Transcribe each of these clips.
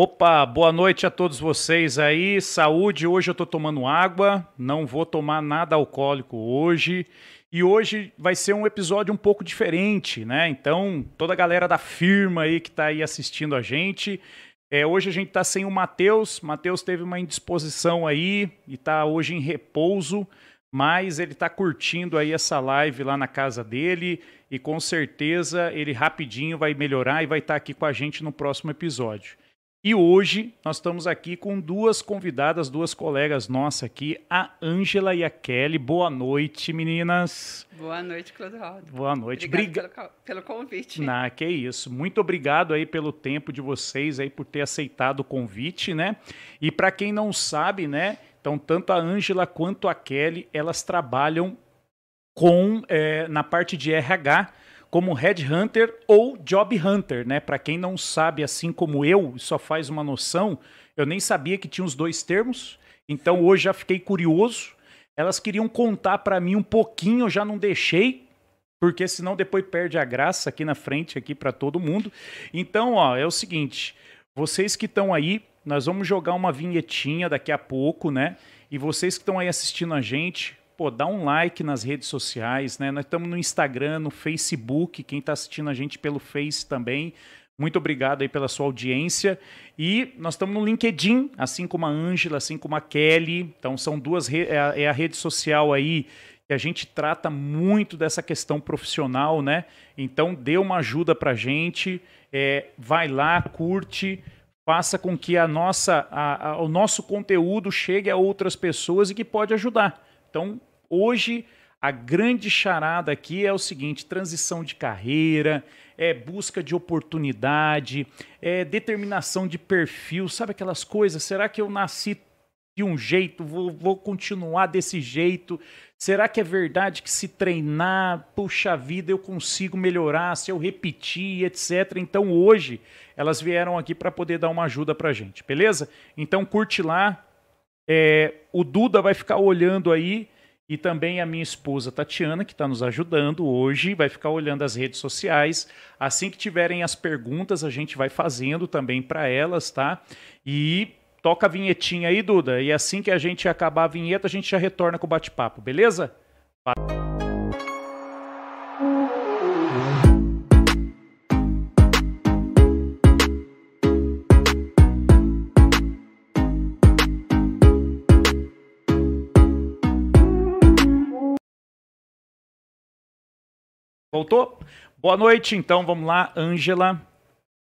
Opa, boa noite a todos vocês aí. Saúde, hoje eu tô tomando água, não vou tomar nada alcoólico hoje. E hoje vai ser um episódio um pouco diferente, né? Então, toda a galera da firma aí que tá aí assistindo a gente, é, hoje a gente tá sem o Matheus. Matheus teve uma indisposição aí e tá hoje em repouso, mas ele tá curtindo aí essa live lá na casa dele e com certeza ele rapidinho vai melhorar e vai estar tá aqui com a gente no próximo episódio. E hoje nós estamos aqui com duas convidadas, duas colegas nossas aqui, a Ângela e a Kelly. Boa noite, meninas. Boa noite, Clodoaldo. Boa noite. Obrigado Briga... pelo, pelo, convite. Na, que isso. Muito obrigado aí pelo tempo de vocês aí por ter aceitado o convite, né? E para quem não sabe, né? Então tanto a Ângela quanto a Kelly, elas trabalham com é, na parte de RH como headhunter ou job hunter, né? Para quem não sabe, assim como eu, só faz uma noção, eu nem sabia que tinha os dois termos. Então hoje já fiquei curioso. Elas queriam contar para mim um pouquinho, eu já não deixei, porque senão depois perde a graça aqui na frente aqui para todo mundo. Então, ó, é o seguinte, vocês que estão aí, nós vamos jogar uma vinhetinha daqui a pouco, né? E vocês que estão aí assistindo a gente, pô, dá um like nas redes sociais, né? Nós estamos no Instagram, no Facebook, quem está assistindo a gente pelo Face também. Muito obrigado aí pela sua audiência. E nós estamos no LinkedIn, assim como a Ângela, assim como a Kelly. Então são duas é a, é a rede social aí que a gente trata muito dessa questão profissional, né? Então dê uma ajuda pra gente, é, vai lá, curte, faça com que a nossa, a, a, o nosso conteúdo chegue a outras pessoas e que pode ajudar. Então Hoje, a grande charada aqui é o seguinte: transição de carreira, é busca de oportunidade, é determinação de perfil, sabe aquelas coisas? Será que eu nasci de um jeito, vou, vou continuar desse jeito? Será que é verdade que se treinar, puxa vida, eu consigo melhorar, se eu repetir, etc. Então hoje elas vieram aqui para poder dar uma ajuda para gente, beleza? Então curte lá. É, o Duda vai ficar olhando aí e também a minha esposa Tatiana, que está nos ajudando hoje, vai ficar olhando as redes sociais. Assim que tiverem as perguntas, a gente vai fazendo também para elas, tá? E toca a vinhetinha aí, Duda. E assim que a gente acabar a vinheta, a gente já retorna com o bate-papo, beleza? Voltou? Boa noite, então vamos lá, Ângela,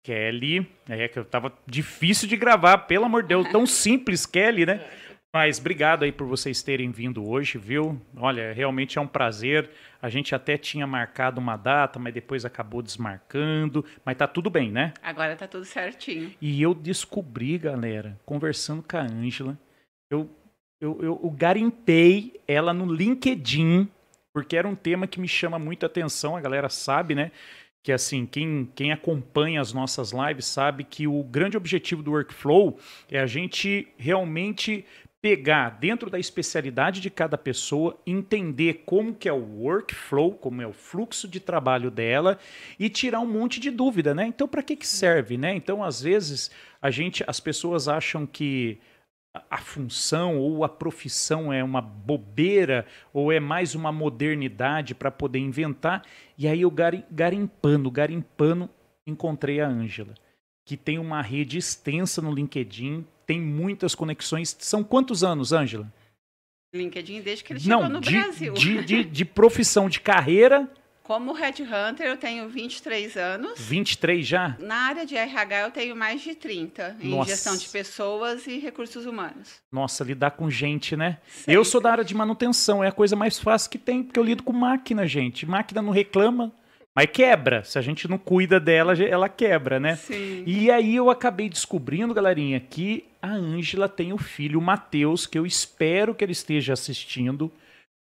Kelly. É que eu tava difícil de gravar, pelo amor de Deus, tão simples, Kelly, né? Mas obrigado aí por vocês terem vindo hoje, viu? Olha, realmente é um prazer. A gente até tinha marcado uma data, mas depois acabou desmarcando. Mas tá tudo bem, né? Agora tá tudo certinho. E eu descobri, galera, conversando com a Ângela, eu, eu, eu, eu garimpei ela no LinkedIn porque era um tema que me chama muito atenção, a galera sabe, né? Que assim, quem, quem acompanha as nossas lives sabe que o grande objetivo do workflow é a gente realmente pegar dentro da especialidade de cada pessoa, entender como que é o workflow, como é o fluxo de trabalho dela e tirar um monte de dúvida, né? Então, para que que serve, né? Então, às vezes, a gente, as pessoas acham que a função ou a profissão é uma bobeira ou é mais uma modernidade para poder inventar. E aí eu garimpando, garimpando, encontrei a Ângela, que tem uma rede extensa no LinkedIn, tem muitas conexões. São quantos anos, Ângela? LinkedIn desde que ele chegou Não, no de, Brasil. De, de, de profissão, de carreira como Headhunter, eu tenho 23 anos. 23 já? Na área de RH, eu tenho mais de 30 em Nossa. gestão de pessoas e recursos humanos. Nossa, lidar com gente, né? Sempre. Eu sou da área de manutenção, é a coisa mais fácil que tem, porque eu lido com máquina, gente. Máquina não reclama, mas quebra. Se a gente não cuida dela, ela quebra, né? Sim. E aí eu acabei descobrindo, galerinha, que a Ângela tem o filho, o Matheus, que eu espero que ele esteja assistindo.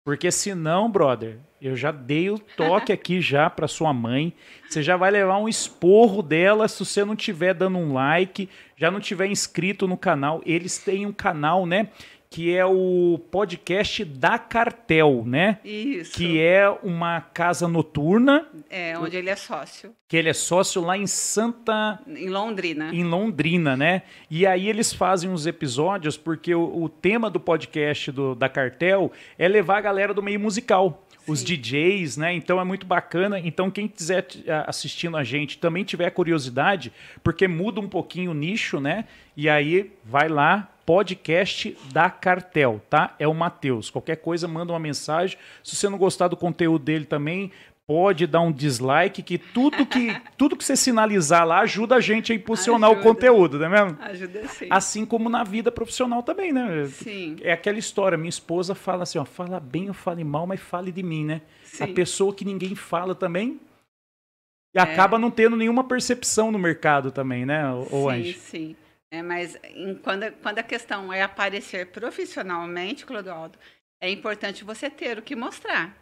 Porque senão, brother, eu já dei o toque aqui já para sua mãe. Você já vai levar um esporro dela se você não tiver dando um like, já não tiver inscrito no canal. Eles têm um canal, né? Que é o podcast da Cartel, né? Isso. Que é uma casa noturna. É, onde ele é sócio. Que ele é sócio lá em Santa. Em Londrina. Em Londrina, né? E aí eles fazem uns episódios, porque o, o tema do podcast do, da Cartel é levar a galera do meio musical os DJs, né? Então é muito bacana. Então, quem quiser assistindo a gente também tiver curiosidade, porque muda um pouquinho o nicho, né? E aí vai lá, podcast da Cartel, tá? É o Matheus. Qualquer coisa, manda uma mensagem. Se você não gostar do conteúdo dele também, pode dar um dislike, que tudo que, tudo que você sinalizar lá ajuda a gente a impulsionar ajuda. o conteúdo, não é mesmo? Ajuda sim. Assim como na vida profissional também, né? Sim. É aquela história, minha esposa fala assim, ó, fala bem ou fale mal, mas fale de mim, né? Sim. A pessoa que ninguém fala também e é. acaba não tendo nenhuma percepção no mercado também, né, o Sim, sim. É, mas em, quando, quando a questão é aparecer profissionalmente, Clodoaldo, é importante você ter o que mostrar.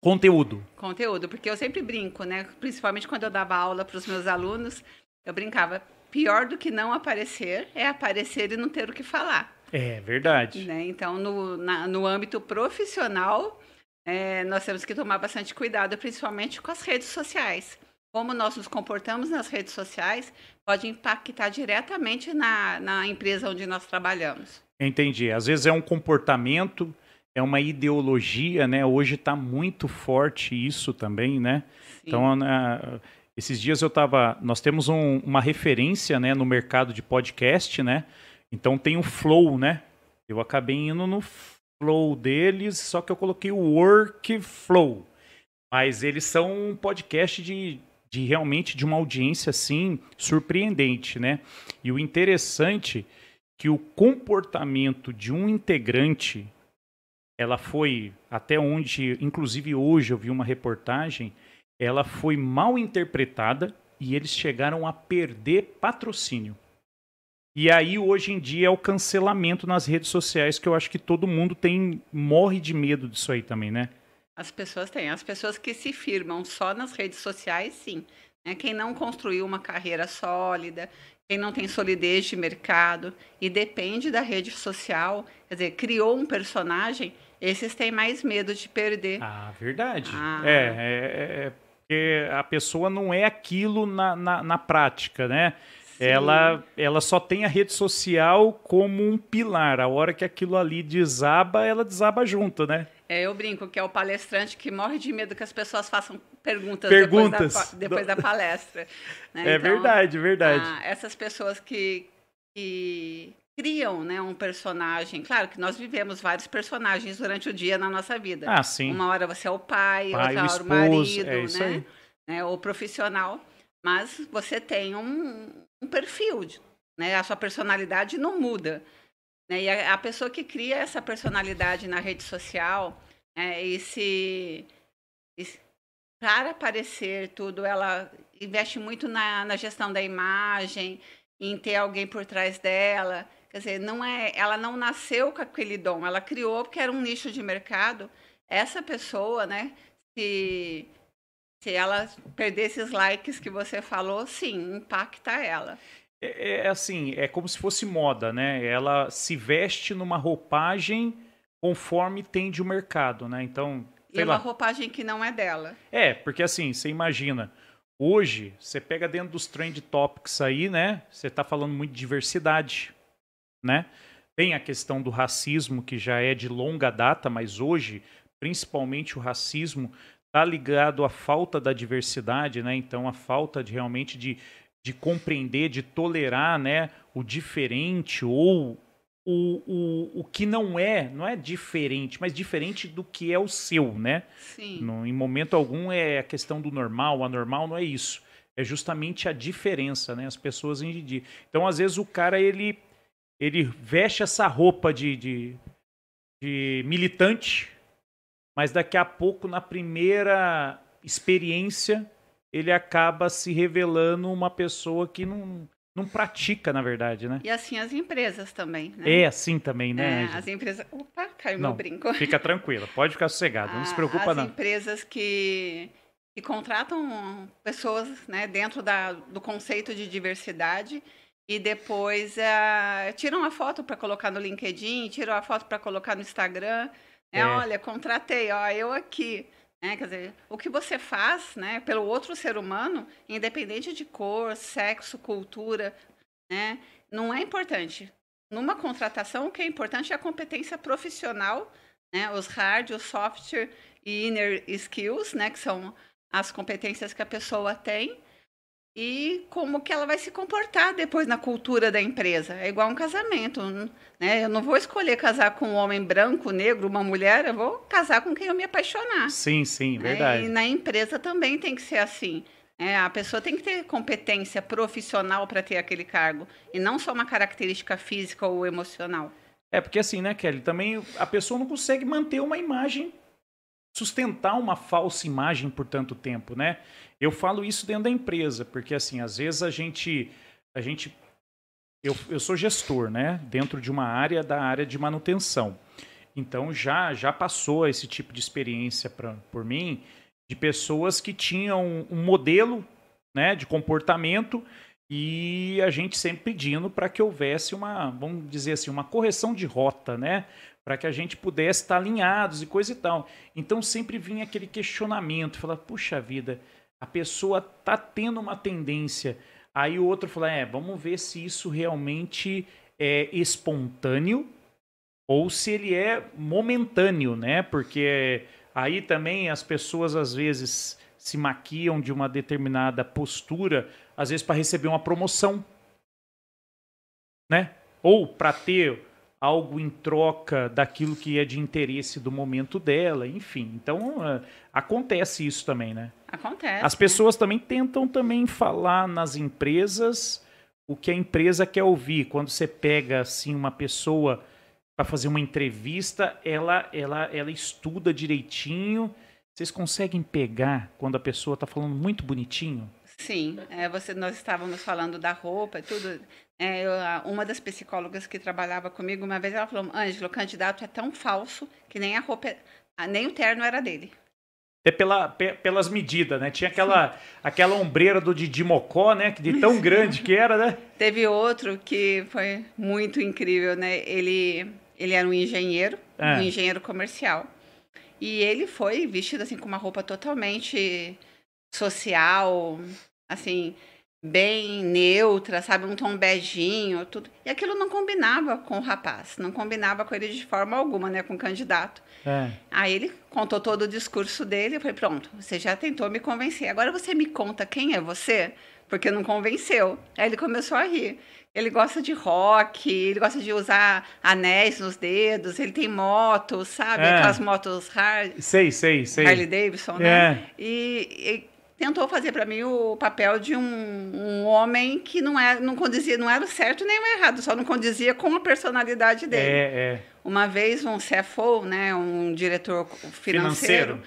Conteúdo. Conteúdo, porque eu sempre brinco, né? Principalmente quando eu dava aula para os meus alunos, eu brincava. Pior do que não aparecer é aparecer e não ter o que falar. É verdade. Né? Então, no, na, no âmbito profissional, é, nós temos que tomar bastante cuidado, principalmente com as redes sociais. Como nós nos comportamos nas redes sociais pode impactar diretamente na, na empresa onde nós trabalhamos. Entendi. Às vezes é um comportamento é uma ideologia, né? Hoje está muito forte isso também, né? Sim. Então, uh, esses dias eu estava, nós temos um, uma referência, né, no mercado de podcast, né? Então tem o Flow, né? Eu acabei indo no Flow deles, só que eu coloquei o Workflow. Mas eles são um podcast de, de realmente de uma audiência assim surpreendente, né? E o interessante que o comportamento de um integrante ela foi até onde, inclusive hoje eu vi uma reportagem, ela foi mal interpretada e eles chegaram a perder patrocínio. E aí hoje em dia é o cancelamento nas redes sociais que eu acho que todo mundo tem morre de medo disso aí também, né? As pessoas têm, as pessoas que se firmam só nas redes sociais, sim. Né? Quem não construiu uma carreira sólida, quem não tem solidez de mercado e depende da rede social, quer dizer, criou um personagem, esses têm mais medo de perder. Ah, verdade. Ah. É, é, é, porque a pessoa não é aquilo na, na, na prática, né? Ela, ela só tem a rede social como um pilar. A hora que aquilo ali desaba, ela desaba junto, né? É, eu brinco que é o palestrante que morre de medo que as pessoas façam perguntas, perguntas. depois, da, depois da palestra. Né? É então, verdade, verdade. Ah, essas pessoas que, que criam né, um personagem. Claro que nós vivemos vários personagens durante o dia na nossa vida. Ah, sim. Uma hora você é o pai, pai outra hora o, esposo, o marido, é né? Aí. né? O profissional. Mas você tem um, um perfil, né? A sua personalidade não muda. Né? E a, a pessoa que cria essa personalidade na rede social é, e se, para aparecer tudo, ela investe muito na, na gestão da imagem, em ter alguém por trás dela. Quer dizer, não é, ela não nasceu com aquele dom, ela criou porque era um nicho de mercado. Essa pessoa, né, se, se ela perder esses likes que você falou, sim, impacta ela. É, é assim, é como se fosse moda, né? Ela se veste numa roupagem conforme tende o mercado, né? Então, e uma lá. roupagem que não é dela. É, porque assim, você imagina, hoje, você pega dentro dos trend topics aí, né? Você está falando muito de diversidade né? Tem a questão do racismo, que já é de longa data, mas hoje, principalmente o racismo, está ligado à falta da diversidade, né? Então, a falta de realmente de, de compreender, de tolerar né, o diferente ou o, o, o que não é, não é diferente, mas diferente do que é o seu, né? Sim. No, em momento algum é a questão do normal, o anormal não é isso. É justamente a diferença, né? As pessoas em Então, às vezes, o cara, ele ele veste essa roupa de, de, de militante, mas daqui a pouco, na primeira experiência, ele acaba se revelando uma pessoa que não, não pratica, na verdade, né? E assim as empresas também, né? É assim também, né? É, as empresas... Opa, caiu não, meu brinco. Fica tranquila, pode ficar sossegado, não se preocupa as não. As empresas que, que contratam pessoas né, dentro da, do conceito de diversidade e depois uh, tiram uma foto para colocar no LinkedIn, tiram a foto para colocar no Instagram. É, é. Olha, contratei, ó, eu aqui. É, quer dizer, o que você faz né, pelo outro ser humano, independente de cor, sexo, cultura, né, não é importante. Numa contratação, o que é importante é a competência profissional, né, os hard, os soft e inner skills, né, que são as competências que a pessoa tem, e como que ela vai se comportar depois na cultura da empresa. É igual um casamento, né? Eu não vou escolher casar com um homem branco, negro, uma mulher, eu vou casar com quem eu me apaixonar. Sim, sim, né? verdade. E na empresa também tem que ser assim. É, a pessoa tem que ter competência profissional para ter aquele cargo e não só uma característica física ou emocional. É porque assim, né, Kelly? Também a pessoa não consegue manter uma imagem, sustentar uma falsa imagem por tanto tempo, né? Eu falo isso dentro da empresa, porque assim, às vezes a gente. A gente eu, eu sou gestor, né? Dentro de uma área da área de manutenção. Então já, já passou esse tipo de experiência pra, por mim de pessoas que tinham um modelo né, de comportamento e a gente sempre pedindo para que houvesse uma, vamos dizer assim, uma correção de rota, né? Para que a gente pudesse estar alinhados e coisa e tal. Então sempre vinha aquele questionamento, falar, puxa vida, a pessoa tá tendo uma tendência. Aí o outro fala: é, vamos ver se isso realmente é espontâneo ou se ele é momentâneo, né? Porque aí também as pessoas às vezes se maquiam de uma determinada postura, às vezes para receber uma promoção, né? Ou para ter algo em troca daquilo que é de interesse do momento dela, enfim. Então, uh, acontece isso também, né? Acontece. As pessoas né? também tentam também falar nas empresas o que a empresa quer ouvir. Quando você pega assim uma pessoa para fazer uma entrevista, ela ela ela estuda direitinho. Vocês conseguem pegar quando a pessoa está falando muito bonitinho? Sim, é, você, nós estávamos falando da roupa, tudo. É, eu, uma das psicólogas que trabalhava comigo, uma vez ela falou: Ângelo, o candidato é tão falso que nem a roupa, nem o terno era dele. É pela, pelas medidas, né? Tinha aquela, aquela ombreira do Didi Mocó, né? De tão grande que era, né? Teve outro que foi muito incrível, né? Ele, ele era um engenheiro, é. um engenheiro comercial. E ele foi vestido assim com uma roupa totalmente social, assim, bem neutra, sabe, um tom beijinho, tudo. E aquilo não combinava com o rapaz, não combinava com ele de forma alguma, né, com o candidato. É. Aí ele contou todo o discurso dele, eu falei, pronto, você já tentou me convencer, agora você me conta quem é você, porque não convenceu. Aí ele começou a rir. Ele gosta de rock, ele gosta de usar anéis nos dedos, ele tem motos, sabe? É. Aquelas motos hard. Sei, sei, sei. Harley Davidson, né? É. E, e tentou fazer para mim o papel de um, um, homem que não, é, não condizia, não era o certo nem o errado, só não condizia com a personalidade dele. É, é. Uma vez um CFO, né, um diretor financeiro, financeiro.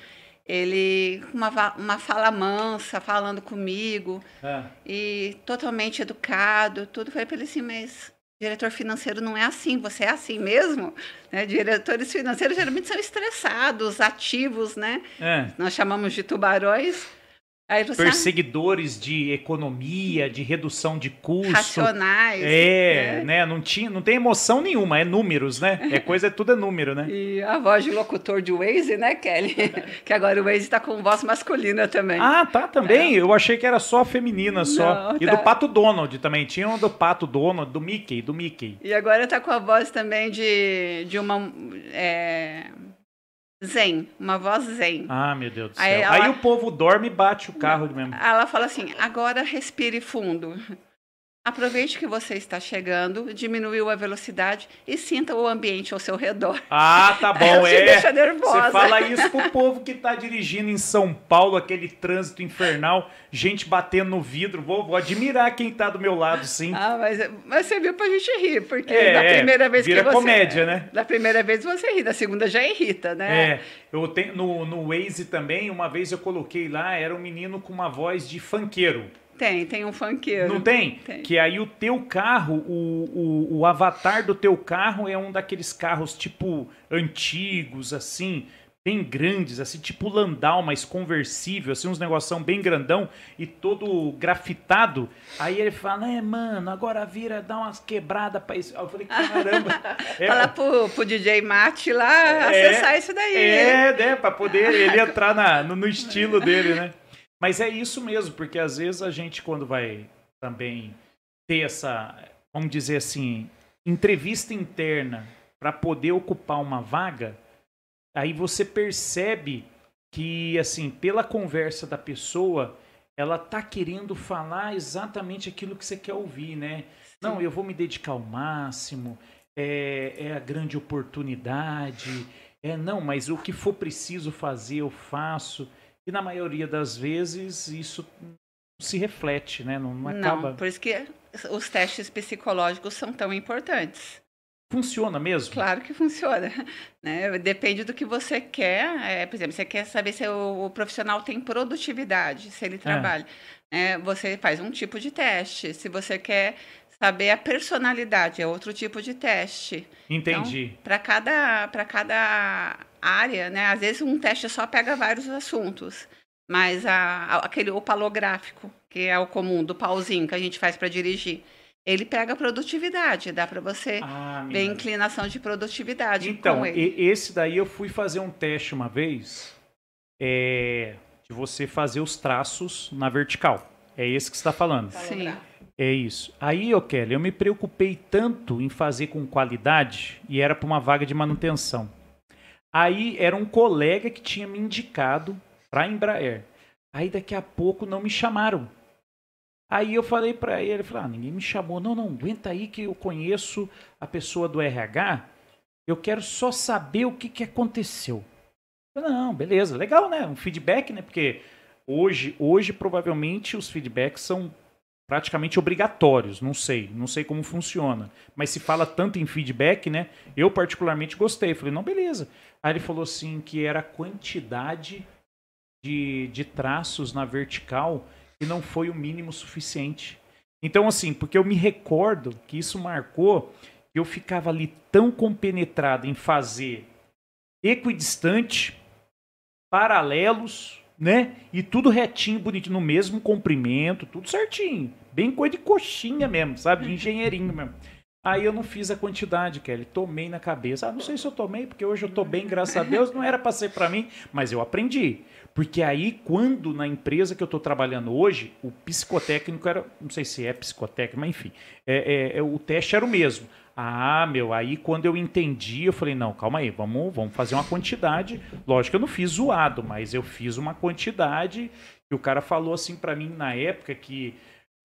ele uma, uma fala mansa, falando comigo, é. e totalmente educado, tudo. Falei para ele assim, mas diretor financeiro não é assim, você é assim mesmo? Né? Diretores financeiros geralmente são estressados, ativos, né? É. Nós chamamos de tubarões. Perseguidores de economia, de redução de custo. Racionais. É, né? né? Não, tinha, não tem emoção nenhuma, é números, né? É coisa, tudo é número, né? E a voz de locutor de Waze, né, Kelly? que agora o Waze está com voz masculina também. Ah, tá, também? É. Eu achei que era só feminina, só. Não, e tá. do Pato Donald também. Tinha um do Pato Donald, do Mickey, do Mickey. E agora está com a voz também de, de uma... É Zen, uma voz zen. Ah, meu Deus do céu. Aí, ela... Aí, o povo dorme e bate o carro mesmo. Ela fala assim: agora respire fundo. Aproveite que você está chegando, diminuiu a velocidade e sinta o ambiente ao seu redor. Ah, tá bom, é. Deixa nervosa. Você fala isso pro povo que está dirigindo em São Paulo, aquele trânsito infernal, gente batendo no vidro. Vou, vou admirar quem está do meu lado, sim. Ah, mas, mas você viu pra gente rir, porque é, da primeira vez vira que você. comédia, né? Da primeira vez você ri, da segunda já irrita, né? É. Eu tenho no, no Waze também, uma vez eu coloquei lá, era um menino com uma voz de fanqueiro. Tem, tem um funkeiro. Não tem? tem? Que aí o teu carro, o, o, o avatar do teu carro é um daqueles carros tipo antigos, assim, bem grandes, assim, tipo Landau, mas conversível, assim, uns negoção bem grandão e todo grafitado. Aí ele fala, é, mano, agora vira, dá umas quebradas pra isso. Eu falei, caramba. é, Fala pro, pro DJ Mate lá é, acessar isso daí. É, né, pra poder ele entrar na, no, no estilo dele, né? Mas é isso mesmo, porque às vezes a gente, quando vai também ter essa, vamos dizer assim, entrevista interna para poder ocupar uma vaga, aí você percebe que, assim, pela conversa da pessoa, ela tá querendo falar exatamente aquilo que você quer ouvir, né? Sim. Não, eu vou me dedicar ao máximo, é, é a grande oportunidade, é não, mas o que for preciso fazer, eu faço. E na maioria das vezes isso se reflete, né? Não, não acaba. Não, por isso que os testes psicológicos são tão importantes. Funciona mesmo? Claro que funciona. Né? Depende do que você quer. É, por exemplo, você quer saber se o, o profissional tem produtividade, se ele é. trabalha. É. Né? Você faz um tipo de teste. Se você quer saber a personalidade, é outro tipo de teste. Entendi. Então, para cada, cada área, né? às vezes um teste só pega vários assuntos. Mas a, a, aquele o palográfico, que é o comum do pauzinho que a gente faz para dirigir, ele pega produtividade, dá para você ah, ver inclinação de produtividade. Então, esse daí eu fui fazer um teste uma vez é, de você fazer os traços na vertical. É esse que você está falando. Sim. É isso. Aí, ô Kelly, eu me preocupei tanto em fazer com qualidade e era para uma vaga de manutenção. Aí era um colega que tinha me indicado para Embraer. Aí daqui a pouco não me chamaram. Aí eu falei para ele, ele falou, ah, ninguém me chamou. Não, não, aguenta aí que eu conheço a pessoa do RH. Eu quero só saber o que, que aconteceu. Falei, não, beleza, legal, né? Um feedback, né? Porque hoje, hoje provavelmente os feedbacks são praticamente obrigatórios. Não sei, não sei como funciona. Mas se fala tanto em feedback, né? Eu particularmente gostei. Falei, não, beleza. Aí ele falou assim que era a quantidade de, de traços na vertical e não foi o mínimo suficiente. Então, assim, porque eu me recordo que isso marcou que eu ficava ali tão compenetrado em fazer equidistante, paralelos, né? E tudo retinho, bonitinho, no mesmo comprimento, tudo certinho. Bem coisa de coxinha mesmo, sabe? De engenheirinho mesmo. Aí eu não fiz a quantidade, Kelly. Tomei na cabeça. Ah, não sei se eu tomei, porque hoje eu tô bem, graças a Deus. Não era para ser para mim, mas eu aprendi. Porque aí, quando na empresa que eu estou trabalhando hoje, o psicotécnico era, não sei se é psicotécnico, mas enfim, é, é, é, o teste era o mesmo. Ah, meu, aí quando eu entendi, eu falei, não, calma aí, vamos, vamos fazer uma quantidade. Lógico eu não fiz zoado, mas eu fiz uma quantidade que o cara falou assim para mim na época que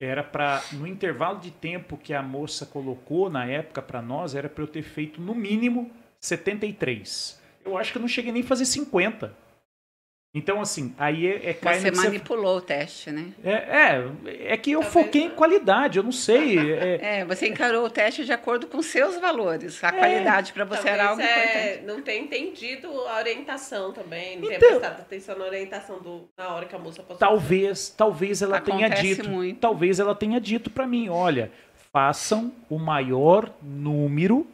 era para no intervalo de tempo que a moça colocou na época para nós, era para eu ter feito no mínimo 73. Eu acho que eu não cheguei nem a fazer 50. Então, assim, aí é, é Você manipulou você... o teste, né? É, é, é que eu Talvez foquei em qualidade, eu não sei. É... é... você encarou o teste de acordo com seus valores. A é. qualidade para você Talvez era algo é, importante. Não ter entendido a orientação também, não então, ter prestado atenção na orientação do, na hora que a moça passou. Talvez, talvez ela Acontece tenha dito. Muito. Talvez ela tenha dito para mim, olha, façam o maior número.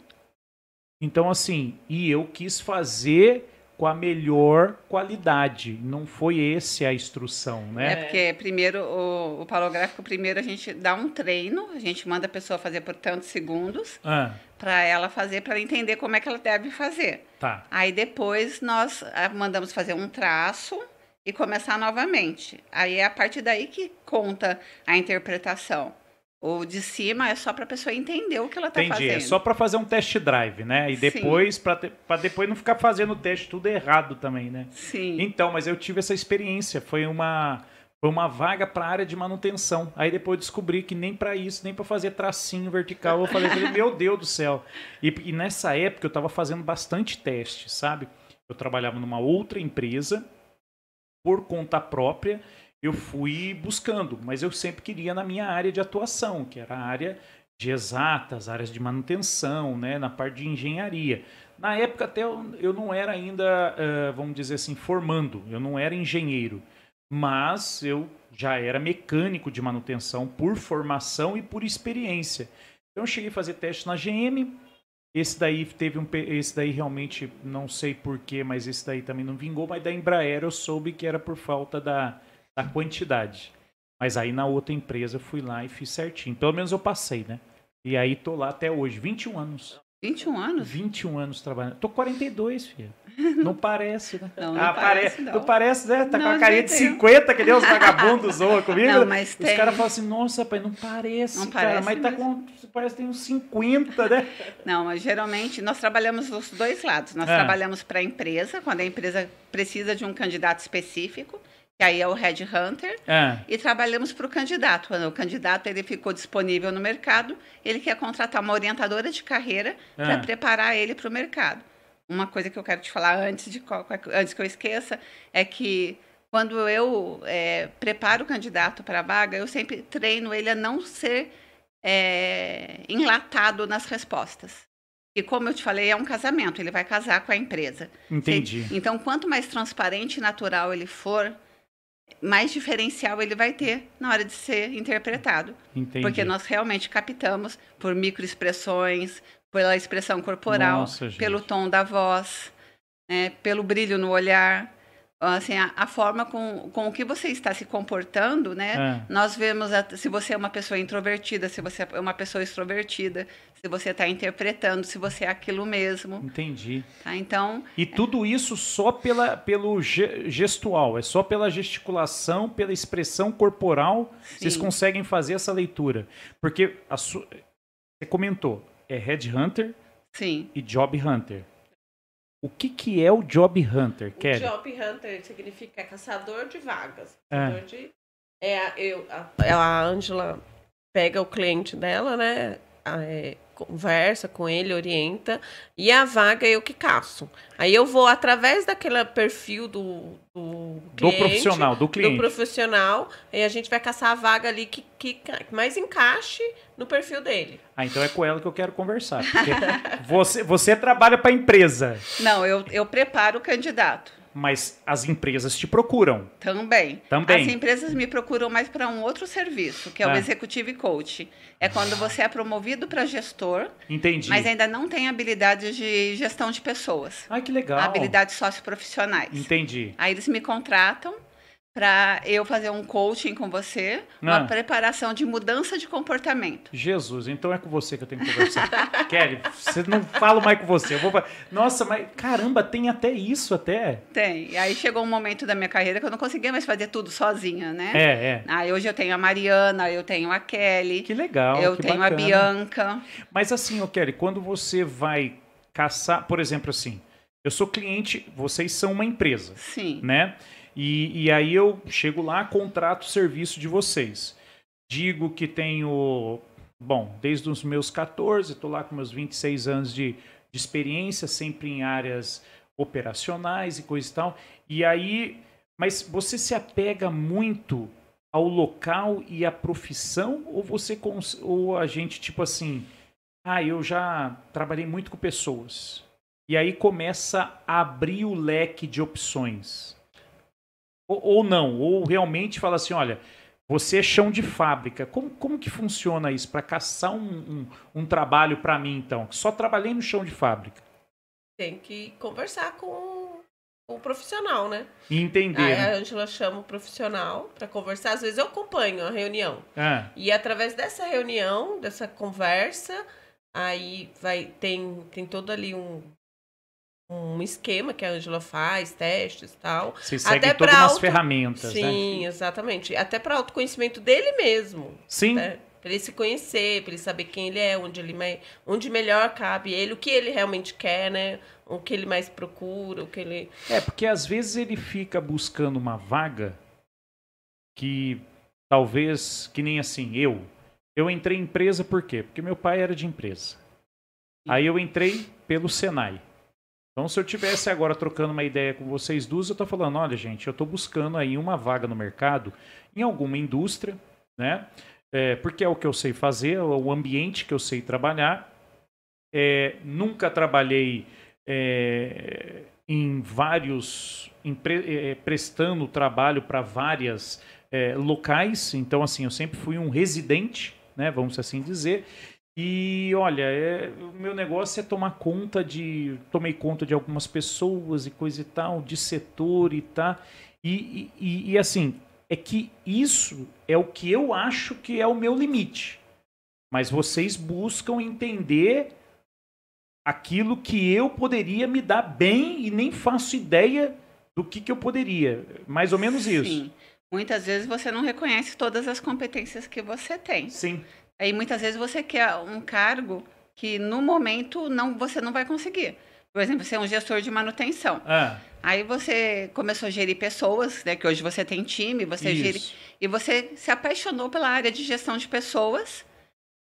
Então, assim, e eu quis fazer com a melhor qualidade. Não foi esse a instrução, né? É porque primeiro o, o palográfico primeiro a gente dá um treino, a gente manda a pessoa fazer por tantos segundos ah. para ela fazer para entender como é que ela deve fazer. Tá. Aí depois nós ah, mandamos fazer um traço e começar novamente. Aí é a partir daí que conta a interpretação. O de cima é só para a pessoa entender o que ela está fazendo. Entendi, é só para fazer um test drive, né? E depois, para depois não ficar fazendo o teste tudo errado também, né? Sim. Então, mas eu tive essa experiência. Foi uma, foi uma vaga para a área de manutenção. Aí depois eu descobri que nem para isso, nem para fazer tracinho vertical. Eu falei, meu Deus do céu. E, e nessa época eu estava fazendo bastante teste, sabe? Eu trabalhava numa outra empresa por conta própria eu fui buscando, mas eu sempre queria na minha área de atuação, que era a área de exatas, áreas de manutenção, né, na parte de engenharia. Na época até eu, eu não era ainda, uh, vamos dizer assim, formando, eu não era engenheiro, mas eu já era mecânico de manutenção por formação e por experiência. Então eu cheguei a fazer teste na GM, Esse daí teve um. Esse daí realmente não sei porquê, mas esse daí também não vingou. Mas da Embraer eu soube que era por falta da, da quantidade. Mas aí na outra empresa fui lá e fiz certinho. Pelo menos eu passei, né? E aí tô lá até hoje, 21 anos. 21 anos? 21 anos trabalhando. Tô 42, filho. Não parece, né? Não, não ah, parece, não. parece, né? Tá não, com a carinha de 50, que nem os vagabundos zoam comigo. Não, mas os tem... caras falam assim, nossa, pai, não parece, não cara. Parece mas tá com... Parece que tem uns 50, né? Não, mas geralmente nós trabalhamos dos dois lados. Nós é. trabalhamos para a empresa, quando a empresa precisa de um candidato específico que aí é o Red Hunter, é. e trabalhamos para o candidato. Quando o candidato ele ficou disponível no mercado, ele quer contratar uma orientadora de carreira é. para preparar ele para o mercado. Uma coisa que eu quero te falar antes, de, antes que eu esqueça é que quando eu é, preparo o candidato para a vaga, eu sempre treino ele a não ser é, enlatado nas respostas. E como eu te falei, é um casamento, ele vai casar com a empresa. Entendi. Então, quanto mais transparente e natural ele for, mais diferencial ele vai ter na hora de ser interpretado. Entendi. Porque nós realmente captamos por microexpressões, pela expressão corporal, Nossa, pelo tom da voz, né, pelo brilho no olhar assim, a, a, forma com, com que você está se comportando, né? É. Nós vemos a, se você é uma pessoa introvertida, se você é uma pessoa extrovertida, se você está interpretando, se você é aquilo mesmo. Entendi. Tá? Então. E tudo isso só pela, pelo gestual, é só pela gesticulação, pela expressão corporal, Sim. vocês conseguem fazer essa leitura. Porque su... você comentou, é Headhunter Sim. e Job Hunter. O que, que é o Job Hunter, Kelly? O Job Hunter significa caçador de vagas. É. Caçador é. De, é, eu, a, a Angela pega o cliente dela, né? É, conversa com ele, orienta, e a vaga é eu que caço. Aí eu vou através daquele perfil do, do, cliente, do profissional, do cliente. Do profissional, e a gente vai caçar a vaga ali que, que mais encaixe no perfil dele. Ah, então é com ela que eu quero conversar. você, você trabalha para a empresa. Não, eu, eu preparo o candidato mas as empresas te procuram. Também. Também. As empresas me procuram mais para um outro serviço, que é o é. Executive Coach. É quando você é promovido para gestor. Entendi. Mas ainda não tem habilidade de gestão de pessoas. Ai, que legal. Habilidades socioprofissionais. Entendi. Aí eles me contratam para eu fazer um coaching com você, uma ah. preparação de mudança de comportamento. Jesus, então é com você que eu tenho que conversar. Kelly, você não falo mais com você. Eu vou Nossa, mas caramba, tem até isso até. Tem. E aí chegou um momento da minha carreira que eu não conseguia mais fazer tudo sozinha, né? É, é. Aí hoje eu tenho a Mariana, eu tenho a Kelly. Que legal. Eu que tenho bacana. a Bianca. Mas assim, ô Kelly, quando você vai caçar, por exemplo, assim, eu sou cliente, vocês são uma empresa. Sim. Né? E, e aí eu chego lá, contrato o serviço de vocês. Digo que tenho, bom, desde os meus 14, estou lá com meus 26 anos de, de experiência, sempre em áreas operacionais e coisa e tal. E aí, mas você se apega muito ao local e à profissão ou você ou a gente tipo assim, ah, eu já trabalhei muito com pessoas. E aí começa a abrir o leque de opções. Ou, ou não, ou realmente fala assim, olha, você é chão de fábrica. Como, como que funciona isso para caçar um, um, um trabalho para mim, então? Só trabalhei no chão de fábrica. Tem que conversar com o profissional, né? Entender. Aí a Angela chama o profissional para conversar. Às vezes eu acompanho a reunião. É. E através dessa reunião, dessa conversa, aí vai tem, tem todo ali um um esquema que a Angela faz, testes e tal. Você segue até todas auto... umas ferramentas, Sim, né? Sim, exatamente. Até para autoconhecimento dele mesmo. Sim. Né? Para ele se conhecer, para ele saber quem ele é, onde ele mais, onde melhor cabe ele, o que ele realmente quer, né? O que ele mais procura, o que ele É, porque às vezes ele fica buscando uma vaga que talvez que nem assim, eu eu entrei em empresa por quê? Porque meu pai era de empresa. Aí eu entrei pelo Senai. Então, se eu tivesse agora trocando uma ideia com vocês duas, eu estou falando, olha, gente, eu estou buscando aí uma vaga no mercado em alguma indústria, né? É, porque é o que eu sei fazer, é o ambiente que eu sei trabalhar. É, nunca trabalhei é, em vários, em é, prestando trabalho para várias é, locais. Então, assim, eu sempre fui um residente, né? Vamos assim dizer. E olha, é, o meu negócio é tomar conta de. Tomei conta de algumas pessoas e coisa e tal, de setor e tal. E, e, e assim, é que isso é o que eu acho que é o meu limite. Mas vocês buscam entender aquilo que eu poderia me dar bem e nem faço ideia do que, que eu poderia. Mais ou menos Sim. isso. Muitas vezes você não reconhece todas as competências que você tem. Sim. Aí muitas vezes você quer um cargo que no momento não você não vai conseguir. Por exemplo, você é um gestor de manutenção. Ah. Aí você começou a gerir pessoas, né? Que hoje você tem time, você Isso. gere. E você se apaixonou pela área de gestão de pessoas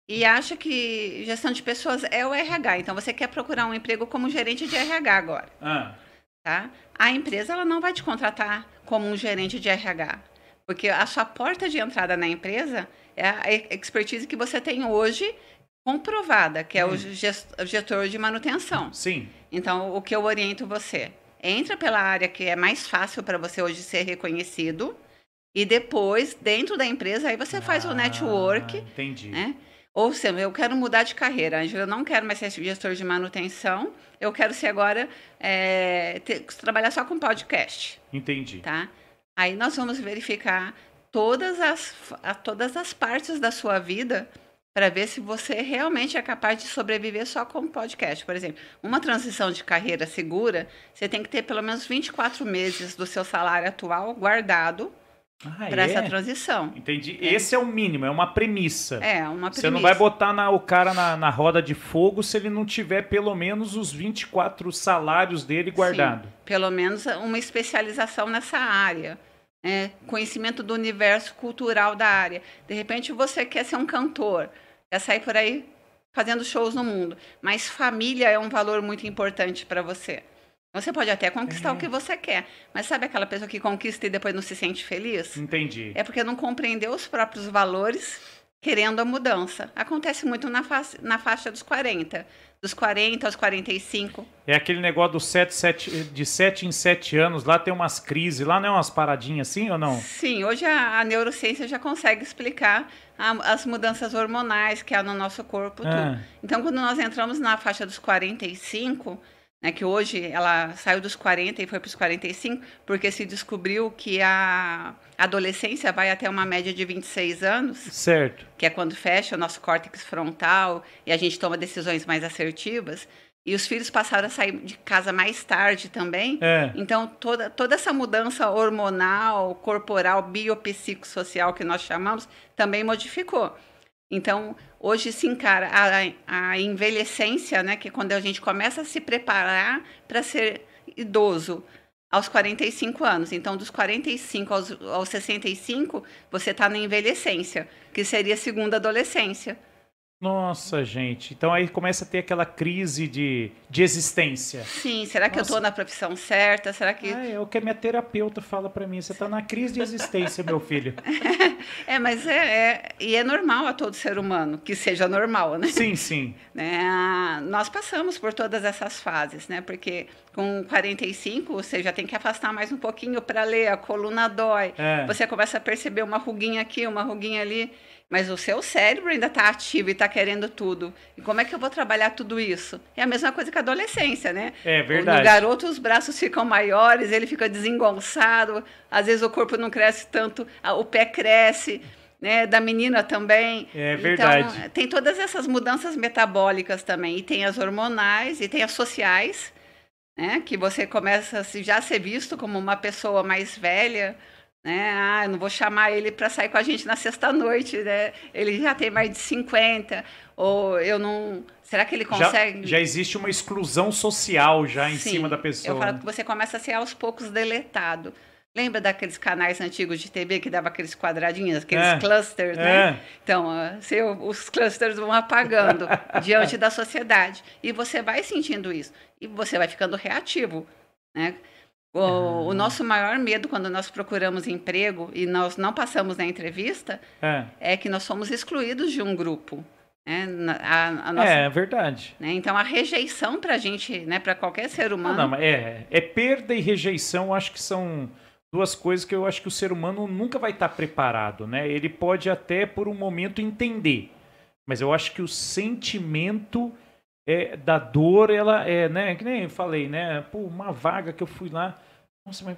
e acha que gestão de pessoas é o RH. Então você quer procurar um emprego como gerente de RH agora, Ah. tá? A empresa ela não vai te contratar como um gerente de RH, porque a sua porta de entrada na empresa é a expertise que você tem hoje comprovada, que é o Hum. gest- gestor de manutenção. Sim. Então, o que eu oriento você? Entra pela área que é mais fácil para você hoje ser reconhecido. E depois, dentro da empresa, aí você faz o Ah, network, Entendi. né? Ou seja, eu quero mudar de carreira, Ângela, eu não quero mais ser gestor de manutenção, eu quero ser agora, é, ter- trabalhar só com podcast, Entendi. tá? Aí nós vamos verificar todas as, a- todas as partes da sua vida para ver se você realmente é capaz de sobreviver só com podcast. Por exemplo, uma transição de carreira segura, você tem que ter pelo menos 24 meses do seu salário atual guardado Ah, para é? essa transição. Entendi. Esse é o mínimo, é uma premissa. É, uma Você não premissa. vai botar na- o cara na, na roda de fogo se ele não tiver pelo menos os 24 salários dele guardado. Sim, pelo menos uma especialização nessa área. Né? conhecimento do universo cultural da área. De repente você quer ser um cantor, quer sair por aí fazendo shows no mundo, mas família é um valor muito importante para você. Você pode até conquistar É. o que você quer, mas sabe aquela pessoa que conquista e depois não se sente feliz? Entendi. É porque não compreendeu os próprios valores, querendo a mudança. Acontece muito na, fa na faixa dos 40. Dos 40 aos 45. É aquele negócio do sete, sete, de 7 em 7 anos, lá tem umas crises, lá não é umas paradinhas assim ou não? Sim, hoje a, a neurociência já consegue explicar a- as mudanças hormonais que há no nosso corpo. Ah. Então, quando nós entramos na faixa dos 45, né, que hoje ela saiu dos 40 e foi para os 45, porque se descobriu que a adolescência vai até uma média de 26 anos. Certo. que é quando fecha o nosso córtex frontal e a gente toma decisões mais assertivas. E os filhos passaram a sair de casa mais tarde também. É. Então, toda, toda essa mudança hormonal, corporal, biopsicossocial que nós chamamos, também modificou. Então, hoje se encara a, a envelhecência, né, que é quando a gente começa a se preparar para ser idoso aos 45 anos. Então, dos 45 aos, aos 65, você está na envelhecência, que seria a segunda adolescência. Nossa, gente. Então aí começa a ter aquela crise de, de existência. Sim, será que eu Nossa. estou na profissão certa? Será que. Ah, é o que a minha terapeuta fala pra mim. Você tá na crise de existência, meu filho. É, mas é, é. E é normal a todo ser humano que seja normal, né? Sim, sim. né? Nós passamos por todas essas fases, né? Porque com 45 você já tem que afastar mais um pouquinho para ler, a coluna dói. É. Você começa a perceber uma ruguinha aqui, uma ruguinha ali, mas o seu cérebro ainda está ativo e está querendo tudo. E como é que eu vou trabalhar tudo isso? É a mesma coisa que a adolescência, né? É verdade. No garoto, os braços ficam maiores, ele fica desengonçado, às vezes o corpo não cresce tanto, o pé cresce. Né, da menina também. É verdade. Então, tem todas essas mudanças metabólicas também. E tem as hormonais e tem as sociais, né? Que você começa a se- já a ser visto como uma pessoa mais velha. Né? Ah, eu não vou chamar ele para sair com a gente na sexta-noite, né? Ele já tem mais de 50. Ou eu não. Será que ele Já, consegue. já existe uma exclusão social já em Sim, cima da pessoa. Eu falo né? que você começa a ser aos poucos deletado. Lembra daqueles canais antigos de TV que dava aqueles quadradinhos, aqueles É, clusters, é. né? Então, ah, se o- os clusters vão apagando diante da sociedade. E você vai sentindo isso. E você vai ficando reativo, né? O, Ah. o nosso maior medo quando nós procuramos emprego e nós não passamos na entrevista É. é que nós somos excluídos de um grupo. Né? Na- A, a nossa, É, verdade. né? Então, a rejeição para a gente, né, para qualquer ser Não, humano, não, mas é, é perda e rejeição, acho que são duas coisas que eu acho que o ser humano nunca vai estar preparado, né? Ele pode até por um momento entender, Mas eu acho que o sentimento é, da dor, ela é, né? Que nem eu falei, né? Pô, uma vaga que eu fui lá. Nossa, mas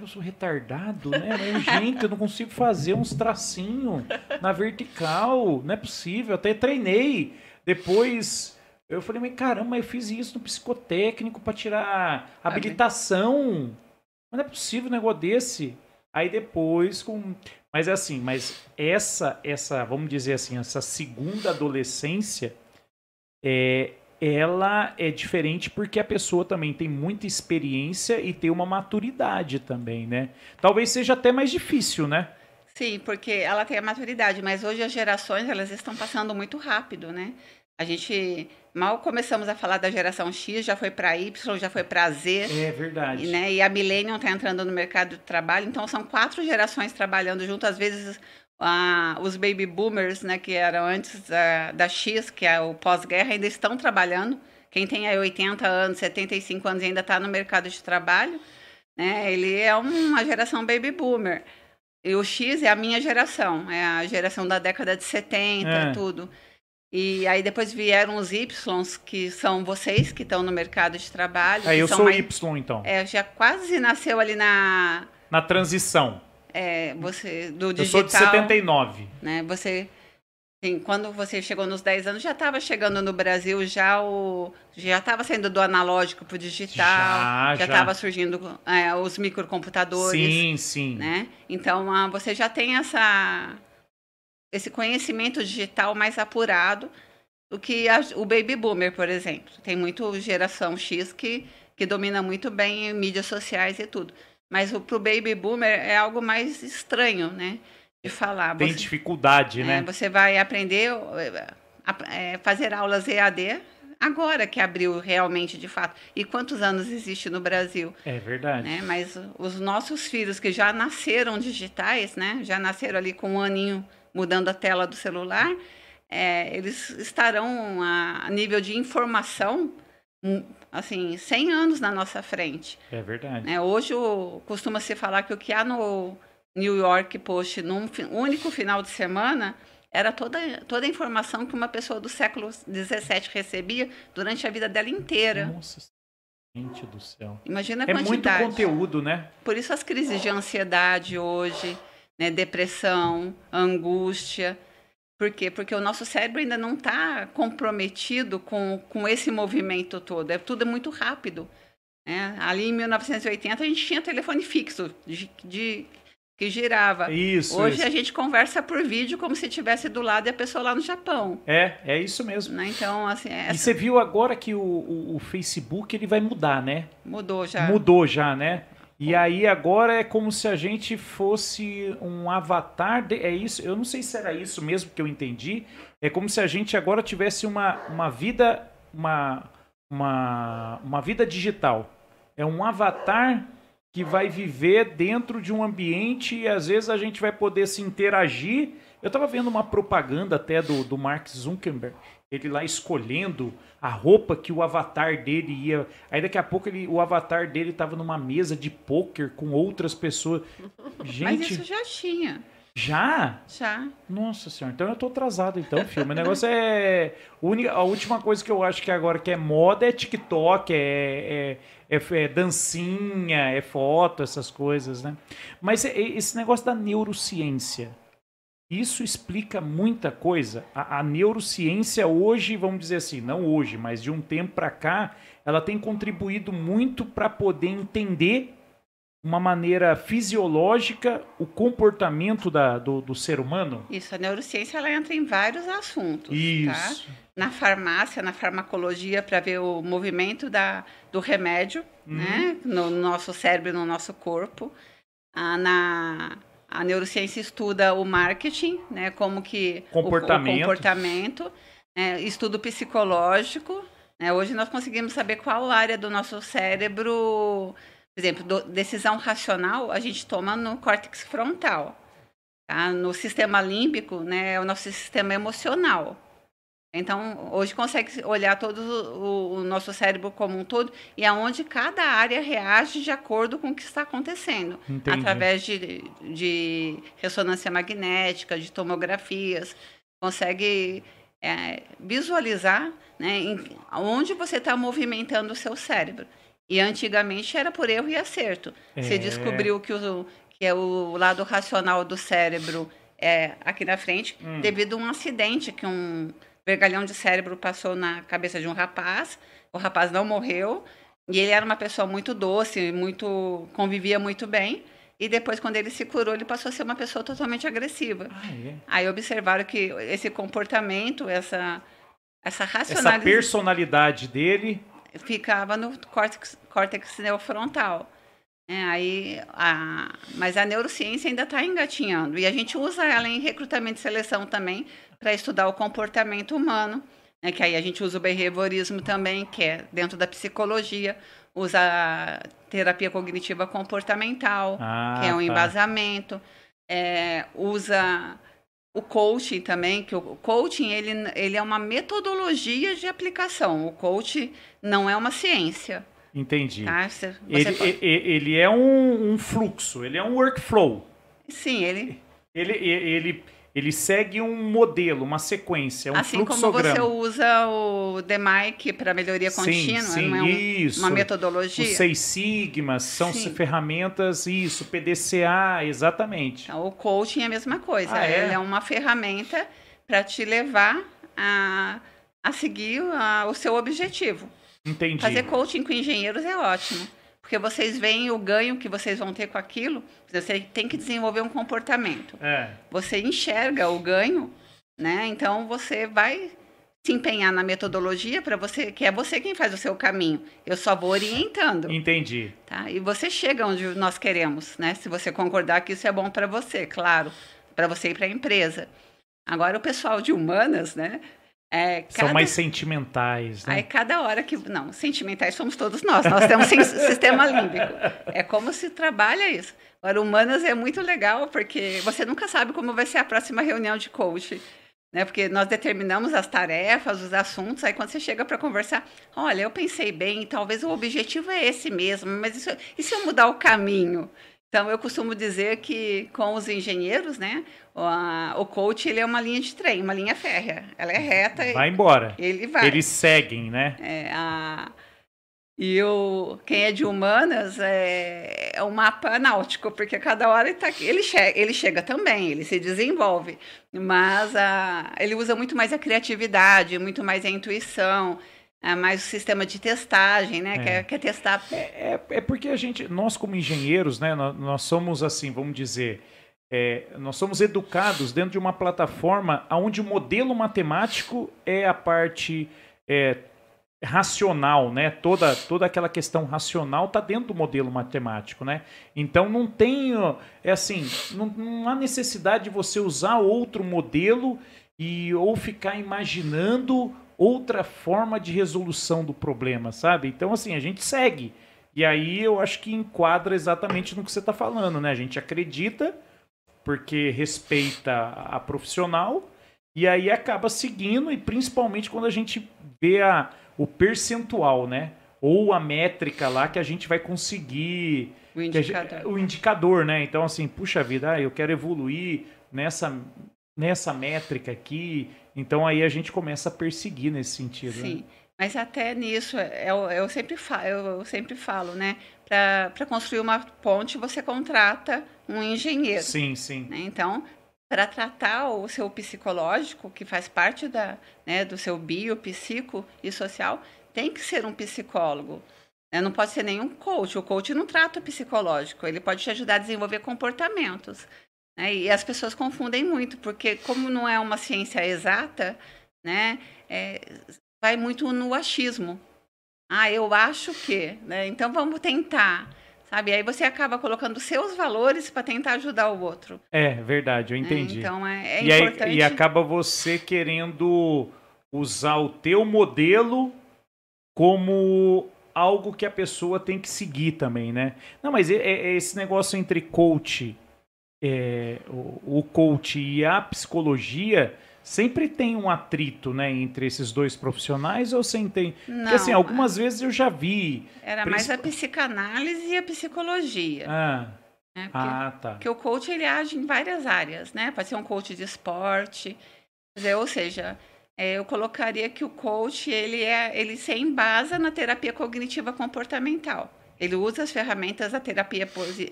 eu sou retardado, né? Mas, gente, eu não consigo fazer uns tracinhos na vertical. Não é possível. Eu até treinei. Depois eu falei, mas caramba, eu fiz isso no psicotécnico para tirar habilitação. Mas não é possível um negócio desse. Aí depois com. Mas é assim, mas essa, essa, vamos dizer assim, essa segunda adolescência é, ela é diferente porque a pessoa também tem muita experiência e tem uma maturidade também, né? Talvez seja até mais difícil, né? Sim, porque ela tem a maturidade, mas hoje as gerações elas estão passando muito rápido, né? A gente mal começamos a falar da geração X, já foi para Y, já foi para Z. É verdade. E, né, e a Millennium está entrando no mercado de trabalho, então são quatro gerações trabalhando junto, às vezes ah, os baby boomers, né, que eram antes da, da X, que é o pós-guerra, ainda estão trabalhando. Quem tem aí 80 anos, 75 anos e ainda está no mercado de trabalho, né, ele é uma geração baby boomer. E o X é a minha geração, é a geração da década de 70, é. tudo. E aí depois vieram os Ys, que são vocês que estão no mercado de trabalho. É, eu sou mais, Y, então. É, já quase nasceu ali na... Na transição é, você do digital. Eu sou de 79. Né, você sim, quando você chegou nos 10 anos, já estava chegando no Brasil, já o já estava saindo do analógico para o digital, já estava surgindo é, os microcomputadores. Sim, sim. Né? Então, ah, você já tem essa esse conhecimento digital mais apurado do que a, o baby boomer, por exemplo. Tem muito geração X que, que domina muito bem mídias sociais e tudo. Mas para o baby boomer é algo mais estranho, né? De falar. Tem você, dificuldade, né? É, você vai aprender a, é, fazer aulas EAD agora que abriu realmente de fato. E quantos anos existe no Brasil? É verdade. Né? Mas os nossos filhos que já nasceram digitais, né? Já nasceram ali com um aninho mudando a tela do celular, é, eles estarão a nível de informação assim, 100 anos na nossa frente. É verdade. É, hoje costuma-se falar que o que há no New York Post num único final de semana era toda, toda a informação que uma pessoa do século XVII recebia durante a vida dela inteira. Nossa, gente do céu. Imagina a é quantidade. É muito conteúdo, né? Por isso as crises de ansiedade hoje, né, depressão, angústia. Por quê? Porque o nosso cérebro ainda não está comprometido com, com esse movimento todo. É tudo muito rápido. Né? Ali em 1980 a gente tinha telefone fixo de, de que girava. Isso. Hoje isso. a gente conversa por vídeo como se estivesse do lado e a pessoa lá no Japão. É, é isso mesmo. Né? Então, assim. Essa... E você viu agora que o, o, o, Facebook ele vai mudar, né? Mudou já. Mudou já, né? E aí agora é como se a gente fosse um avatar. De, é isso. Eu não sei se era isso mesmo que eu entendi. É como se a gente agora tivesse uma, uma vida uma, uma, uma vida digital. É um avatar que vai viver dentro de um ambiente e às vezes a gente vai poder se interagir. Eu estava vendo uma propaganda até do, do Mark Zuckerberg ele lá escolhendo a roupa que o avatar dele ia. Aí daqui a pouco ele, o avatar dele estava numa mesa de pôquer com outras pessoas. Gente, Mas isso já tinha. Já? Já. Nossa senhora, então eu tô atrasado então, filme. O negócio é. A última coisa que eu acho que agora que é moda é TikTok, é, é, é, é dancinha, é foto, essas coisas, né? Mas esse negócio da neurociência isso explica muita coisa. A, a, neurociência hoje, vamos dizer assim, não hoje, mas de um tempo para cá, ela tem contribuído muito para poder entender uma maneira fisiológica o comportamento da, do, do, ser humano? Isso, a neurociência ela entra em vários assuntos. Tá? Isso. Tá? Na farmácia, na farmacologia, para ver o movimento da, do remédio uhum. né? no nosso cérebro, no nosso corpo. Ah, na a neurociência estuda o marketing, né, como que comportamento, o, o comportamento né, estudo psicológico. Né, hoje nós conseguimos saber qual área do nosso cérebro, por exemplo, do, decisão racional a gente toma no córtex frontal. Tá? No sistema límbico, né, é o nosso sistema emocional. Então, hoje consegue olhar todo o, o, nosso cérebro como um todo e aonde cada área reage de acordo com o que está acontecendo. Entendi. Através de, de ressonância magnética, de tomografias. consegue é, visualizar né, em, onde você está movimentando o seu cérebro. E antigamente era por erro e acerto. É. Você descobriu que, o, que é o lado racional do cérebro é aqui na frente, hum. devido a um acidente que um vergalhão de cérebro passou na cabeça de um rapaz. O rapaz não morreu. E ele era uma pessoa muito doce, muito convivia muito bem. E depois, quando ele se curou, ele passou a ser uma pessoa totalmente agressiva. Ah, é? Aí observaram que esse comportamento, essa, essa racionalidade... Essa personalidade dele... Ficava no córtex, córtex neofrontal. É, aí, a, mas a neurociência ainda está engatinhando. E a gente usa ela em recrutamento e seleção também para estudar o comportamento humano. Né, que aí a gente usa o behaviorismo também, que é dentro da psicologia usa terapia cognitiva comportamental, ah, que é um tá. embasamento, é, usa o coaching também, que o coaching ele, ele é uma metodologia de aplicação. O coaching não é uma ciência. Entendi. Tá? Você, você ele, pode... ele, é um, um, fluxo, ele é um workflow. Sim, ele. Ele, ele, ele segue um modelo, uma sequência, um assim fluxograma. como você usa o DMAIC para melhoria contínua, sim, sim, não é um, isso. uma metodologia? Os seis sigmas são sim. ferramentas, isso, PDCA, exatamente. Então, o coaching é a mesma coisa, ah, é? ele é uma ferramenta para te levar a, a seguir a, o seu objetivo. Entendi. Fazer coaching com engenheiros é ótimo. Porque vocês veem o ganho que vocês vão ter com aquilo. Você tem que desenvolver um comportamento. É. Você enxerga o ganho, né? Então você vai se empenhar na metodologia para você, que é você quem faz o seu caminho. Eu só vou orientando. Entendi. Tá? E você chega onde nós queremos, né? Se você concordar que isso é bom para você, claro, para você e para a empresa. Agora o pessoal de humanas, né? É, cada... São mais sentimentais, né? Aí cada hora que. Não, sentimentais somos todos nós. Nós temos sistema límbico. É como se trabalha isso. Agora, humanas é muito legal, porque você nunca sabe como vai ser a próxima reunião de coach. Né? Porque nós determinamos as tarefas, os assuntos, aí quando você chega para conversar, olha, eu pensei bem, talvez o objetivo é esse mesmo, mas isso, e se eu mudar o caminho? Então, eu costumo dizer que com os engenheiros, né, o, o coach ele é uma linha de trem, uma linha férrea. Ela é reta. Vai embora. Ele vai. Eles seguem, né? É, a, e o, quem é de humanas é, é um mapa náutico, porque cada hora ele, tá, ele, che, ele chega também, ele se desenvolve, mas a, ele usa muito mais a criatividade, muito mais a intuição, é mais o sistema de testagem, né? É. Quer, quer testar. É, é, é, porque a gente, nós como engenheiros, né, nós, nós somos assim, vamos dizer, é, nós somos educados dentro de uma plataforma onde o modelo matemático é a parte é, racional, né? Toda, toda aquela questão racional está dentro do modelo matemático, né? Então não tem, é assim, não, não há necessidade de você usar outro modelo e ou ficar imaginando outra forma de resolução do problema, sabe? Então assim a gente segue e aí eu acho que enquadra exatamente no que você está falando, né? A gente acredita porque respeita a profissional e aí acaba seguindo e principalmente quando a gente vê a o percentual, né? Ou a métrica lá que a gente vai conseguir. O indicador. Gente, o indicador, né? Então, assim, puxa vida, ah, eu quero evoluir nessa, nessa métrica aqui. Então, aí a gente começa a perseguir nesse sentido. Sim. Né? Mas até nisso, eu, eu, sempre, falo, eu sempre falo, né? Para construir uma ponte, você contrata um engenheiro. Sim, sim. Né? Então, para tratar o seu psicológico, que faz parte da, né, do seu bio, psico e social, tem que ser um psicólogo. Né? Não pode ser nenhum coach. O coach não trata o psicológico, ele pode te ajudar a desenvolver comportamentos. Né? E as pessoas confundem muito, porque como não é uma ciência exata, né, é, vai muito no achismo. Ah, eu acho que, né? Então vamos tentar. Sabe? Aí você acaba colocando seus valores para tentar ajudar o outro. É, verdade, eu entendi. É, então é, é e importante. Aí, e acaba você querendo usar o teu modelo como algo que a pessoa tem que seguir também, né? Não, mas é, é esse negócio entre coach, é, o, o coach e a psicologia sempre tem um atrito, né, entre esses dois profissionais ou sem tem? Não, Porque assim, algumas vezes eu já vi. Era mais a psicanálise e a psicologia. Ah. Né? Porque, ah, tá. Porque o coach ele age em várias áreas, né? Pode ser um coach de esporte, ou seja, é, eu colocaria que o coach ele é ele se embasa na terapia cognitiva comportamental. Ele usa as ferramentas da terapia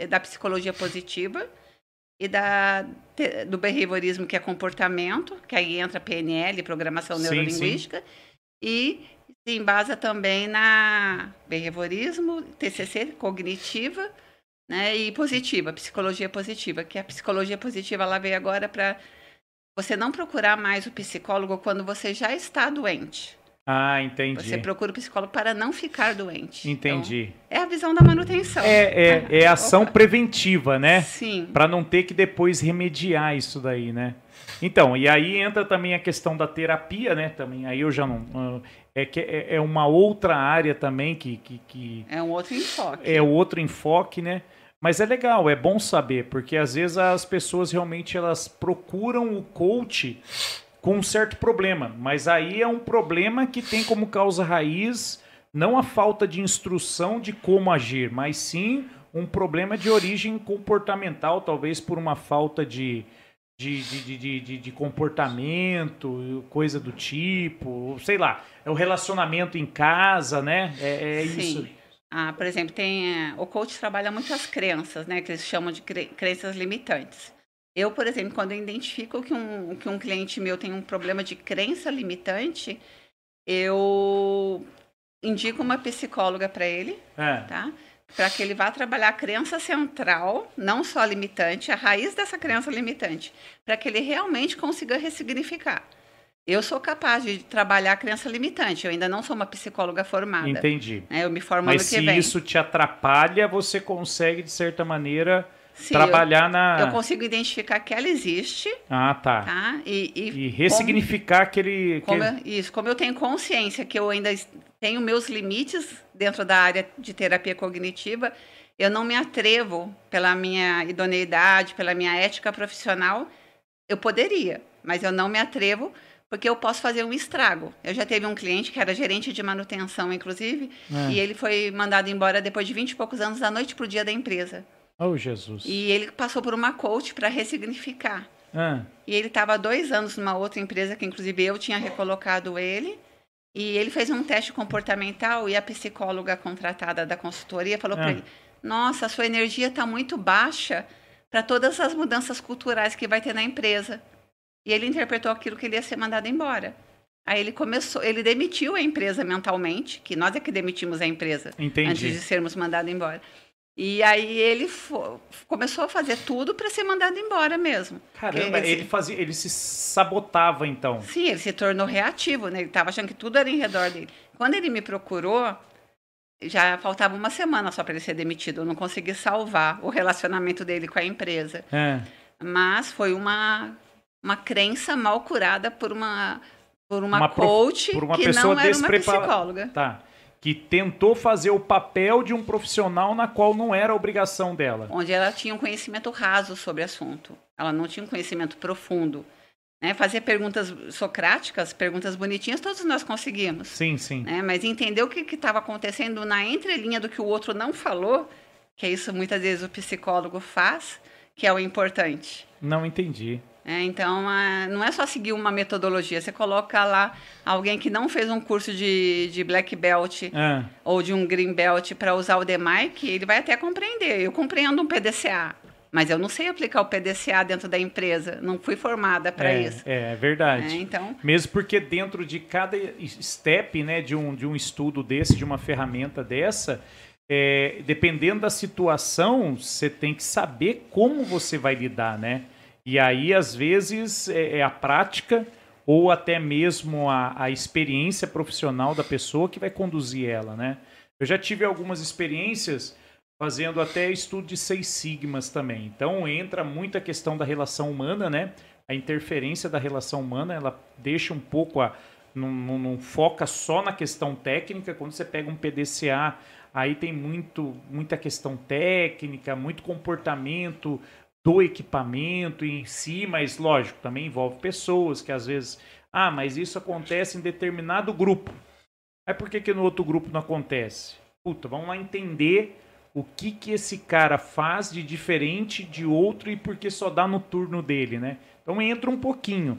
da psicologia positiva e da, do behaviorismo, que é comportamento, que aí entra PNL, programação neurolinguística, sim, sim. e se embasa também na behaviorismo, TCC, cognitiva, né, e positiva, psicologia positiva, que a psicologia positiva ela veio agora para você não procurar mais o psicólogo quando você já está doente. Ah, entendi. Você procura o psicólogo para não ficar doente. Entendi. Então, é a visão da manutenção. É, é, é ação Opa. preventiva, né? Sim. Para não ter que depois remediar isso daí, né? Então, e aí entra também a questão da terapia, né? Também aí eu já não. É que é, é uma outra área também que, que, que. É um outro enfoque. É outro enfoque, né? Mas é legal, é bom saber, porque às vezes as pessoas realmente elas procuram o coach com um certo problema, mas aí é um problema que tem como causa raiz não a falta de instrução de como agir, mas sim um problema de origem comportamental, talvez por uma falta de, de, de, de, de, comportamento, coisa do tipo, sei lá, é o relacionamento em casa, né? É, é isso. Ah, por exemplo, tem o coach trabalha muito as crenças, né? Que eles chamam de crenças limitantes. Eu, por exemplo, quando eu identifico que um, que um cliente meu tem um problema de crença limitante, eu indico uma psicóloga para ele, é. tá? Para que ele vá trabalhar a crença central, não só a limitante, a raiz dessa crença limitante, para que ele realmente consiga ressignificar. Eu sou capaz de trabalhar a crença limitante. Eu ainda não sou uma psicóloga formada. Entendi. Né? Eu me formo Mas ano que vem. se isso te atrapalha, você consegue, de certa maneira, Sim, trabalhar eu, na. Eu consigo identificar que ela existe. Ah, tá. tá? E, e, e ressignificar como, aquele. Como Eu, isso, como eu tenho consciência que eu ainda tenho meus limites dentro da área de terapia cognitiva, eu não me atrevo, pela minha idoneidade, pela minha ética profissional, eu poderia, mas eu não me atrevo porque eu posso fazer um estrago. Eu já teve um cliente que era gerente de manutenção, inclusive, é. e ele foi mandado embora depois de 20 e poucos anos, da noite para o dia da empresa. Oh, Jesus. E ele passou por uma coach para ressignificar. Ah. E ele estava dois anos numa outra empresa que, inclusive, eu tinha recolocado ele. E ele fez um teste comportamental e a psicóloga contratada da consultoria falou ah. para ele: Nossa, sua energia está muito baixa para todas as mudanças culturais que vai ter na empresa. E ele interpretou aquilo que ele ia ser mandado embora. Aí ele começou, ele demitiu a empresa mentalmente, que nós é que demitimos a empresa Entendi. antes de sermos mandados embora. E aí ele começou a fazer tudo para ser mandado embora mesmo. Caramba, ele, ele, fazia, ele se sabotava então. Sim, ele se tornou reativo, né? Ele estava achando que tudo era em redor dele. Quando ele me procurou, já faltava uma semana só para ele ser demitido. Eu não consegui salvar o relacionamento dele com a empresa. É. Mas foi uma, uma crença mal curada por uma, por uma, uma coach por uma que não era uma psicóloga. Tá que tentou fazer o papel de um profissional na qual não era obrigação dela. Onde ela tinha um conhecimento raso sobre o assunto. Ela não tinha um conhecimento profundo. Né? Fazer perguntas socráticas, perguntas bonitinhas, todos nós conseguimos. Sim, sim. Né? Mas entender o que estava acontecendo na entrelinha do que o outro não falou, que é isso muitas vezes o psicólogo faz, que é o importante. Não entendi. É, então, não é só seguir uma metodologia. Você coloca lá alguém que não fez um curso de, de black belt é. ou de um green belt para usar o DMAIC, ele vai até compreender. Eu compreendo um PDCA, mas eu não sei aplicar o PDCA dentro da empresa. Não fui formada para é, isso. É, é verdade. É, então... Mesmo porque dentro de cada step né, de, um, de um estudo desse, de uma ferramenta dessa, é, dependendo da situação, você tem que saber como você vai lidar, né? E aí, às vezes, é, é a prática ou até mesmo a, a experiência profissional da pessoa que vai conduzir ela, né? Eu já tive algumas experiências fazendo até estudo de seis sigmas também. Então entra muita questão da relação humana, né? A interferência da relação humana, ela deixa um pouco a não, não, não, foca só na questão técnica. Quando você pega um PDCA, aí tem muito, muita questão técnica, muito comportamento, do equipamento em si, mas lógico, também envolve pessoas que às vezes, ah, mas isso acontece em determinado grupo. Aí por que, que no outro grupo não acontece? Puta, vamos lá entender o que, que esse cara faz de diferente de outro e por que só dá no turno dele, né? Então entra um pouquinho.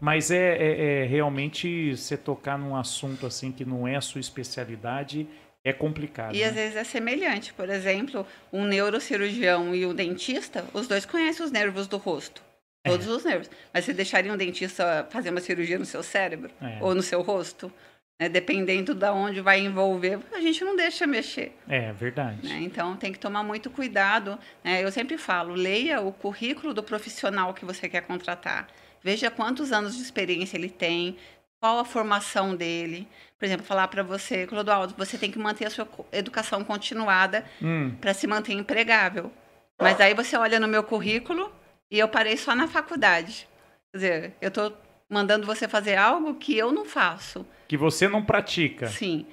Mas é, é, é, realmente você tocar num assunto assim que não é a sua especialidade é complicado. E né? às vezes é semelhante. Por exemplo, um neurocirurgião e um dentista, os dois conhecem os nervos do rosto. É. Todos é. os nervos. Mas você deixaria um dentista fazer uma cirurgia no seu cérebro? É. Ou no seu rosto? Né? Dependendo de onde vai envolver, a gente não deixa mexer. É verdade. Né? Então tem que tomar muito cuidado. Né? Eu sempre falo, leia o currículo do profissional que você quer contratar. Veja quantos anos de experiência ele tem, qual a formação dele. Por exemplo, falar para você, Clodoaldo, você tem que manter a sua educação continuada hum. para se manter empregável. Mas aí você olha no meu currículo e eu parei só na faculdade. Quer dizer, eu estou mandando você fazer algo que eu não faço. Que você não pratica. Sim.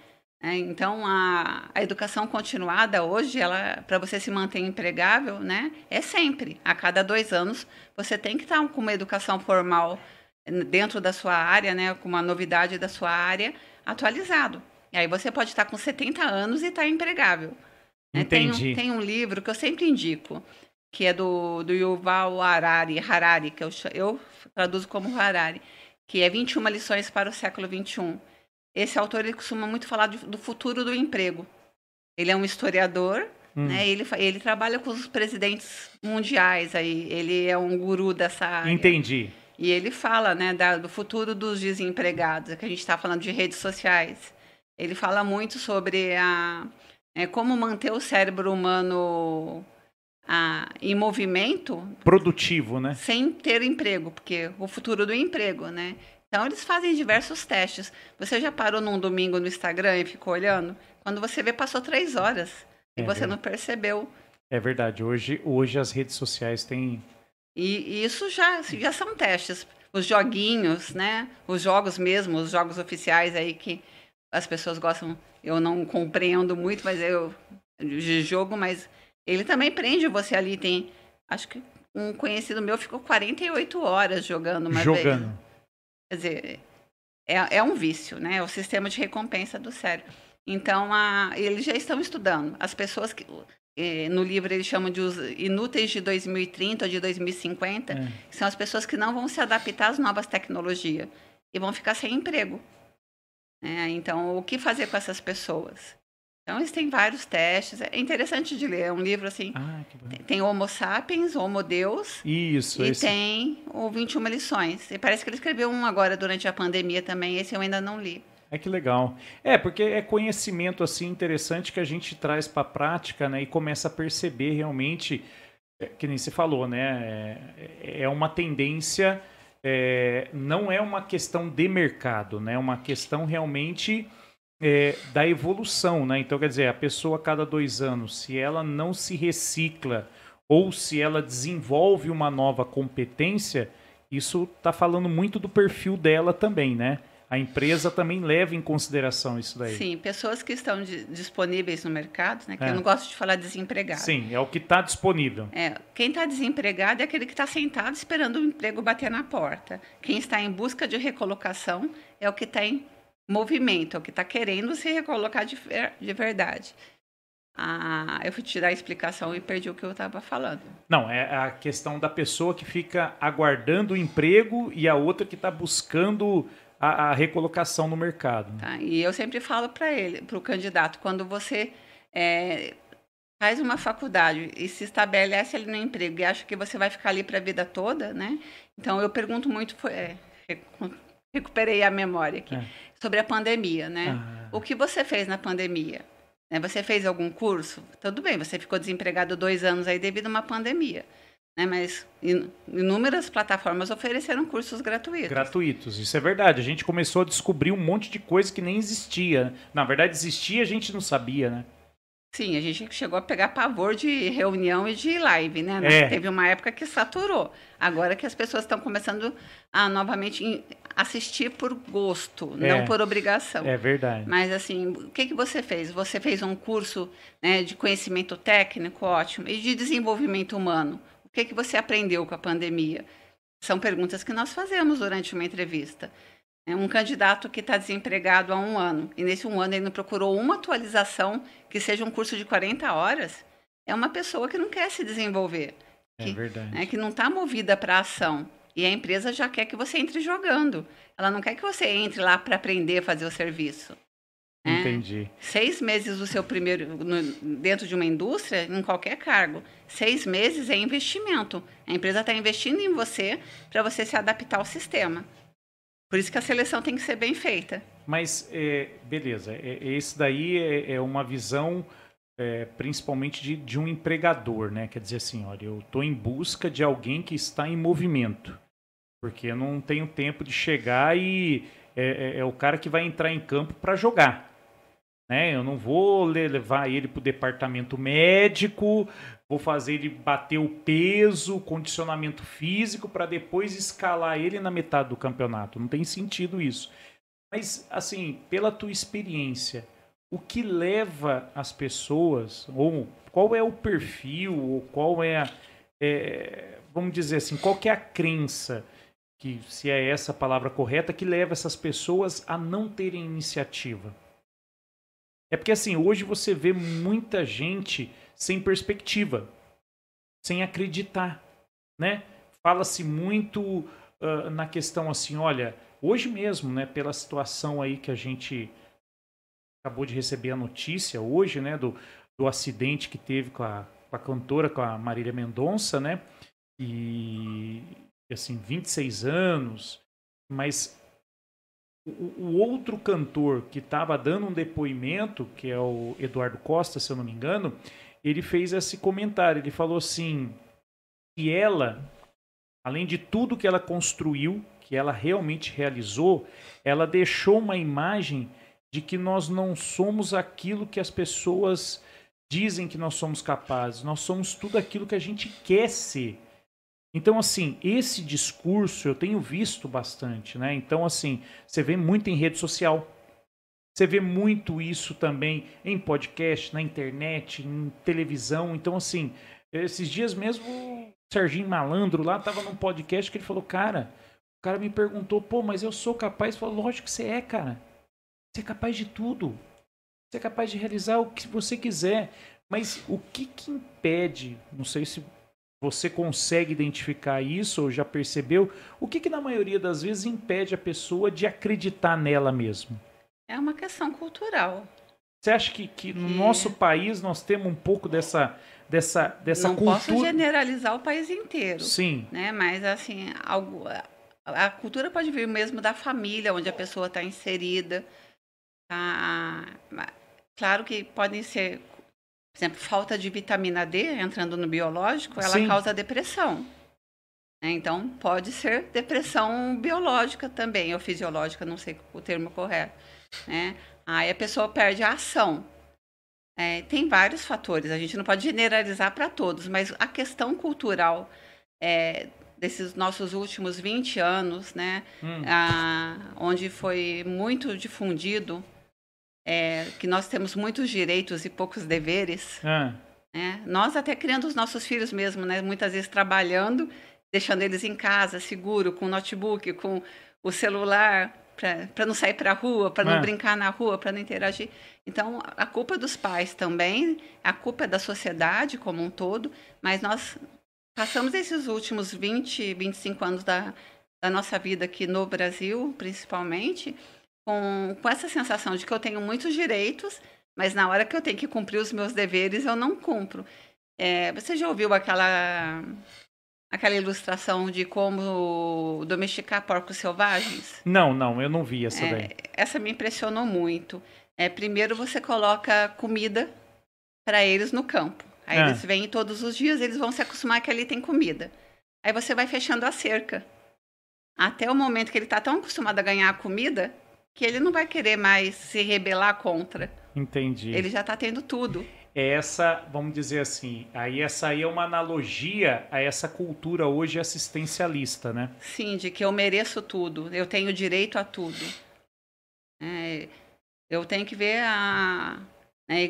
É, então, a, a educação continuada hoje, ela para você se manter empregável, né, é sempre. A cada dois anos, você tem que estar com uma educação formal dentro da sua área, né, com uma novidade da sua área, atualizado. E aí você pode estar com 70 anos e estar tá empregável. Né? Entendi. Tem, tem, um livro que eu sempre indico, que é do, do Yuval Harari, Harari, que eu, eu traduzo como Harari, que é 21 lições para o século 21. Esse autor ele costuma muito falar de, do futuro do emprego. Ele é um historiador, hum. né? Ele, ele trabalha com os presidentes mundiais aí. Ele é um guru dessa área. Entendi. E ele fala né, da, do futuro dos desempregados, que a gente está falando de redes sociais. Ele fala muito sobre a, é, como manter o cérebro humano a, em movimento. Produtivo, né? Sem ter emprego, porque o futuro do emprego, né? Então, eles fazem diversos testes. Você já parou num domingo no Instagram e ficou olhando? Quando você vê, passou três horas e é você verdade. não percebeu. É verdade. Hoje, hoje as redes sociais têm e, isso já, já são testes. Os joguinhos, né? Os jogos mesmo, os jogos oficiais aí que as pessoas gostam. Eu não compreendo muito, mas eu de jogo, mas ele também prende você ali. Tem, acho que um conhecido meu ficou 48 horas jogando uma jogando. Vez. Quer dizer, é, é um vício, né? É o sistema de recompensa do cérebro. Então, a, eles já estão estudando. As pessoas que no livro eles chamam de os inúteis de 2030 ou de 2050, é. que são as pessoas que não vão se adaptar às novas tecnologias e vão ficar sem emprego. É, então, o que fazer com essas pessoas? Então, eles têm vários testes. É interessante de ler. É um livro assim. Ah, tem Homo Sapiens, Homo Deus. Isso. E esse... tem o 21 lições. E parece que ele escreveu um agora durante a pandemia também. Esse eu ainda não li. É que legal. É, porque é conhecimento assim interessante que a gente traz para a prática, né? E começa a perceber realmente, é, que nem você falou, né? É, é uma tendência, é, não é uma questão de mercado, né? É uma questão realmente é, da evolução, né? Então, quer dizer, a pessoa a cada dois anos, se ela não se recicla ou se ela desenvolve uma nova competência, isso está falando muito do perfil dela também, né? A empresa também leva em consideração isso daí. Sim, pessoas que estão de, disponíveis no mercado, né? Que é. eu não gosto de falar desempregado. Sim, é o que está disponível. É, quem está desempregado é aquele que está sentado esperando o emprego bater na porta. Quem está em busca de recolocação é o que está em movimento, é o que está querendo se recolocar de, de verdade. Ah, eu fui tirar a explicação e perdi o que eu estava falando. Não, é a questão da pessoa que fica aguardando o emprego e a outra que está buscando a, a recolocação no mercado. Tá, e eu sempre falo para ele, para o candidato, quando você é, faz uma faculdade e se estabelece ali no emprego e acha que você vai ficar ali para a vida toda, né? Então eu pergunto muito, é, recuperei a memória aqui, é. sobre a pandemia, né? Ah. O que você fez na pandemia? Né, você fez algum curso? Tudo bem, você ficou desempregado dois anos aí devido a uma pandemia. Né? Mas inúmeras plataformas ofereceram cursos gratuitos. Gratuitos, isso é verdade. A gente começou a descobrir um monte de coisa que nem existia. Na verdade, existia, a gente não sabia, né? Sim, a gente chegou a pegar pavor de reunião e de live, né? É. Teve uma época que saturou. Agora que as pessoas estão começando a novamente assistir por gosto, é. não por obrigação. É verdade. Mas assim, o que, que você fez? Você fez um curso né, de conhecimento técnico, ótimo, e de desenvolvimento humano. O que, que você aprendeu com a pandemia? São perguntas que nós fazemos durante uma entrevista. É um candidato que está desempregado há um ano e nesse um ano ele não procurou uma atualização que seja um curso de 40 horas. É uma pessoa que não quer se desenvolver. É que, verdade. Né, que não está movida para ação. E a empresa já quer que você entre jogando. Ela não quer que você entre lá para aprender a fazer o serviço. Né? Entendi. Seis meses do seu primeiro no, dentro de uma indústria, em qualquer cargo, seis meses é investimento. A empresa está investindo em você para você se adaptar ao sistema. Por isso que a seleção tem que ser bem feita. Mas é, beleza, é, esse daí é, é uma visão é, principalmente de, de, um empregador, né? Quer dizer assim, olha, eu estou em busca de alguém que está em movimento, porque eu não tenho tempo de chegar e é, é, é o cara que vai entrar em campo para jogar. Né? Eu não vou levar ele para o departamento médico, vou fazer ele bater o peso, condicionamento físico, para depois escalar ele na metade do campeonato. Não tem sentido isso. Mas, assim, pela tua experiência, o que leva as pessoas, ou qual é o perfil, ou qual é, a, é vamos dizer assim, qual é a crença, que se é essa a palavra correta, que leva essas pessoas a não terem iniciativa? É porque assim, hoje você vê muita gente sem perspectiva, sem acreditar, né? Fala-se muito uh, na questão assim, olha, hoje mesmo, né, pela situação aí que a gente acabou de receber a notícia hoje, né, do, do acidente que teve com a, com a cantora, com a Marília Mendonça, né, e assim, 26 anos, mas o, o outro cantor que estava dando um depoimento, que é o Eduardo Costa, se eu não me engano, ele fez esse comentário, ele falou assim, que ela, além de tudo que ela construiu, que ela realmente realizou, ela deixou uma imagem de que nós não somos aquilo que as pessoas dizem que nós somos capazes. Nós somos tudo aquilo que a gente quer ser. Então, assim, esse discurso eu tenho visto bastante, né? Então, assim, você vê muito em rede social. Você vê muito isso também em podcast, na internet, em televisão. Então, assim, esses dias mesmo, o Serginho Malandro lá estava num podcast que ele falou, cara, o cara me perguntou, pô, mas eu sou capaz? Falou, lógico que você é, cara. Você é capaz de tudo. Você é capaz de realizar o que você quiser. Mas o que, que impede? Não sei se você consegue identificar isso ou já percebeu. O que, que na maioria das vezes impede a pessoa de acreditar nela mesmo? É uma questão cultural. Você acha que, que no nosso país nós temos um pouco dessa dessa dessa Não cultura? posso generalizar o país inteiro. Sim. Né? Mas assim, algo, a cultura pode vir mesmo da família onde a pessoa está inserida. Tá? Claro que podem ser, por exemplo, falta de vitamina D, entrando no biológico, ela Sim. causa depressão. Né? Então, pode ser depressão biológica também, ou fisiológica, não sei o termo correto. Né? Aí a pessoa perde a ação. É, tem vários fatores, a gente não pode generalizar para todos, mas a questão cultural é, desses nossos últimos 20 anos, né, hum. a, onde foi muito difundido é, que nós temos muitos direitos e poucos deveres. Ah. Né? Nós até criando os nossos filhos mesmo, né? muitas vezes trabalhando, deixando eles em casa, seguro, com o notebook, com o celular, para não sair para a rua, para não é. brincar na rua, para não interagir. Então, a culpa é dos pais também, a culpa é da sociedade como um todo, mas nós passamos esses últimos 20, 25 anos da, da nossa vida aqui no Brasil, principalmente, com, com essa sensação de que eu tenho muitos direitos, mas na hora que eu tenho que cumprir os meus deveres, eu não cumpro. É, você já ouviu aquela aquela ilustração de como domesticar porcos selvagens? Não, não, eu não vi essa é, daí. Essa me impressionou muito. É, primeiro você coloca comida para eles no campo. Aí é. eles vêm todos os dias, eles vão se acostumar que ali tem comida. Aí você vai fechando a cerca. Até o momento que ele está tão acostumado a ganhar a comida que ele não vai querer mais se rebelar contra. Entendi. Ele já está tendo tudo. Essa, vamos dizer assim, aí essa aí é uma analogia a essa cultura hoje assistencialista, né? Sim, de que eu mereço tudo, eu tenho direito a tudo. É, eu tenho que ver a, né,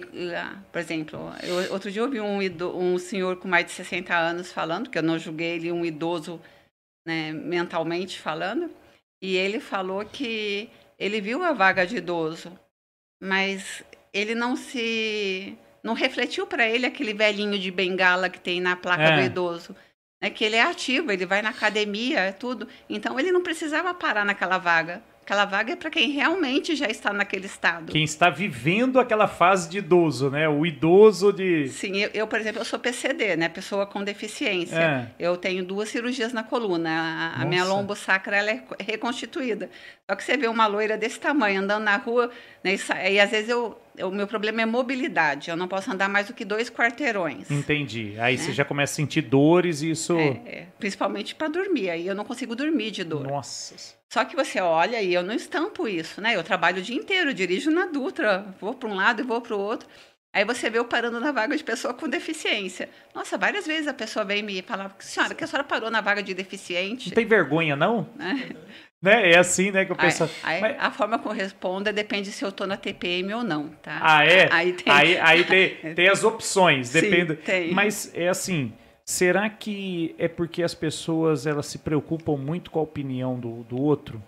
por exemplo, eu, outro dia eu ouvi um, um senhor com mais de 60 anos falando, que eu não julguei ele um idoso né, mentalmente falando, e ele falou que ele viu a vaga de idoso, mas ele não se. não refletiu para ele aquele velhinho de bengala que tem na placa é. do idoso. né, que ele é ativo, ele vai na academia, é tudo. Então ele não precisava parar naquela vaga. Aquela vaga é para quem realmente já está naquele estado. Quem está vivendo aquela fase de idoso, né? O idoso de. Sim, eu, eu por exemplo, eu sou PCD, né? Pessoa com deficiência. É. Eu tenho duas cirurgias na coluna. A, a minha lombo sacra ela é reconstituída. Só que você vê uma loira desse tamanho andando na rua, né? E, e às vezes eu, o meu problema é mobilidade. Eu não posso andar mais do que dois quarteirões. Entendi. Aí né? você já começa a sentir dores e isso. É, é. principalmente para dormir. Aí eu não consigo dormir de dor. Nossa. Só que você olha e eu não estampo isso, né? Eu trabalho o dia inteiro, dirijo na Dutra, vou para um lado e vou para o outro. Aí você vê eu parando na vaga de pessoa com deficiência. Nossa, várias vezes a pessoa vem me falar, senhora, que a senhora parou na vaga de deficiente. Não tem vergonha, não? É. Né? É assim, né, que eu penso. Aí, Mas... A forma como responda depende se eu estou na TPM ou não, tá? Ah, é? Aí tem, aí, aí tem, tem as opções, depende. Sim, tem. Mas é assim, será que é porque as pessoas elas se preocupam muito com a opinião do, do outro?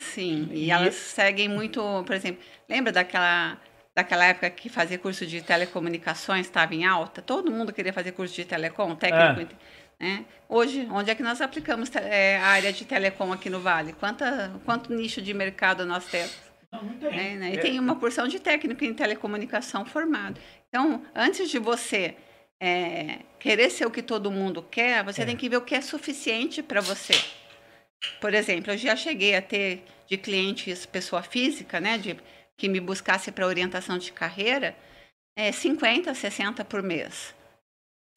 Sim, e, e elas seguem muito, por exemplo, lembra daquela daquela época que fazer curso de telecomunicações estava em alta? Todo mundo queria fazer curso de telecom, técnico. É. Né? Hoje, onde é que nós aplicamos é, a área de telecom aqui no Vale? Quanta, quanto nicho de mercado nós temos? Não, não tem. É, né? E é. tem uma porção de técnico em telecomunicação formado. Então, antes de você é, querer ser o que todo mundo quer, você é. tem que ver o que é suficiente para você. Por exemplo, eu já cheguei a ter de clientes pessoa física, né, de, que me buscasse para orientação de carreira, é, 50, 60 por mês.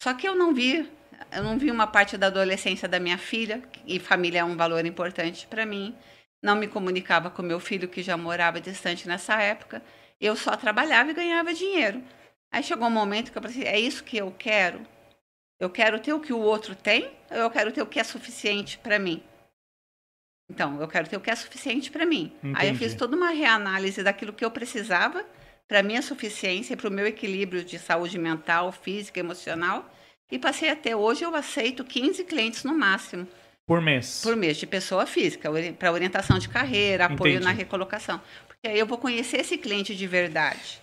Só que eu não vi eu não vi uma parte da adolescência da minha filha, e família é um valor importante para mim. Não me comunicava com meu filho, que já morava distante nessa época. Eu só trabalhava e ganhava dinheiro. Aí chegou um momento que eu falei: é isso que eu quero? Eu quero ter o que o outro tem, ou eu quero ter o que é suficiente para mim? Então, eu quero ter o que é suficiente para mim. Entendi. Aí eu fiz toda uma reanálise daquilo que eu precisava para minha suficiência, para o meu equilíbrio de saúde mental, física, emocional e passei até hoje, eu aceito 15 clientes no máximo. Por mês? Por mês, de pessoa física, para orientação de carreira, apoio Entendi. na recolocação. Porque aí eu vou conhecer esse cliente de verdade.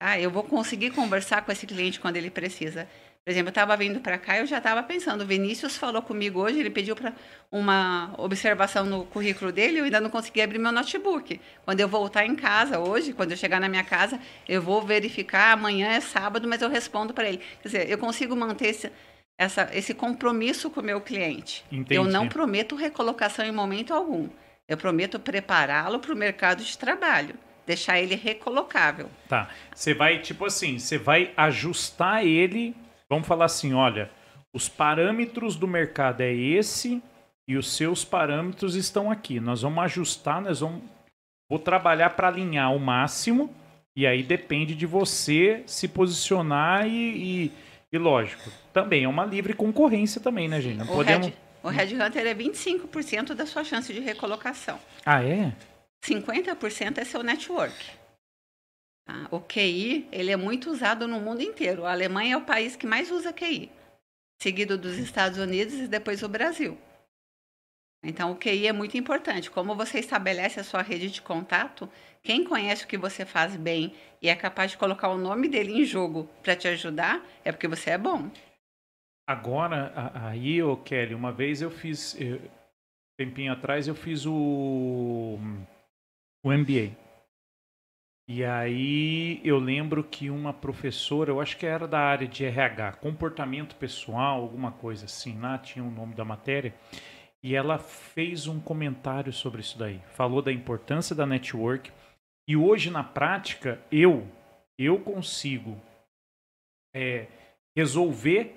Ah, eu vou conseguir conversar com esse cliente quando ele precisa. Por exemplo, eu estava vindo para cá e eu já estava pensando. O Vinícius falou comigo hoje, ele pediu para uma observação no currículo dele, eu ainda não consegui abrir meu notebook. Quando eu voltar em casa hoje, quando eu chegar na minha casa, eu vou verificar. Amanhã é sábado, mas eu respondo para ele. Quer dizer, eu consigo manter esse, essa, esse compromisso com o meu cliente. Entendi. Eu não prometo recolocação em momento algum. Eu prometo prepará-lo para o mercado de trabalho deixar ele recolocável. Tá. Você vai, tipo assim, você vai ajustar ele Vamos falar assim, olha, os parâmetros do mercado é esse e os seus parâmetros estão aqui. Nós vamos ajustar, nós vamos vou trabalhar para alinhar o máximo e aí depende de você se posicionar e, e, e, lógico, também é uma livre concorrência também, né, gente? Não o podemos... Red, o Red Hunter é 25% da sua chance de recolocação. Ah, é? 50% é seu network. Tá? O QI ele é muito usado no mundo inteiro. A Alemanha é o país que mais usa QI, seguido dos Estados Unidos e depois o Brasil. Então, o QI é muito importante. Como você estabelece a sua rede de contato, quem conhece o que você faz bem e é capaz de colocar o nome dele em jogo para te ajudar, é porque você é bom. Agora, aí, ô Kelly, uma vez eu fiz, tempinho atrás, eu fiz o, o MBA. E aí eu lembro que uma professora, eu acho que era da área de RH, comportamento pessoal, alguma coisa assim, lá tinha o nome da matéria, e ela fez um comentário sobre isso daí. Falou da importância da network. E hoje na prática eu eu consigo é, resolver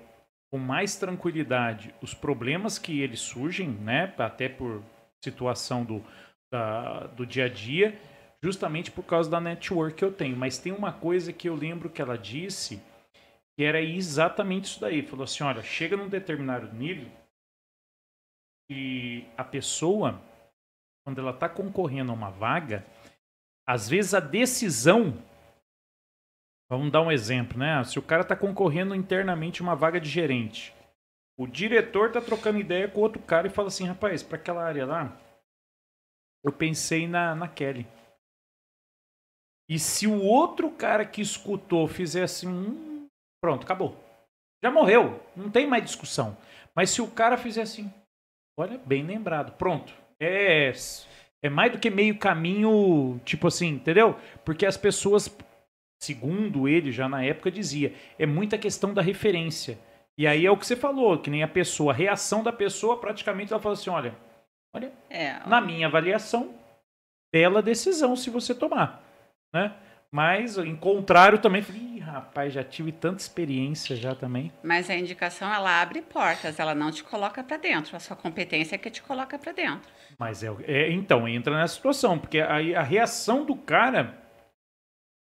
com mais tranquilidade os problemas que eles surgem, né? Até por situação do, da, do dia a dia justamente por causa da network que eu tenho. Mas tem uma coisa que eu lembro que ela disse que era exatamente isso daí. Falou assim: olha, chega num determinado nível e a pessoa, quando ela está concorrendo a uma vaga, às vezes a decisão. Vamos dar um exemplo, né? Se o cara está concorrendo internamente uma vaga de gerente, o diretor está trocando ideia com outro cara e fala assim: rapaz, para aquela área lá, eu pensei na, na Kelly. E se o outro cara que escutou fizesse um. Pronto, acabou. Já morreu. Não tem mais discussão. Mas se o cara fizer assim, olha, bem lembrado, pronto. É, é mais do que meio caminho, tipo assim, entendeu? Porque as pessoas, segundo ele já na época dizia, é muita questão da referência. E aí é o que você falou, que nem a pessoa, a reação da pessoa, praticamente ela fala assim, olha, olha, é, na minha avaliação, bela decisão se você tomar, né? Mas, em contrário, também falei, Ih, rapaz, já tive tanta experiência já também. Mas a indicação, ela abre portas, ela não te coloca para dentro. A sua competência é que te coloca para dentro. Mas é, é, então, entra nessa situação, porque a, a reação do cara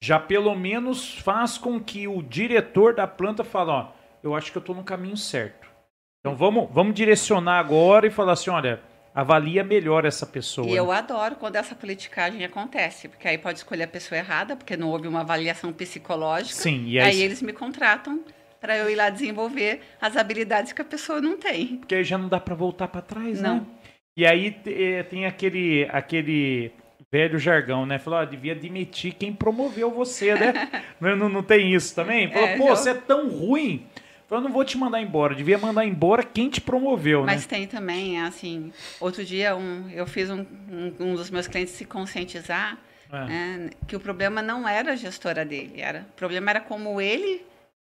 já pelo menos faz com que o diretor da planta fale, ó, eu acho que eu estou no caminho certo. Então vamos, vamos direcionar agora e falar assim, olha, avalia melhor essa pessoa. E eu adoro quando essa politicagem acontece, porque aí pode escolher a pessoa errada, porque não houve uma avaliação psicológica. Sim, e aí, aí eles me contratam para eu ir lá desenvolver as habilidades que a pessoa não tem. Porque aí já não dá para voltar para trás, não. né? E aí eh, tem aquele aquele velho jargão, né? Falou, ah, devia admitir quem promoveu você, né? não, não, não, tem isso também? Falou, é, pô, eu... você é tão ruim eu não vou te mandar embora, devia mandar embora quem te promoveu, Mas né? tem também, assim, outro dia um, eu fiz um, um, um dos meus clientes se conscientizar é. né, que o problema não era a gestora dele, era, o problema era como ele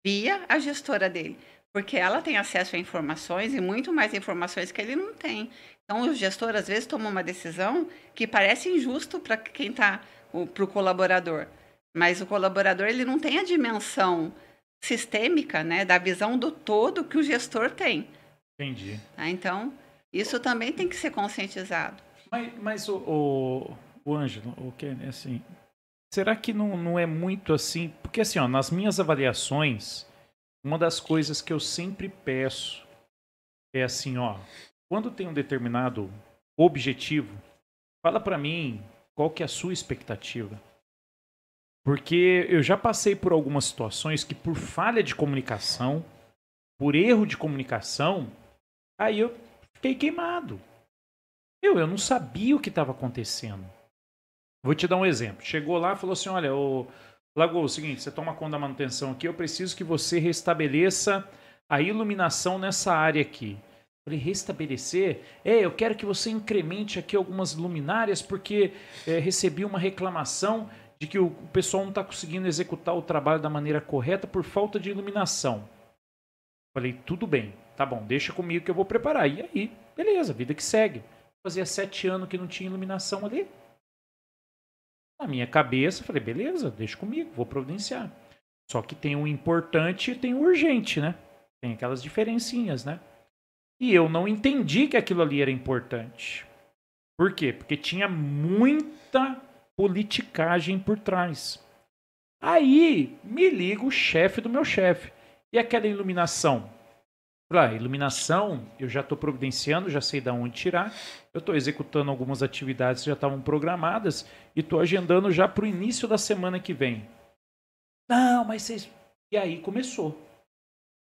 via a gestora dele. Porque ela tem acesso a informações e muito mais informações que ele não tem. Então, o gestor, às vezes, toma uma decisão que parece injusto para quem está, para o colaborador. Mas o colaborador, ele não tem a dimensão sistêmica, né, da visão do todo que o gestor tem. Entendi. Tá? Então, isso também tem que ser conscientizado. Mas, mas o, o, o Ângelo, o que assim, será que não, não é muito assim? Porque assim, ó, nas minhas avaliações, uma das coisas que eu sempre peço é assim, ó, quando tem um determinado objetivo, fala para mim qual que é a sua expectativa. Porque eu já passei por algumas situações que, por falha de comunicação, por erro de comunicação, aí eu fiquei queimado. Eu, eu não sabia o que estava acontecendo. Vou te dar um exemplo. Chegou lá e falou assim: olha, o Lagoa, é o seguinte, você toma conta da manutenção aqui, eu preciso que você restabeleça a iluminação nessa área aqui. Falei, restabelecer? É, eu quero que você incremente aqui algumas luminárias, porque é, recebi uma reclamação de que o pessoal não está conseguindo executar o trabalho da maneira correta por falta de iluminação. Falei, tudo bem, tá bom, deixa comigo que eu vou preparar. E aí, beleza, vida que segue. Fazia sete anos que não tinha iluminação ali. Na minha cabeça, falei, beleza, deixa comigo, vou providenciar. Só que tem o importante e tem o urgente, né? Tem aquelas diferencinhas, né? E eu não entendi que aquilo ali era importante. Por quê? Porque tinha muita politicagem por trás. Aí me liga o chefe do meu chefe. E aquela iluminação? Ah, iluminação, eu já estou providenciando, já sei de onde tirar. Eu estou executando algumas atividades que já estavam programadas e estou agendando já para o início da semana que vem. Não, mas vocês. E aí começou.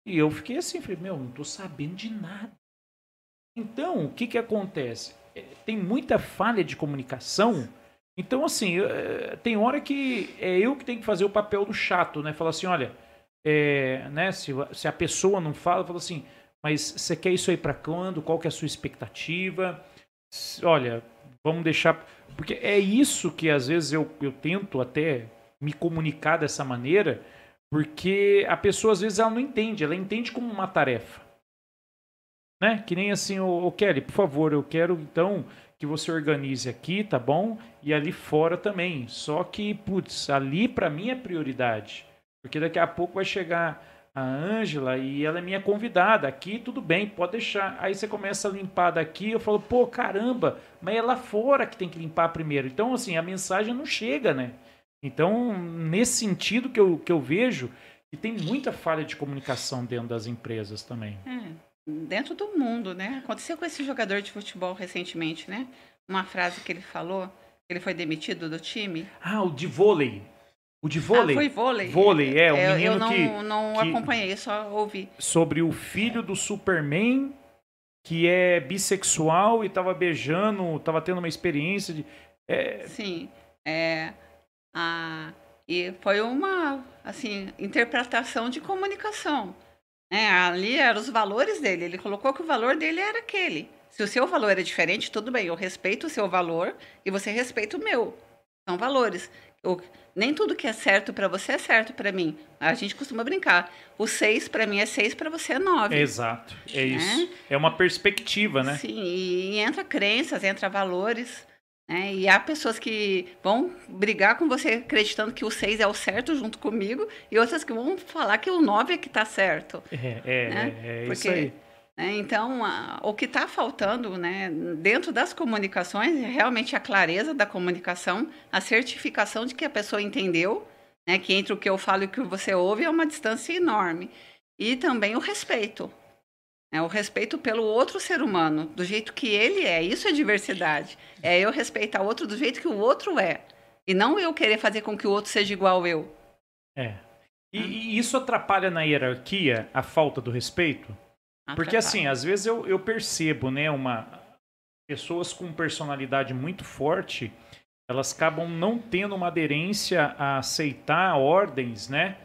E eu fiquei assim, falei, meu, não estou sabendo de nada. Então, o que, que acontece? É, tem muita falha de comunicação então, assim, eh, tem hora que é eu que tenho que fazer o papel do chato, né? Falar assim, olha, é, né? Se, se a pessoa não fala, fala assim, mas você quer isso aí para quando? Qual que é a sua expectativa? Olha, vamos deixar... Porque é isso que às vezes eu, eu tento até me comunicar dessa maneira, porque a pessoa às vezes ela não entende, ela entende como uma tarefa. Né? Que nem assim, o Kelly, por favor, eu quero então que você organize aqui, tá bom? E ali fora também. Só que, putz, ali para mim é prioridade. Porque daqui a pouco vai chegar a Ângela e ela é minha convidada. Aqui tudo bem, pode deixar. Aí você começa a limpar daqui, eu falo, pô, caramba, mas é lá fora que tem que limpar primeiro. Então, assim, a mensagem não chega, né? Então, nesse sentido que eu, que eu vejo, que tem muita falha de comunicação dentro das empresas também. É dentro do mundo, né? Aconteceu com esse jogador de futebol recentemente, né? Uma frase que ele falou, ele foi demitido do time. Ah, o de vôlei. O de vôlei. Ah, foi vôlei. Vôlei, é, o é, menino eu não, que... não que, acompanhei, só ouvi. Sobre o filho do Superman que é bissexual e estava beijando, estava tendo uma experiência de... É... Sim, é... A... E foi uma, assim, interpretação de comunicação. É, ali eram os valores dele. Ele colocou que o valor dele era aquele. Se o seu valor é diferente, tudo bem, eu respeito o seu valor e você respeita o meu. São valores. Eu, nem tudo que é certo para você é certo para mim. A gente costuma brincar. O seis para mim é seis, para você é nove. Exato, é né? isso. É uma perspectiva, né? Sim, e entra crenças, entra valores. Né? E há pessoas que vão brigar com você acreditando que o 6 é o certo junto comigo, e outras que vão falar que o 9 é que está certo. É, é, né? é, é Porque, isso aí. Né, então, a, o que está faltando né, dentro das comunicações é realmente a clareza da comunicação, a certificação de que a pessoa entendeu, né, que entre o que eu falo e o que você ouve é uma distância enorme. E também o respeito. É o respeito pelo outro ser humano, do jeito que ele é. Isso é diversidade. É eu respeitar o outro do jeito que o outro é. E não eu querer fazer com que o outro seja igual eu. É. E, e isso atrapalha na hierarquia a falta do respeito? Atrapalha. Porque assim, às vezes eu, eu percebo, né, uma pessoas com personalidade muito forte, elas acabam não tendo uma aderência a aceitar ordens, né?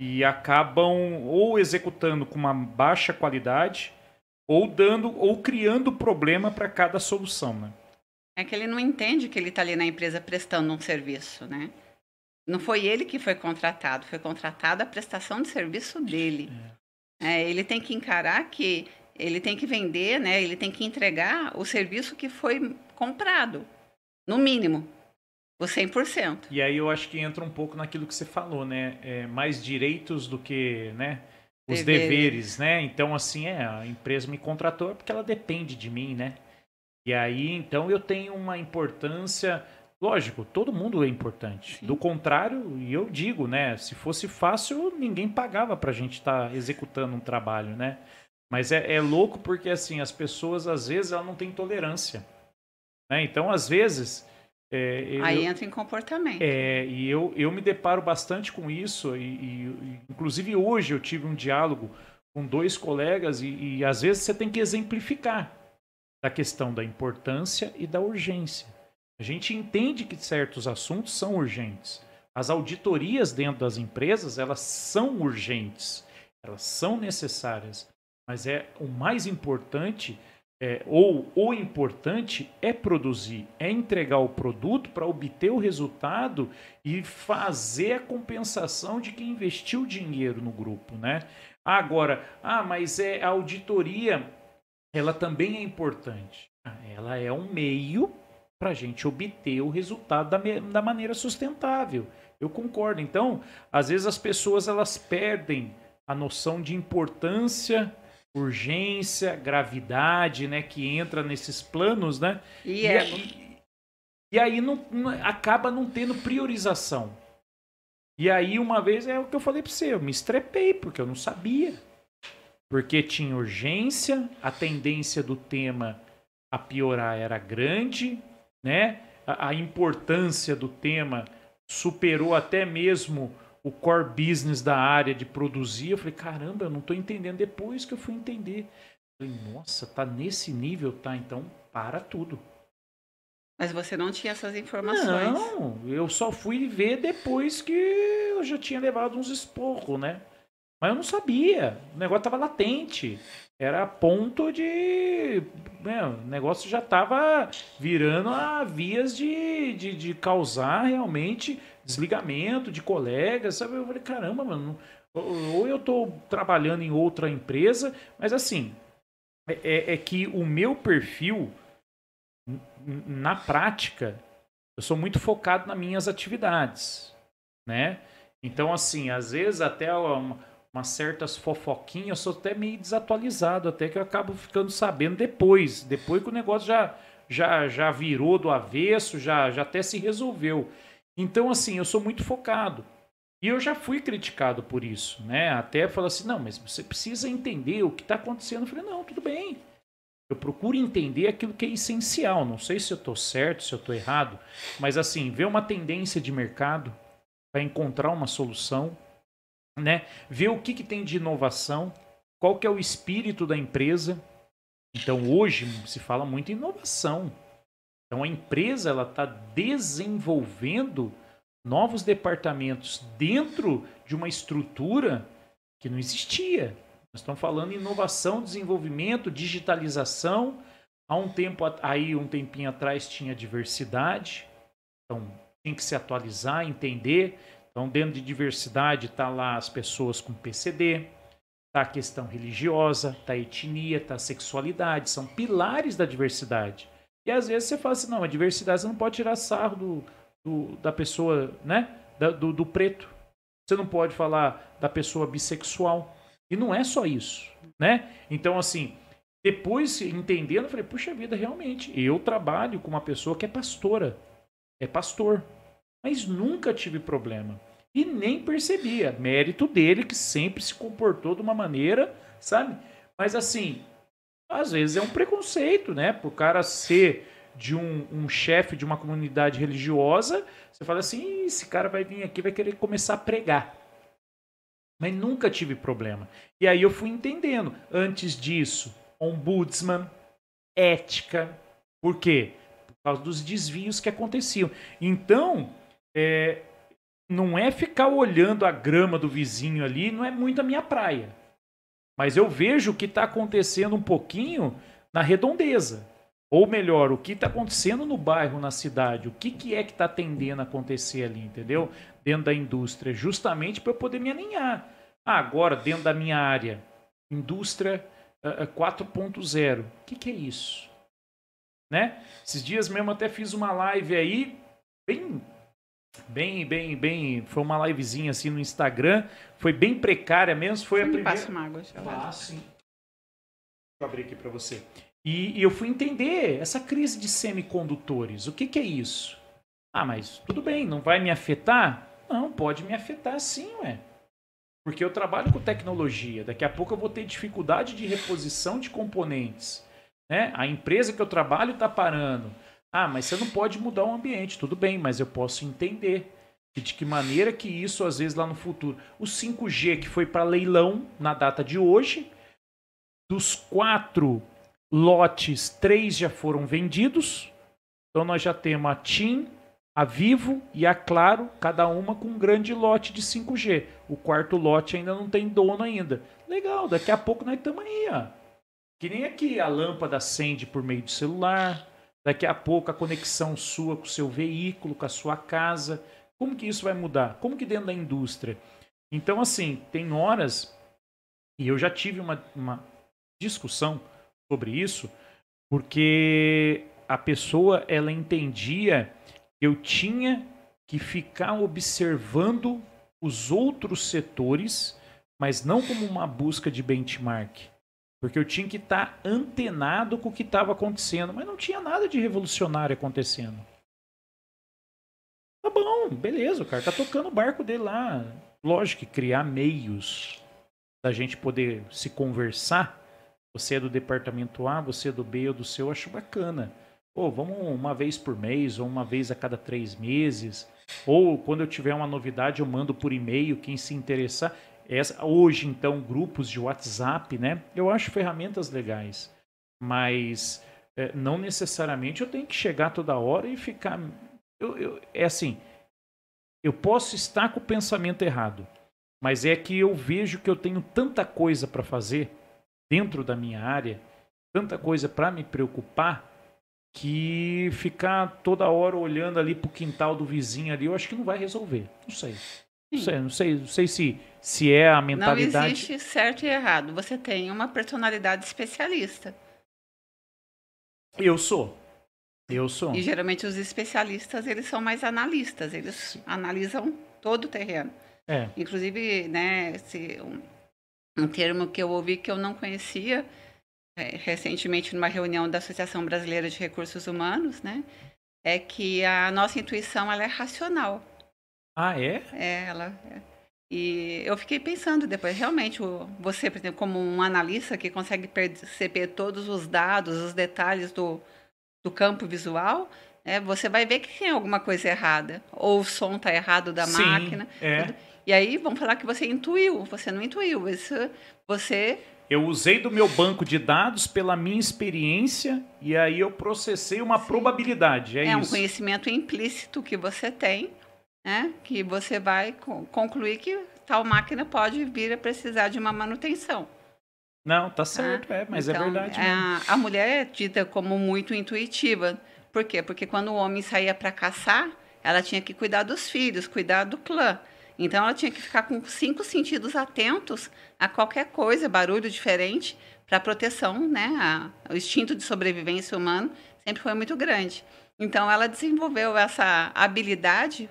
E acabam ou executando com uma baixa qualidade ou dando ou criando problema para cada solução, né? É que ele não entende que ele está ali na empresa prestando um serviço, né? Não foi ele que foi contratado, foi contratada a prestação de serviço dele. É. É, ele tem que encarar que ele tem que vender, né? Ele tem que entregar o serviço que foi comprado, no mínimo. O 100%. E aí eu acho que entra um pouco naquilo que você falou, né? É, mais direitos do que, né? Os deveres. deveres, né? Então, assim, é, a empresa me contratou porque ela depende de mim, né? E aí, então, eu tenho uma importância. Lógico, todo mundo é importante. Sim. Do contrário, e eu digo, né? Se fosse fácil, ninguém pagava pra gente estar tá executando um trabalho, né? Mas é, é louco porque, assim, as pessoas, às vezes, elas não têm tolerância. Né? Então, às vezes, é, eu, Aí entra em comportamento. É, e eu, eu me deparo bastante com isso, e, e inclusive hoje eu tive um diálogo com dois colegas, e, e às vezes você tem que exemplificar a questão da importância e da urgência. A gente entende que certos assuntos são urgentes. As auditorias dentro das empresas, elas são urgentes, elas são necessárias, mas é o mais importante é, ou o importante é produzir, é entregar o produto para obter o resultado e fazer a compensação de quem investiu dinheiro no grupo, né? Agora, ah, mas é a auditoria, ela também é importante. Ah, ela é um meio para a gente obter o resultado da, da maneira sustentável. Eu concordo. Então, às vezes as pessoas elas perdem a noção de importância urgência, gravidade, né, que entra nesses planos, né? E, e, é... e, e aí não, não, acaba não tendo priorização. E aí uma vez é o que eu falei para você, eu me estrepei porque eu não sabia. Porque tinha urgência, a tendência do tema a piorar era grande, né? A, a importância do tema superou até mesmo o core business da área de produzir. Eu falei, caramba, eu não estou entendendo. Depois que eu fui entender. Eu falei, nossa, tá nesse nível, tá? Então, para tudo. Mas você não tinha essas informações. Não, eu só fui ver depois que eu já tinha levado uns esporros, né? Mas eu não sabia. O negócio estava latente. Era a ponto de. Né, o negócio já estava virando a vias de, de, de causar realmente desligamento de colegas, sabe? Eu falei, caramba, mano, ou eu estou trabalhando em outra empresa, mas assim, é, é, é que o meu perfil, na prática, eu sou muito focado nas minhas atividades, né? Então, assim, às vezes até uma, umas certas fofoquinhas, eu sou até meio desatualizado, até que eu acabo ficando sabendo depois, depois que o negócio já, já, já virou do avesso, já, já até se resolveu. Então, assim, eu sou muito focado. E eu já fui criticado por isso, né? Até falar assim, não, mas você precisa entender o que está acontecendo. Eu falei, não, tudo bem. Eu procuro entender aquilo que é essencial. Não sei se eu estou certo, se eu estou errado, mas assim, ver uma tendência de mercado para encontrar uma solução, né? Ver o que, que tem de inovação, qual que é o espírito da empresa. Então hoje se fala muito em inovação. Então a empresa ela está desenvolvendo novos departamentos dentro de uma estrutura que não existia. Nós estamos falando em inovação, desenvolvimento, digitalização. Há um tempo aí, um tempinho atrás, tinha diversidade. Então, tem que se atualizar, entender. Então, dentro de diversidade está lá as pessoas com PCD, está a questão religiosa, está a etnia, está a sexualidade, são pilares da diversidade. E às vezes você fala assim, não, a diversidade você não pode tirar sarro do, do da pessoa, né? Da, do, do preto. Você não pode falar da pessoa bissexual. E não é só isso, né? Então, assim, depois entendendo, eu falei, puxa vida, realmente, eu trabalho com uma pessoa que é pastora, é pastor, mas nunca tive problema. E nem percebia. Mérito dele, que sempre se comportou de uma maneira, sabe? Mas assim, às vezes é um preconceito, né? Por cara ser de um, um chefe de uma comunidade religiosa, você fala assim, esse cara vai vir aqui, vai querer começar a pregar. Mas nunca tive problema. E aí eu fui entendendo. Antes disso, ombudsman, ética. Por quê? Por causa dos desvios que aconteciam. Então, é, não é ficar olhando a grama do vizinho ali, não é muito a minha praia. Mas eu vejo o que está acontecendo um pouquinho na redondeza. Ou melhor, o que está acontecendo no bairro, na cidade, o que, que é que está tendendo a acontecer ali, entendeu? Dentro da indústria, justamente para eu poder me alinhar. Ah, agora, dentro da minha área, indústria uh, 4.0, o que, que é isso? Né? Esses dias mesmo até fiz uma live aí, bem bem, bem, bem. Foi uma livezinha assim no Instagram. Foi bem precária mesmo. Foi você a primeira. Passa uma água, ah, sim. Deixa eu abrir aqui para você. E, e, eu fui entender essa crise de semicondutores. O que, que é isso? Ah, mas tudo bem, não vai me afetar? Não, pode me afetar sim, ué. Porque eu trabalho com tecnologia. Daqui a pouco eu vou ter dificuldade de reposição de componentes. Né? A empresa que eu trabalho está parando. Ah, mas você não pode mudar o ambiente. Tudo bem, mas eu posso entender de que maneira que isso, às vezes, lá no futuro. O 5G que foi para leilão na data de hoje, dos quatro lotes, três já foram vendidos. Então nós já temos a TIM, a Vivo e a Claro, cada uma com um grande lote de 5G. O quarto lote ainda não tem dono ainda. Legal, daqui a pouco nós estamos aí, ó. Que nem aqui a lâmpada acende por meio do celular, Daqui a pouco a conexão sua com o seu veículo, com a sua casa. Como que isso vai mudar? Como que dentro da indústria? Então, assim, tem horas, e eu já tive uma, uma discussão sobre isso, porque a pessoa ela entendia que eu tinha que ficar observando os outros setores, mas não como uma busca de benchmark. Porque eu tinha que estar tá antenado com o que estava acontecendo, mas não tinha nada de revolucionário acontecendo. Tá bom, beleza, o cara tá tocando o barco dele lá. Lógico que criar meios da gente poder se conversar. Você é do departamento A, você é do B ou do C, eu acho bacana. Pô, vamos uma vez por mês ou uma vez a cada três meses. Ou quando eu tiver uma novidade, eu mando por e-mail quem se interessar. Essa, hoje, então, grupos de WhatsApp, né? Eu acho ferramentas legais, mas é, não necessariamente eu tenho que chegar toda hora e ficar. Eu, eu, é assim, eu posso estar com o pensamento errado, mas é que eu vejo que eu tenho tanta coisa para fazer dentro da minha área, tanta coisa para me preocupar, que ficar toda hora olhando ali pro quintal do vizinho ali, eu acho que não vai resolver. Não sei. Não sei, não sei, não sei se, se é a mentalidade. Não existe certo e errado. Você tem uma personalidade especialista. Eu sou. Eu sou. E geralmente os especialistas, eles são mais analistas, eles Sim. analisam todo o terreno. É. Inclusive, né, esse, um, um termo que eu ouvi que eu não conhecia é, recentemente numa reunião da Associação Brasileira de Recursos Humanos, né, é que a nossa intuição ela é racional. Ah, é? É, ela. É. E eu fiquei pensando depois, realmente, você, por exemplo, como um analista que consegue perceber todos os dados, os detalhes do, do campo visual, né, você vai ver que tem alguma coisa errada. Ou o som está errado da Sim, máquina. É. Tudo. E aí vão falar que você intuiu. Você não intuiu. Isso, você. Eu usei do meu banco de dados pela minha experiência e aí eu processei uma Sim. probabilidade. É, é isso. um conhecimento implícito que você tem né? Que você vai concluir que tal máquina pode vir a precisar de uma manutenção. Não, tá certo, ah, é, mas é então, é verdade. A, a mulher é dita como muito intuitiva. Por quê? Porque quando o homem saía para caçar, ela tinha que cuidar dos filhos, cuidar do clã. Então ela tinha que ficar com cinco sentidos atentos a qualquer coisa, barulho diferente, para proteção, né? A, o instinto de sobrevivência humano sempre foi muito grande. Então ela desenvolveu essa habilidade,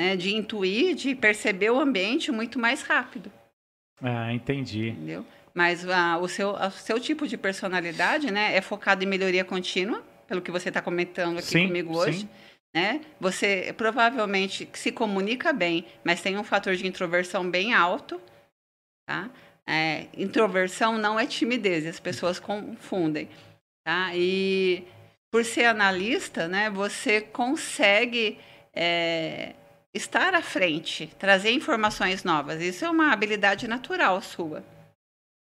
né, de intuir, de perceber o ambiente muito mais rápido. Ah, entendi. Entendeu? Mas ah, o, seu, o seu tipo de personalidade, né, é focado em melhoria contínua, pelo que você está comentando aqui sim, comigo hoje. Sim né? Você provavelmente se comunica bem, mas tem um fator de introversão bem alto, tá? É, introversão não é timidez, as pessoas confundem, tá? E por ser analista, né, você consegue é, estar à frente, trazer informações novas. Isso é uma habilidade natural sua.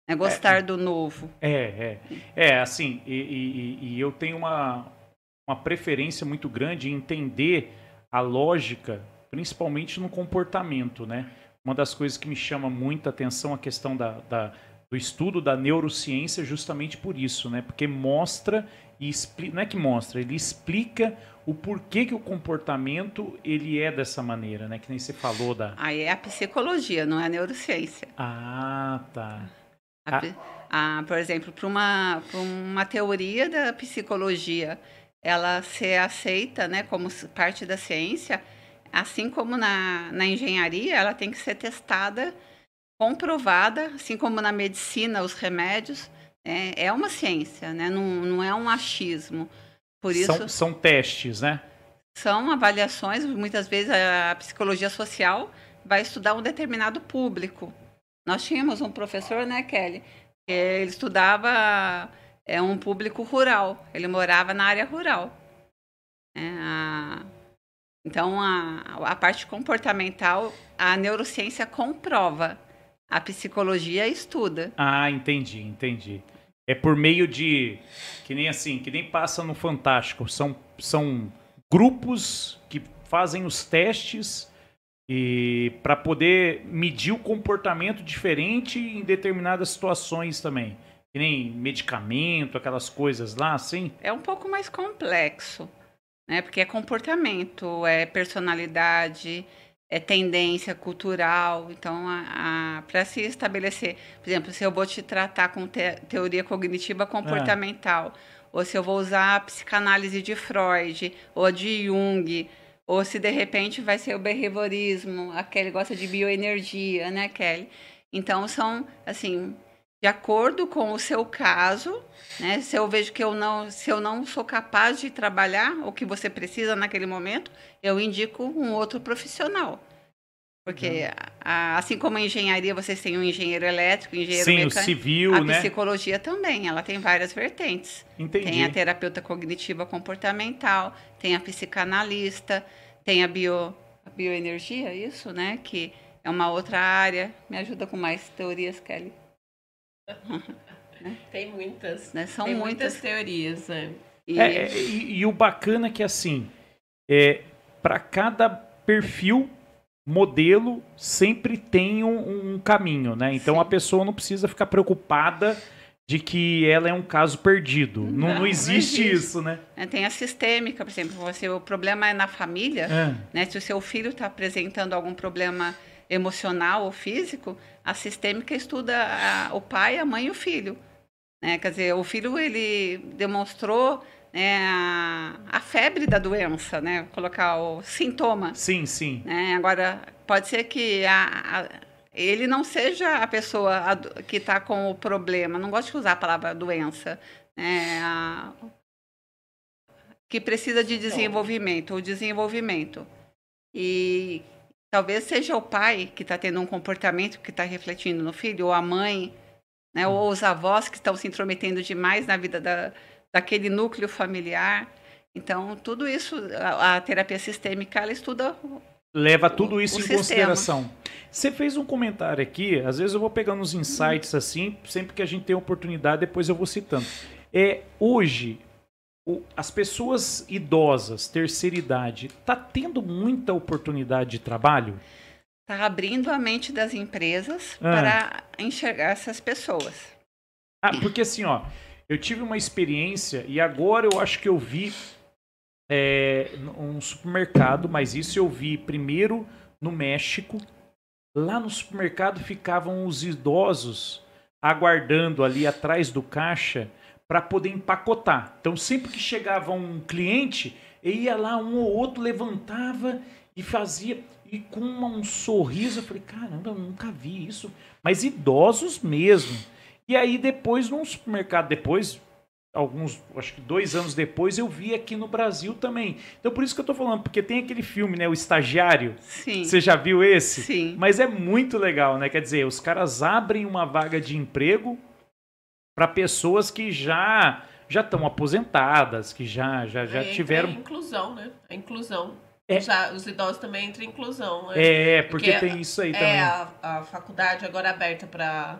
É gostar é, do novo. É, é. É, assim, e, e, e eu tenho uma, uma preferência muito grande em entender a lógica, principalmente no comportamento, né? Uma das coisas que me chama muita atenção a questão da, da do estudo da neurociência justamente por isso, né? Porque mostra e explica, não é que mostra, ele explica o porquê que o comportamento ele é dessa maneira, né? Que nem você falou da. Aí é a psicologia, não é a neurociência. Ah, tá. A, a, por exemplo, para uma, uma teoria da psicologia ela ser aceita né, como parte da ciência, assim como na, na engenharia, ela tem que ser testada, comprovada, assim como na medicina, os remédios. É, é uma ciência, né? não, não é um achismo. Por isso, são, são testes, né? São avaliações, muitas vezes a psicologia social vai estudar um determinado público. Nós tínhamos um professor, né, Kelly, que ele estudava é um público rural. Ele morava na área rural. É, a, então, a, a parte comportamental, a neurociência comprova. A psicologia estuda. Ah, entendi, entendi. É por meio de. Que nem assim, que nem passa no Fantástico. São, são grupos que fazem os testes e para poder medir o comportamento diferente em determinadas situações também que nem medicamento, aquelas coisas lá, assim? É um pouco mais complexo, né? Porque é comportamento, é personalidade, é tendência cultural. Então, para se estabelecer, por exemplo, se eu vou te tratar com te, teoria cognitiva comportamental, é. ou se eu vou usar a psicanálise de Freud, ou de Jung, ou se de repente vai ser o behaviorismo, aquele gosta de bioenergia, né, Kelly? Então, são, assim, de acordo com o seu caso, né? Se eu vejo que eu não, se eu não sou capaz de trabalhar o que você precisa naquele momento, eu indico um outro profissional. Porque uhum. a, assim como a engenharia, vocês têm um engenheiro elétrico, engenheiro Sim, mecânico, o civil, a né? psicologia também, ela tem várias vertentes. Entendi. Tem a terapeuta cognitiva comportamental, tem a psicanalista, tem a bio a bioenergia, isso, né, que é uma outra área. Me ajuda com mais teorias, Kelly. Tem muitas. Né? São Tem muitas, muitas teorias. Né? E... É, é, e, e, o bacana é que, assim, é, para cada perfil, modelo, sempre tem um, um caminho, né? Então Sim. a pessoa não precisa ficar preocupada de que ela é um caso perdido. Não, não, não, existe, não existe, isso, né? É, tem a sistêmica, por exemplo, você, o problema é na família, é. né? Se o seu filho está apresentando algum problema emocional ou físico, a sistêmica estuda a, o pai, a mãe e o filho. Né? Quer dizer, o filho ele demonstrou né, a, a, febre da doença, né? Colocar o sintoma. Sim, sim. Né? Agora, pode ser que a, a, ele não seja a pessoa que está com o problema. Não gosto de usar a palavra doença. Né? que precisa de desenvolvimento, o desenvolvimento. E Talvez seja o pai que está tendo um comportamento que está refletindo no filho, ou a mãe, né, ou os avós que estão se intrometendo demais na vida da, daquele núcleo familiar. Então, tudo isso, a, a terapia sistêmica, ela estuda. Leva tudo isso o, o em sistema. consideração. Você fez um comentário aqui, às vezes eu vou pegando uns insights assim, sempre que a gente tem oportunidade, depois eu vou citando. É, hoje, as pessoas idosas, terceira idade, tá tendo muita oportunidade de trabalho? Está abrindo a mente das empresas ah. para enxergar essas pessoas. Ah, porque assim, ó, eu tive uma experiência e agora eu acho que eu vi é, um supermercado, mas isso eu vi primeiro no México. Lá no supermercado ficavam os idosos aguardando ali atrás do caixa para poder empacotar. Então, sempre que chegava um cliente, ia lá, um ou outro levantava e fazia. E com um sorriso, eu falei: caramba, eu nunca vi isso. Mas idosos mesmo. E aí, depois, num supermercado, depois, alguns, acho que dois anos depois, eu vi aqui no Brasil também. Então, por isso que eu tô falando, porque tem aquele filme, né? O Estagiário. Sim. Você já viu esse? Sim. Mas é muito legal, né? Quer dizer, os caras abrem uma vaga de emprego para pessoas que já já estão aposentadas, que já já, já tiveram. A inclusão, né? A inclusão. É. Já, os idosos também entram em inclusão. Né? É, porque, porque tem isso aí é também. É, a, a faculdade agora aberta para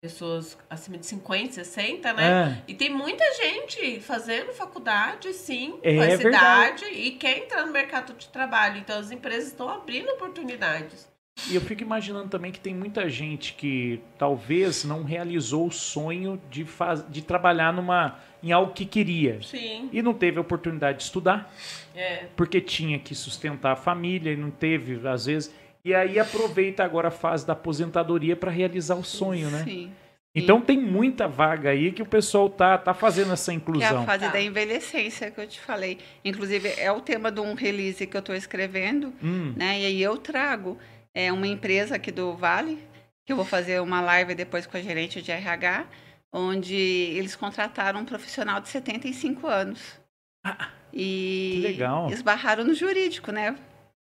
pessoas acima de 50, 60, né? É. E tem muita gente fazendo faculdade, sim, é, com essa verdade. idade e quer entrar no mercado de trabalho. Então as empresas estão abrindo oportunidades. E eu fico imaginando também que tem muita gente que talvez não realizou o sonho de, faz... de trabalhar numa em algo que queria. Sim. E não teve a oportunidade de estudar. É. Porque tinha que sustentar a família e não teve, às vezes. E aí aproveita agora a fase da aposentadoria para realizar o sonho, né? Sim. Então tem muita vaga aí que o pessoal tá, tá fazendo essa inclusão. Que é a fase tá. da envelhecência que eu te falei. Inclusive, é o tema de um release que eu estou escrevendo, hum. né? E aí eu trago é, uma empresa aqui do Vale, que eu vou fazer uma live depois com a gerente de RH, onde eles contrataram um profissional de 75 anos. Ah, e que legal. esbarraram no jurídico, né?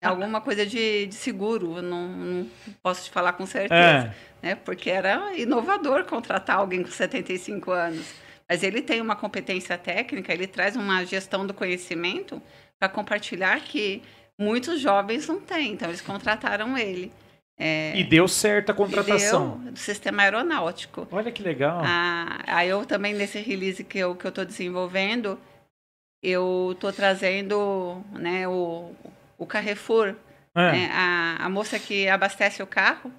alguma coisa de, de seguro, não, não, posso te falar com certeza, é. né? Porque era inovador contratar alguém com 75 anos. Mas ele tem uma competência técnica, ele traz uma gestão do conhecimento para compartilhar que muitos jovens não têm. Então, eles contrataram ele. É, e deu certo a contratação. Deu, do sistema aeronáutico. Olha que legal. Ah, aí eu também, nesse release que eu estou que eu desenvolvendo, eu estou trazendo né, o, o Carrefour, é. né, a, a moça que abastece o carro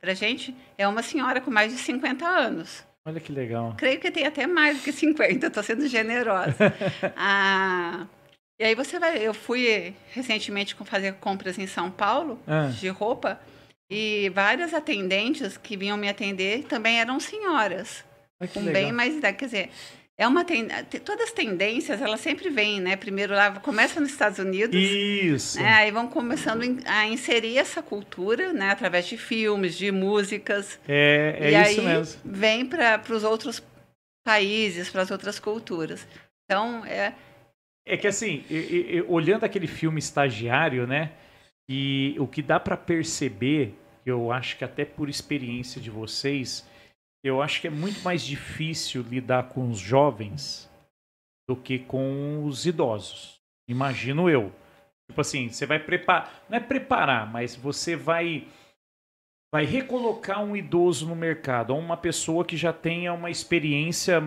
para gente é uma senhora com mais de 50 anos. Olha que legal. Creio que tem até mais do que 50, estou sendo generosa. ah, e aí você vai. Eu fui recentemente fazer compras em São Paulo é. de roupa e várias atendentes que vinham me atender também eram senhoras. com legal. bem mais idade. Quer dizer, é uma ten... todas as tendências elas sempre vêm, né? Primeiro lá começa nos Estados Unidos, isso, né? aí vão começando a inserir essa cultura, né? Através de filmes, de músicas. É, é e isso aí mesmo. Vem para os outros países, para as outras culturas. Então é. É que assim, eu, eu, olhando aquele filme Estagiário, né? E o que dá para perceber, eu acho que até por experiência de vocês eu acho que é muito mais difícil lidar com os jovens do que com os idosos. Imagino eu. Tipo assim, você vai preparar, não é preparar, mas você vai vai recolocar um idoso no mercado, ou uma pessoa que já tenha uma experiência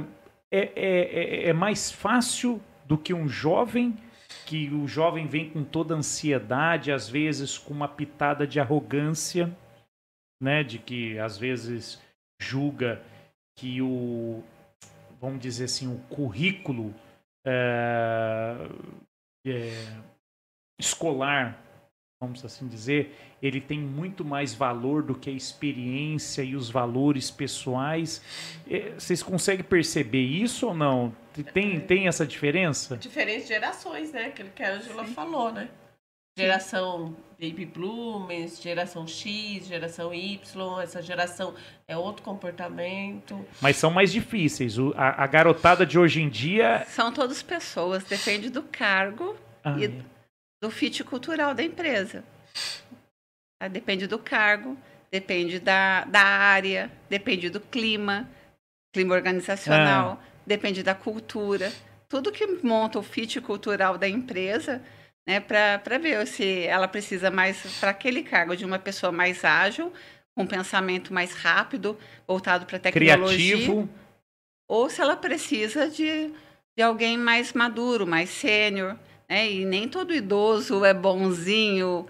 é, é, é, é mais fácil do que um jovem que o jovem vem com toda ansiedade, às vezes com uma pitada de arrogância, né, de que às vezes julga que o, vamos dizer assim, o currículo é, é, escolar, vamos assim dizer, ele tem muito mais valor do que a experiência e os valores pessoais. É, vocês conseguem perceber isso ou não? Tem, tem essa diferença? Diferentes gerações, né? Aquilo que a Angela falou, né? Geração Baby Bloomers, geração X, geração Y, essa geração é outro comportamento. Mas são mais difíceis. O, a, a, garotada de hoje em dia. São todas pessoas, depende do cargo ah, e é. Do fit cultural da empresa. Tá? Depende do cargo, depende da, da área, depende do clima, clima organizacional, ah. depende da cultura. Tudo que monta o fit cultural da empresa né, para ver se ela precisa mais, para aquele cargo, de uma pessoa mais ágil, com um pensamento mais rápido, voltado para tecnologia. Criativo. Ou se ela precisa de, de alguém mais maduro, mais sênior. Né? E nem todo idoso é bonzinho,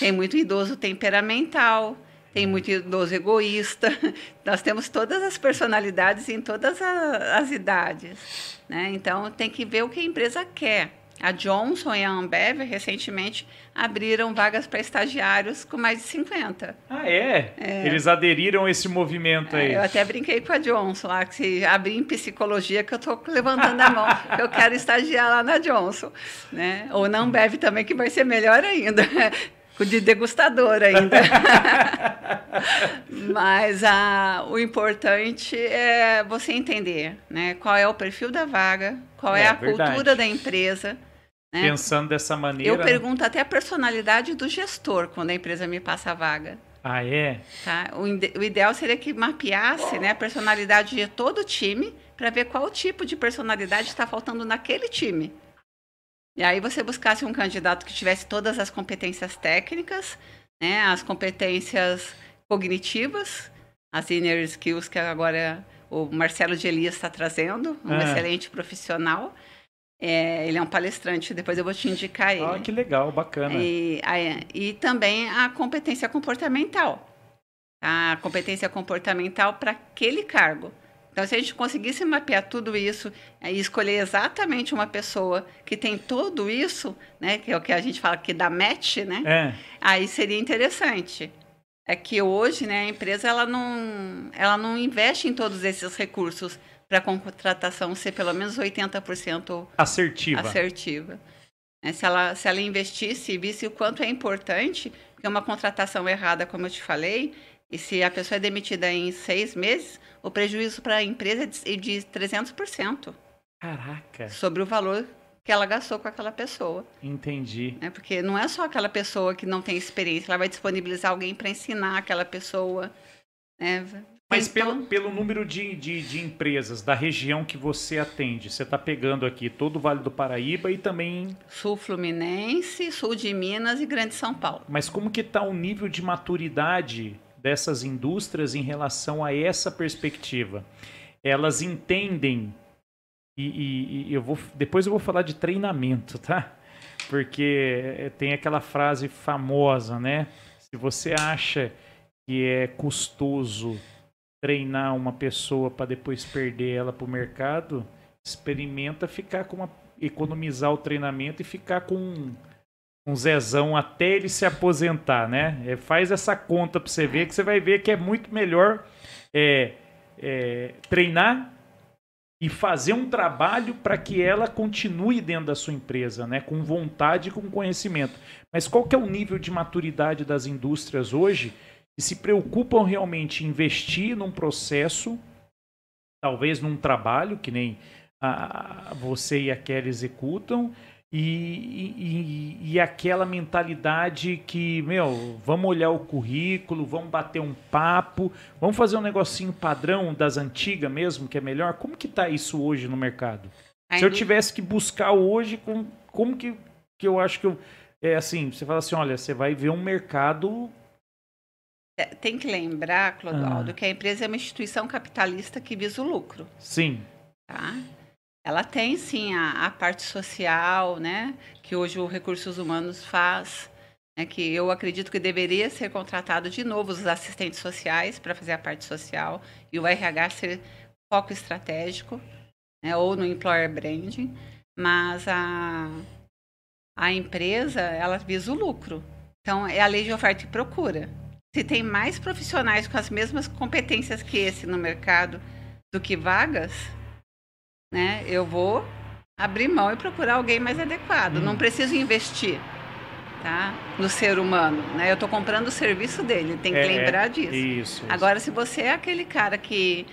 tem muito idoso temperamental. tem muito idoso egoísta. Nós temos todas as personalidades em todas as idades. Né? Então, tem que ver o que a empresa quer. A Johnson e a Ambev recentemente abriram vagas para estagiários com mais de 50. Ah, é? é. Eles aderiram a esse movimento aí. É, eu até brinquei com a Johnson lá, que se abrir em psicologia, que eu estou levantando a mão, que eu quero estagiar lá na Johnson. Né? Ou na Ambev também, que vai ser melhor ainda de degustador ainda. Mas a, o importante é você entender né, qual é o perfil da vaga, qual é, é a verdade. cultura da empresa. Né? Pensando dessa maneira. Eu pergunto até a personalidade do gestor quando a empresa me passa a vaga. Ah, é? Tá? O, o ideal seria que mapeasse né, a personalidade de todo o time para ver qual tipo de personalidade está faltando naquele time. E aí você buscasse um candidato que tivesse todas as competências técnicas, né, as competências cognitivas, as inner skills que agora o Marcelo de Elias está trazendo, um é. excelente profissional. É, ele é um palestrante, depois eu vou te indicar ele. Ah, que legal, bacana. E, e também a competência comportamental. A competência comportamental para aquele cargo. Então, se a gente conseguisse mapear tudo isso e escolher exatamente uma pessoa que tem tudo isso, né, que é o que a gente fala que dá match, né, é. aí seria interessante. É que hoje, né, a empresa ela não, ela não investe em todos esses recursos para a contratação ser pelo menos 80% assertiva. assertiva. É, se, ela, se ela investisse e visse o quanto é importante, porque uma contratação errada, como eu te falei, e se a pessoa é demitida em seis meses, o prejuízo para a empresa é de 300%. Caraca! Sobre o valor que ela gastou com aquela pessoa. Entendi. É porque não é só aquela pessoa que não tem experiência, ela vai disponibilizar alguém para ensinar aquela pessoa. Né? Mas então... pelo, pelo número de, de, de, empresas da região que você atende, você está pegando aqui todo o Vale do Paraíba e também... Sul Fluminense, Sul de Minas e Grande São Paulo. Mas como que está o nível de maturidade dessas indústrias em relação a essa perspectiva. Elas entendem e, e, e, eu vou depois eu vou falar de treinamento, tá? Porque tem aquela frase famosa, né? Se você acha que é custoso treinar uma pessoa para depois perder ela para o mercado, experimenta ficar com uma economizar o treinamento e ficar com um Zezão até ele se aposentar, né? É, faz essa conta para você ver que você vai ver que é muito melhor é, é, treinar e fazer um trabalho para que ela continue dentro da sua empresa, né? Com vontade e com conhecimento. Mas qual que é o nível de maturidade das indústrias hoje que se preocupam realmente em investir num processo, talvez num trabalho que nem a, você e a Kelly executam, e, e, e, aquela mentalidade que, meu, vamos olhar o currículo, vamos bater um papo, vamos fazer um negocinho padrão das antigas mesmo, que é melhor. Como que tá isso hoje no mercado? Se eu tivesse que buscar hoje, como, como que, que eu acho que eu. É assim, você fala assim, olha, você vai ver um mercado. É, tem que lembrar, Clodoaldo, ah. que a empresa é uma instituição capitalista que visa o lucro. Sim. Tá? Ela tem sim a, a parte social, né, que hoje o Recursos Humanos faz, né, que eu acredito que deveria ser contratado de novo os assistentes sociais para fazer a parte social e o RH ser foco estratégico, né, ou no employer branding, mas a, a empresa ela visa o lucro. Então é a lei de oferta e procura. Se tem mais profissionais com as mesmas competências que esse no mercado do que vagas, né? Eu vou abrir mão e procurar alguém mais adequado. Hum. Não preciso investir, tá? No ser humano, né? Eu estou comprando o serviço dele, tem que é, lembrar disso. Isso, Agora, se você é aquele cara que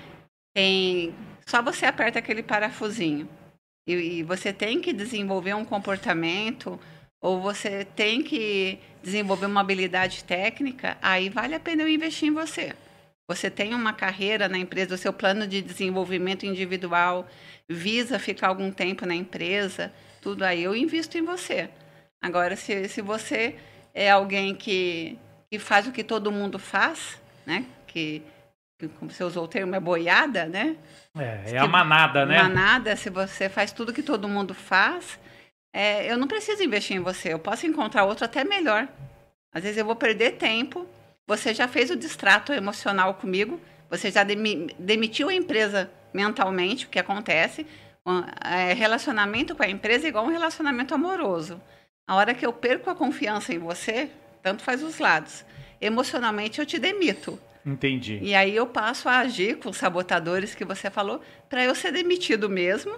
tem, só você aperta aquele parafusinho e, e você tem que desenvolver um comportamento ou você tem que desenvolver uma habilidade técnica, aí vale a pena eu investir em você. Você tem uma carreira na empresa, o seu plano de desenvolvimento individual visa ficar algum tempo na empresa, tudo aí eu invisto em você. Agora, se, se você é alguém que, que faz o que todo mundo faz, né? Que, que como você usou o termo, é boiada, né? É, é a manada, né? Manada, se você faz tudo que todo mundo faz, é, eu não preciso investir em você, eu posso encontrar outro até melhor. Às vezes eu vou perder tempo, você já fez o distrato emocional comigo, você já demitiu a empresa mentalmente, o que acontece. É, relacionamento com a empresa é igual um relacionamento amoroso. A hora que eu perco a confiança em você, tanto faz os lados. Emocionalmente eu te demito. Entendi. E aí eu passo a agir com os sabotadores que você falou para eu ser demitido mesmo,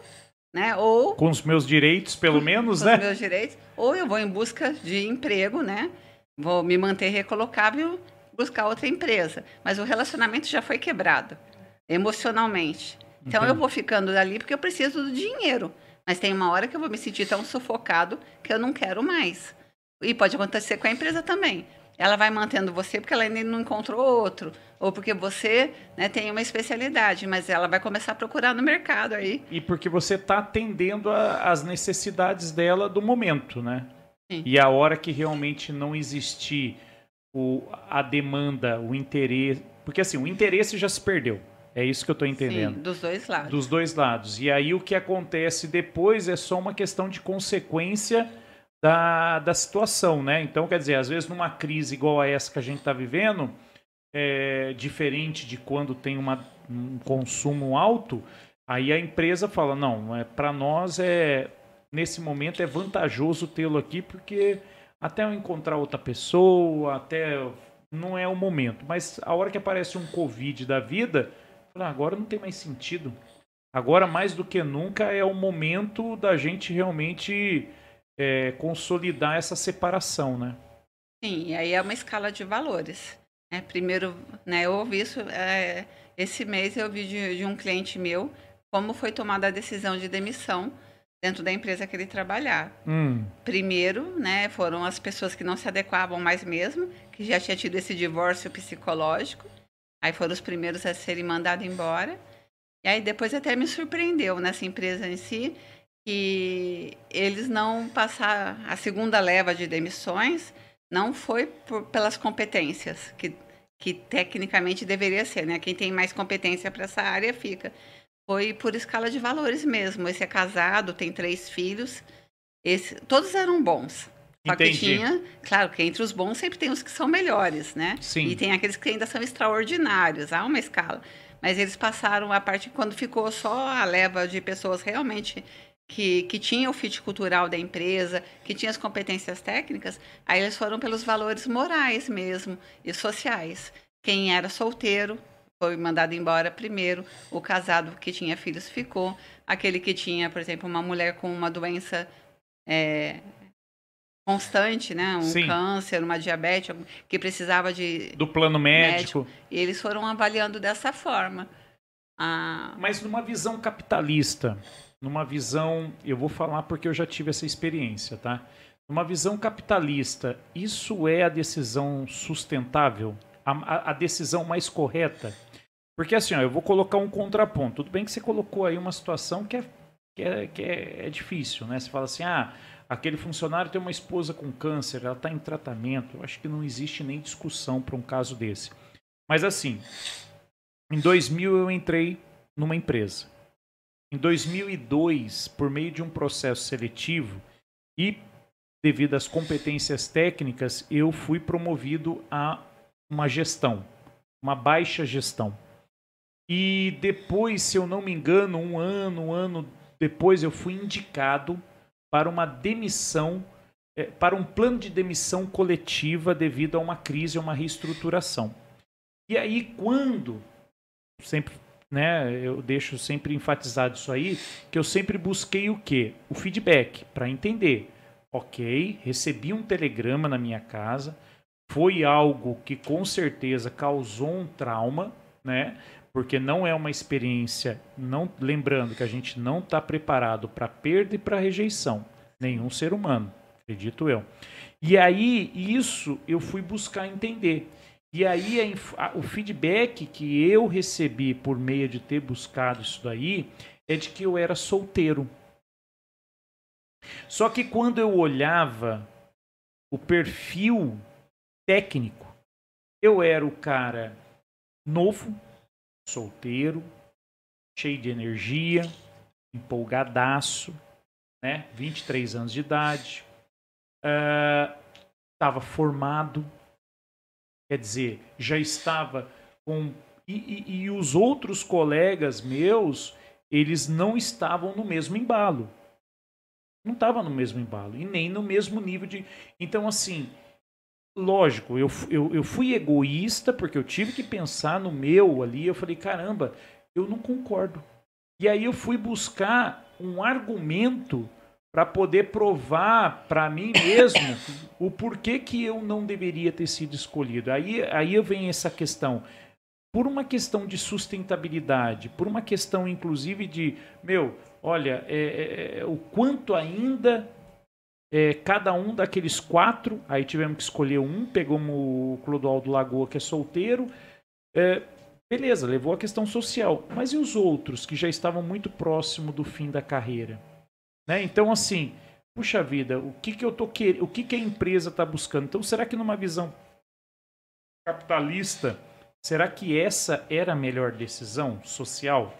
né? Ou com os meus direitos, pelo com, menos, com né? os meus direitos, ou eu vou em busca de emprego, né? Vou me manter recolocável, buscar outra empresa. Mas o relacionamento já foi quebrado emocionalmente. Então Entendi. eu vou ficando dali porque eu preciso do dinheiro. Mas tem uma hora que eu vou me sentir tão sufocado que eu não quero mais. E pode acontecer com a empresa também. Ela vai mantendo você porque ela ainda não encontrou outro, ou porque você né, tem uma especialidade, mas ela vai começar a procurar no mercado aí. E porque você está atendendo às necessidades dela do momento, né? Sim. E a hora que realmente não existir o, a demanda, o interesse. Porque assim, o interesse já se perdeu. É isso que eu estou entendendo. Sim, dos dois lados. Dos dois lados. E aí o que acontece depois é só uma questão de consequência da, da situação, né? Então, quer dizer, às vezes numa crise igual a essa que a gente está vivendo, é, diferente de quando tem uma, um consumo alto, aí a empresa fala, não, é, para nós é nesse momento é vantajoso tê-lo aqui porque até eu encontrar outra pessoa, até não é o momento. Mas a hora que aparece um Covid da vida, ah, agora não tem mais sentido. Agora, mais do que nunca, é o momento da gente realmente é, consolidar essa separação, né? Sim, aí é uma escala de valores. Né? Primeiro, né, eu ouvi isso, é, esse mês eu ouvi de, de um cliente meu como foi tomada a decisão de demissão dentro da empresa que ele trabalhar. Hum. Primeiro, né, foram as pessoas que não se adequavam mais mesmo, que já tinha tido esse divórcio psicológico. Aí foram os primeiros a serem mandados embora. E aí depois até me surpreendeu nessa empresa em si que eles não passaram a segunda leva de demissões não foi por, pelas competências que que tecnicamente deveria ser, né? Quem tem mais competência para essa área fica. Foi por escala de valores mesmo. Esse é casado, tem três filhos. Esse, todos eram bons. Só Entendi. que tinha, claro que entre os bons sempre tem os que são melhores, né? Sim. E tem aqueles que ainda são extraordinários, há uma escala. Mas eles passaram a parte quando ficou só a leva de pessoas realmente que, que tinham o fit cultural da empresa, que tinham as competências técnicas, aí eles foram pelos valores morais mesmo e sociais. Quem era solteiro foi mandado embora primeiro, o casado que tinha filhos ficou, aquele que tinha, por exemplo, uma mulher com uma doença é, constante, né? Um Sim. câncer, uma diabetes, que precisava de... Do plano médico. médico. E eles foram avaliando dessa forma. Ah... Mas numa visão capitalista, numa visão... Eu vou falar porque eu já tive essa experiência, tá? Numa visão capitalista, isso é a decisão sustentável? A, a, decisão mais correta? Porque assim, ó, eu vou colocar um contraponto. Tudo bem que você colocou aí uma situação que é, que é, que é, é difícil, né? Você fala assim, ah aquele funcionário tem uma esposa com câncer, ela está em tratamento. Eu acho que não existe nem discussão para um caso desse. Mas assim, em 2000 eu entrei numa empresa. Em 2002, por meio de um processo seletivo e devido às competências técnicas, eu fui promovido a uma gestão, uma baixa gestão. E depois, se eu não me engano, um ano, um ano depois, eu fui indicado para uma demissão, é, para um plano de demissão coletiva devido a uma crise, a uma reestruturação. E aí, quando, sempre, né, eu deixo sempre enfatizado isso aí, que eu sempre busquei o quê? O feedback, para entender. Ok, recebi um telegrama na minha casa, foi algo que com certeza causou um trauma, né? porque não é uma experiência, não lembrando que a gente não está preparado para perda e para rejeição, nenhum ser humano, acredito eu. E aí isso eu fui buscar entender. E aí a, a, o feedback que eu recebi por meio de ter buscado isso daí é de que eu era solteiro. Só que quando eu olhava o perfil técnico, eu era o cara novo, solteiro, cheio de energia, empolgadaço, né? 23 anos de idade, estava uh, formado, quer dizer, já estava com. E, e, e os outros colegas meus, eles não estavam no mesmo embalo. Não estava no mesmo embalo e nem no mesmo nível de. Então, assim, lógico, eu, eu, eu fui egoísta porque eu tive que pensar no meu ali. Eu falei, caramba, eu não concordo. E aí eu fui buscar um argumento para poder provar para mim mesmo o porquê que eu não deveria ter sido escolhido. Aí, aí vem essa questão. Por uma questão de sustentabilidade, por uma questão inclusive de, meu, olha, é, é, é o quanto ainda é, cada um daqueles quatro, aí tivemos que escolher um, pegamos o Clodoaldo Lagoa, que é solteiro. É, beleza, levou a questão social. Mas e os outros que já estavam muito próximo do fim da carreira? Né? Então, assim, puxa vida, o que, que eu tô querendo, o que, que a empresa está buscando? Então, será que numa visão capitalista, será que essa era a melhor decisão social?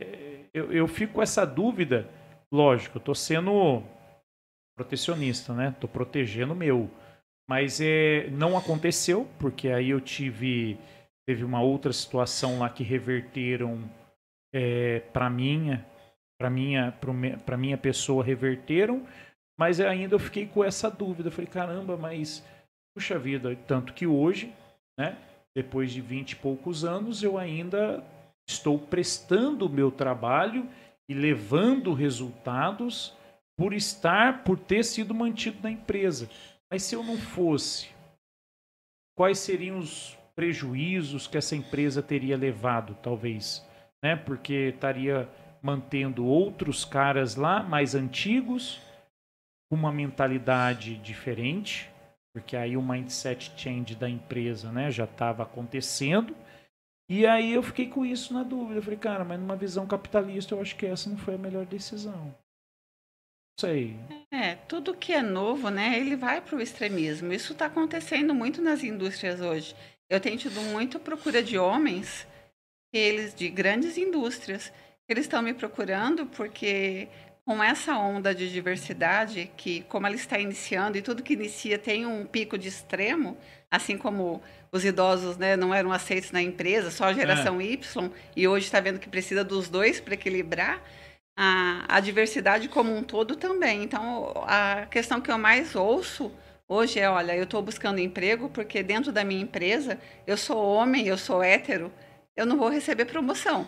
É, eu, eu fico com essa dúvida. Lógico, estou sendo protecionista, né? Tô protegendo o meu. Mas é, não aconteceu, porque aí eu tive teve uma outra situação lá que reverteram é, para minha para minha para minha pessoa reverteram, mas ainda eu fiquei com essa dúvida. Eu falei, caramba, mas puxa vida, tanto que hoje, né, depois de vinte e poucos anos, eu ainda estou prestando o meu trabalho e levando resultados por estar, por ter sido mantido na empresa. Mas se eu não fosse, quais seriam os prejuízos que essa empresa teria levado, talvez? Né? Porque estaria mantendo outros caras lá, mais antigos, com uma mentalidade diferente, porque aí o mindset change da empresa né, já estava acontecendo. E aí eu fiquei com isso na dúvida. Eu falei, cara, mas numa visão capitalista eu acho que essa não foi a melhor decisão sei. É, tudo que é novo, né, ele vai para o extremismo. Isso está acontecendo muito nas indústrias hoje. Eu tenho tido muito procura de homens, eles de grandes indústrias, eles estão me procurando porque com essa onda de diversidade, que como ela está iniciando e tudo que inicia tem um pico de extremo, assim como os idosos né, não eram aceitos na empresa, só a geração é. Y, e hoje está vendo que precisa dos dois para equilibrar a, a diversidade como um todo também. Então, a questão que eu mais ouço hoje é, olha, eu estou buscando emprego porque dentro da minha empresa eu sou homem, eu sou hétero, eu não vou receber promoção.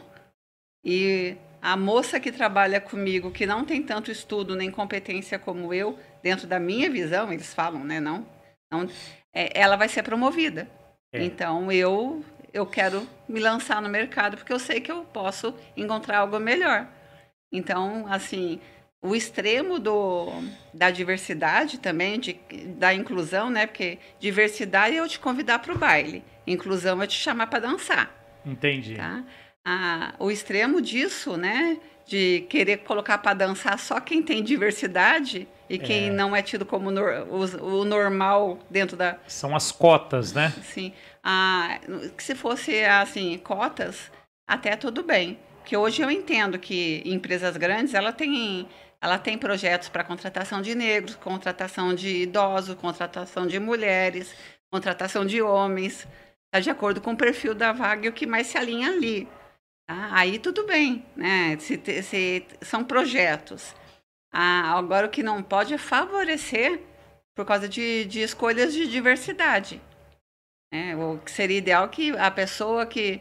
E a moça que trabalha comigo, que não tem tanto estudo nem competência como eu, dentro da minha visão, eles falam, né? Não, não é, ela vai ser promovida. É. Então eu eu quero me lançar no mercado porque eu sei que eu posso encontrar algo melhor. Então, assim, o extremo do, da diversidade também, de, da inclusão, né? Porque diversidade é eu te convidar para o baile, inclusão é te chamar para dançar. Entendi. Tá? Ah, o extremo disso, né? De querer colocar para dançar só quem tem diversidade e quem é. não é tido como no, o, o, normal dentro da. São as cotas, né? Sim. Ah, se fosse assim, cotas, até tudo bem. Porque hoje eu entendo que empresas grandes, ela tem, ela tem projetos para contratação de negros, contratação de idosos, contratação de mulheres, contratação de homens, tá de acordo com o perfil da vaga e o que mais se alinha ali. Tá? Aí tudo bem, né? Se, se, são projetos. Ah, agora o que não pode é favorecer por causa de, de escolhas de diversidade. É, o que seria ideal que a pessoa que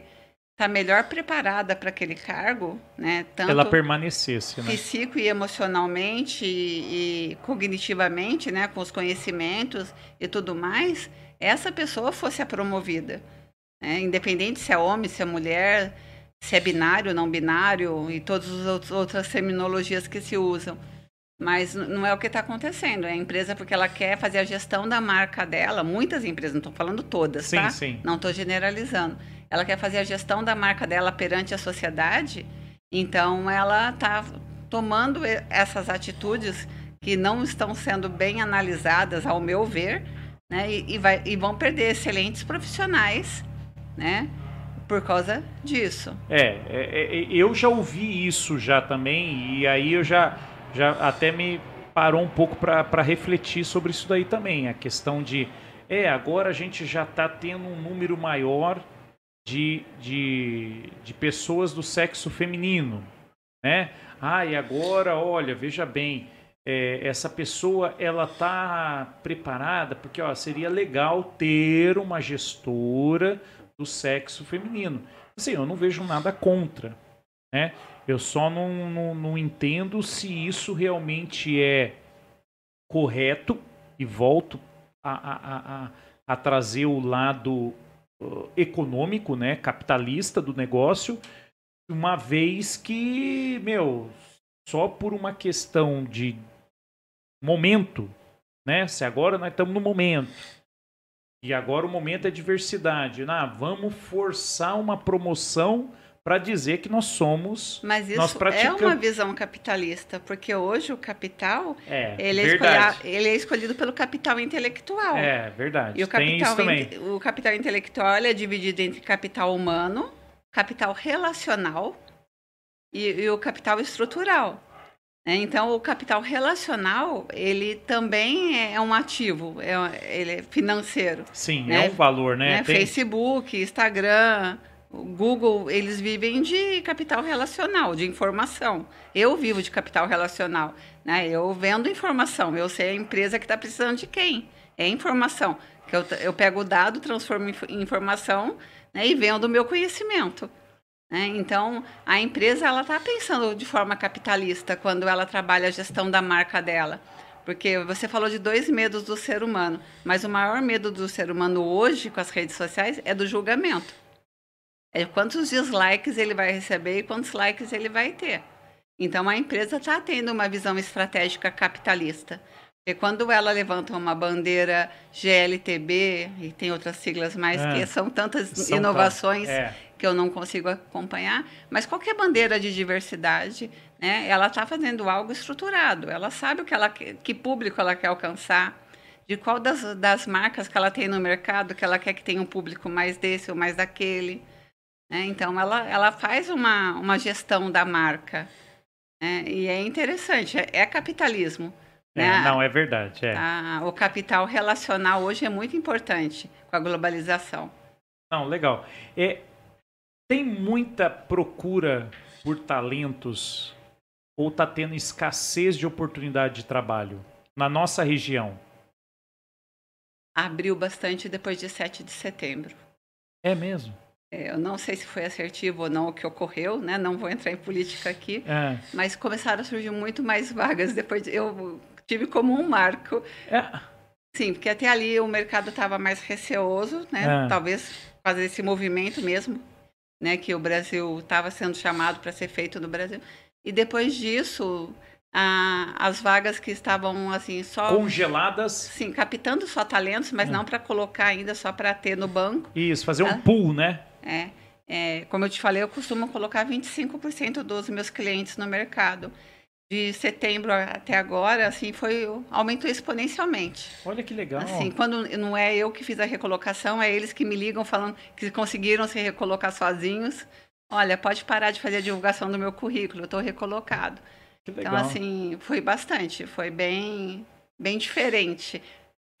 está melhor preparada para aquele cargo, né? Tanto ela permanecesse, né? Psico e emocionalmente e, e, cognitivamente, né? Com os conhecimentos e tudo mais, essa pessoa fosse a promovida, né? independente se é homem, se é mulher, se é binário, não binário e todas as outras terminologias que se usam. Mas não é o que está acontecendo. É a empresa porque ela quer fazer a gestão da marca dela. Muitas empresas, não estou falando todas, sim, tá? Sim. Não estou generalizando ela quer fazer a gestão da marca dela perante a sociedade, então ela está tomando essas atitudes que não estão sendo bem analisadas, ao meu ver, né? E, e, vai, e vão perder excelentes profissionais, né? Por causa disso. É, é, é, eu já ouvi isso já também, e aí eu já, já até me parou um pouco para refletir sobre isso daí também, a questão de É, agora a gente já está tendo um número maior de, de, de pessoas do sexo feminino, né? Ah, e agora, olha, veja bem, é, essa pessoa ela está preparada porque ó, seria legal ter uma gestora do sexo feminino. Assim, eu não vejo nada contra, né? Eu só não, não, não entendo se isso realmente é correto e volto a, a, a, a trazer o lado uh, econômico, né, capitalista do negócio, uma vez que, meu, só por uma questão de momento, né? Se agora nós estamos no momento e agora o momento é diversidade, ah, vamos forçar uma promoção para dizer que nós somos. Mas isso praticamos... é uma visão capitalista, porque hoje o capital é, ele, é ele é escolhido pelo capital intelectual. É verdade. E o capital, o capital intelectual é dividido entre capital humano, capital relacional e, e o capital estrutural. Né? Então, o capital relacional, ele também é um ativo, é, ele é financeiro. Sim, né? é um valor, né? né? Tem... Facebook, Instagram, Google, eles vivem de capital relacional, de informação. Eu vivo de capital relacional, né? Eu vendo informação, eu sei a empresa que está precisando de quem. É informação. Que eu, eu pego o dado, transformo em informação né? e vendo o meu conhecimento. Né? Então, a empresa ela está pensando de forma capitalista quando ela trabalha a gestão da marca dela. Porque você falou de dois medos do ser humano, mas o maior medo do ser humano hoje com as redes sociais é do julgamento. É quantos dislikes ele vai receber e quantos likes ele vai ter. Então, a empresa está tendo uma visão estratégica capitalista. Porque quando ela levanta uma bandeira GLTB, e tem outras siglas mais, é, que são tantas são inovações é que eu não consigo acompanhar, mas qualquer bandeira de diversidade, né, ela está fazendo algo estruturado, ela sabe o que, ela, que público ela quer alcançar, de qual das, das marcas que ela tem no mercado que ela quer que tenha um público mais desse ou mais daquele. Né? Então, ela, ela faz uma, uma gestão da marca. Né? E é interessante, é, é capitalismo. É, né? Não, é verdade. É. A, o capital relacional hoje é muito importante com a globalização. Não, legal. É, tem muita procura por talentos ou está tendo escassez de oportunidade de trabalho na nossa região? Abriu bastante depois de 7 de setembro. É mesmo? É, eu não sei se foi assertivo ou não o que ocorreu, né? Não vou entrar em política aqui, é. mas começaram a surgir muito mais vagas depois. De, eu tive como um marco. É. Sim, porque até ali o mercado estava mais receoso, né? É. Talvez fazer esse movimento mesmo né, que o Brasil estava sendo chamado para ser feito no Brasil. E depois disso, a, as vagas que estavam assim só congeladas, sim, captando só talentos, mas é. não para colocar ainda só para ter no banco. Isso, fazer um pool, né? É, é, como eu te falei, eu costumo colocar 25% dos meus clientes no mercado de setembro até agora, assim, foi aumentou exponencialmente. Olha que legal. Assim, quando não é eu que fiz a recolocação, é eles que me ligam falando que conseguiram se recolocar sozinhos. Olha, pode parar de fazer a divulgação do meu currículo, eu estou recolocado. Que então, legal. Então, assim, foi bastante, foi bem, bem diferente.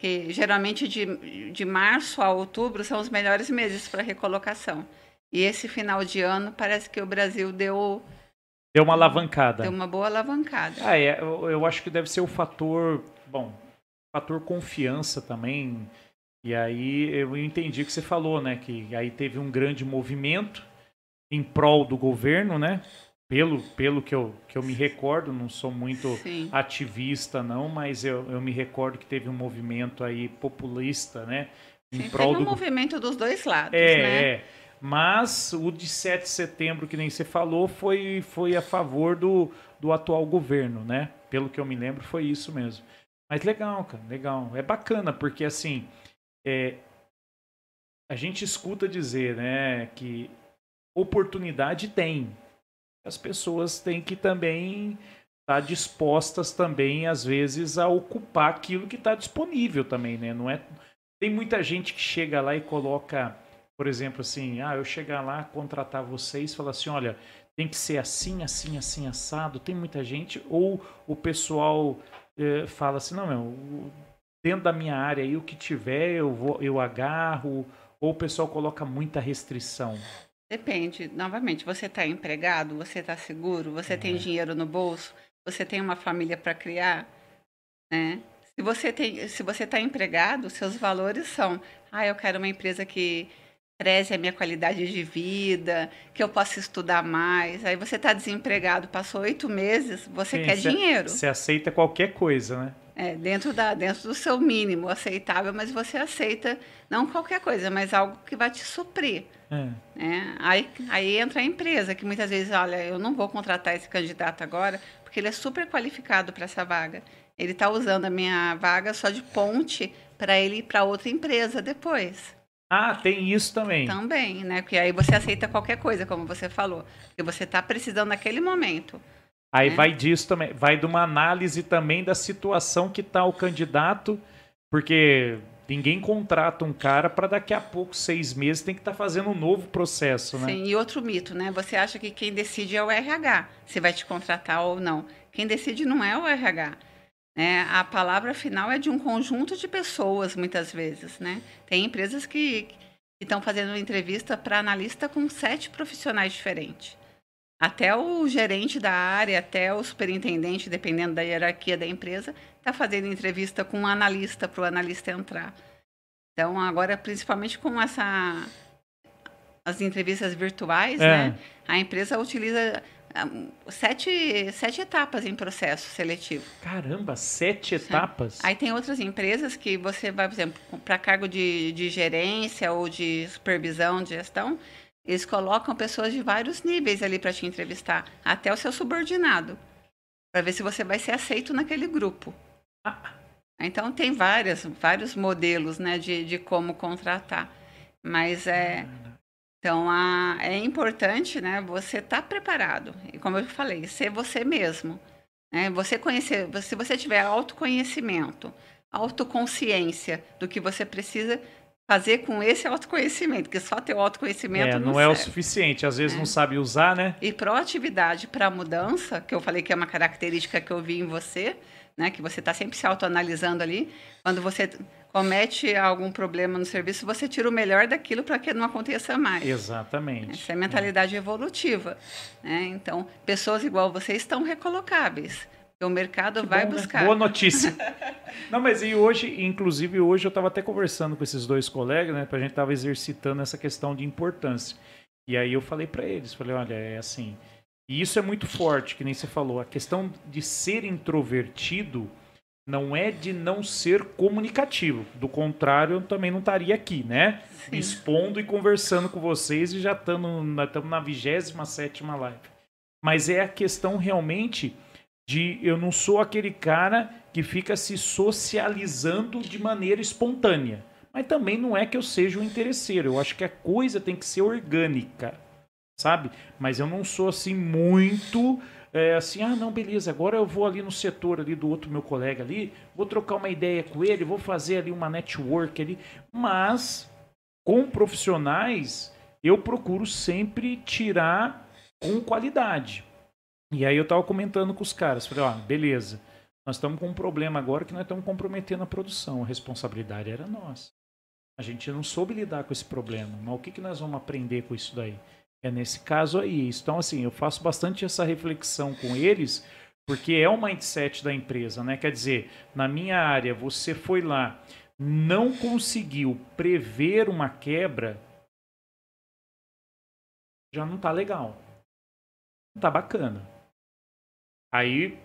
Que geralmente de, de março a outubro são os melhores meses para recolocação. E esse final de ano parece que o Brasil deu Deu uma alavancada. Deu uma boa alavancada. Ah, é, eu, eu acho que deve ser o fator, bom, fator confiança também. E aí eu entendi o que você falou, né? Que aí teve um grande movimento em prol do governo, né? Pelo, pelo que, eu, que eu me recordo, não sou muito Sim. ativista, não, mas eu, eu me recordo que teve um movimento aí populista, né? Em Sim, prol teve um do... movimento dos dois lados, é, né? É, mas o de 7 de setembro, que nem você falou, foi, foi a favor do, do atual governo, né? Pelo que eu me lembro, foi isso mesmo. Mas legal, cara, legal. É bacana, porque assim, é, a gente escuta dizer, né, que oportunidade tem. As pessoas têm que também estar tá dispostas também, às vezes, a ocupar aquilo que está disponível também, né? Não é... Tem muita gente que chega lá e coloca por exemplo, assim, ah, eu chegar lá, contratar vocês, falar assim, olha, tem que ser assim, assim, assim, assado. Tem muita gente, ou o pessoal eh, fala assim, não, meu, dentro da minha área aí o que tiver eu vou eu agarro ou o pessoal coloca muita restrição? Depende. Novamente, você está empregado, você está seguro, você tem dinheiro no bolso, você tem uma família para criar, né? Se você tem, se você está empregado, seus valores são, ah, eu quero uma empresa que preze a minha qualidade de vida, que eu possa estudar mais. Aí você está desempregado, passou oito meses, você Sim, quer cê, dinheiro. Você aceita qualquer coisa, né? É, dentro, da, dentro do seu mínimo aceitável, mas você aceita não qualquer coisa, mas algo que vai te suprir. É. É, aí, aí entra a empresa, que muitas vezes, olha, eu não vou contratar esse candidato agora, porque ele é super qualificado para essa vaga. Ele está usando a minha vaga só de ponte para ele ir para outra empresa depois. Ah, tem isso também. Também, né? Porque aí você aceita qualquer coisa, como você falou. Porque você está precisando naquele momento. Aí né? vai disso também, vai de uma análise também da situação que está o candidato, porque ninguém contrata um cara para daqui a pouco, seis meses, tem que estar tá fazendo um novo processo, né? Sim, e outro mito, né? Você acha que quem decide é o RH, se vai te contratar ou não. Quem decide não é o RH. Né? A palavra final é de um conjunto de pessoas, muitas vezes. Né? Tem empresas que estão fazendo entrevista para analista com sete profissionais diferentes. Até o gerente da área, até o superintendente, dependendo da hierarquia da empresa, está fazendo entrevista com um analista para o analista entrar. Então, agora, principalmente com essa as entrevistas virtuais, é. né? A empresa utiliza sete, sete etapas em processo seletivo. Caramba, sete etapas? Aí tem outras empresas que você vai, por exemplo, para cargo de, de gerência ou de supervisão, de gestão, eles colocam pessoas de vários níveis ali para te entrevistar, até o seu subordinado, para ver se você vai ser aceito naquele grupo. Ah. Então tem várias, vários modelos né, de, de como contratar. Mas é. Então, a, é importante, né, você estar tá preparado. E como eu falei, ser você mesmo. Né? Você conhecer, se você tiver autoconhecimento, autoconsciência do que você precisa fazer com esse autoconhecimento, porque só ter o autoconhecimento é, não, não é o suficiente, às vezes é. não sabe usar, né? E proatividade para a mudança, que eu falei que é uma característica que eu vi em você, né, que você está sempre se autoanalisando ali, quando você comete algum problema no serviço, você tira o melhor daquilo para que não aconteça mais. Exatamente. Essa é a mentalidade é. evolutiva. Né? Então, pessoas igual você estão recolocáveis. O mercado que vai bom, né? buscar. Né? Boa notícia. não, mas e hoje, inclusive hoje eu estava até conversando com esses dois colegas, né? A gente estava exercitando essa questão de importância. E aí eu falei para eles, falei, olha, é assim. E isso é muito forte, que nem você falou. A questão de ser introvertido não é de não ser comunicativo. Do contrário, eu também não estaria aqui, né? Sim. Expondo e conversando com vocês e já estamos na 27 live. Mas é a questão realmente de eu não sou aquele cara que fica se socializando de maneira espontânea. Mas também não é que eu seja um interesseiro. Eu acho que a coisa tem que ser orgânica, sabe? Mas eu não sou assim muito é, assim, ah, não, beleza, agora eu vou ali no setor ali do outro meu colega ali, vou trocar uma ideia com ele, vou fazer ali uma network ali, mas com profissionais eu procuro sempre tirar com qualidade. E aí eu tava comentando com os caras, falei, ó, beleza, nós estamos com um problema agora que nós estamos comprometendo a produção, a responsabilidade era nossa. A gente não soube lidar com esse problema, mas o que, que nós vamos aprender com isso daí? É nesse caso aí. Então, assim, eu faço bastante essa reflexão com eles, porque é o mindset da empresa, né? Quer dizer, na minha área, você foi lá, não conseguiu prever uma quebra, já não tá legal. Não tá bacana. Aí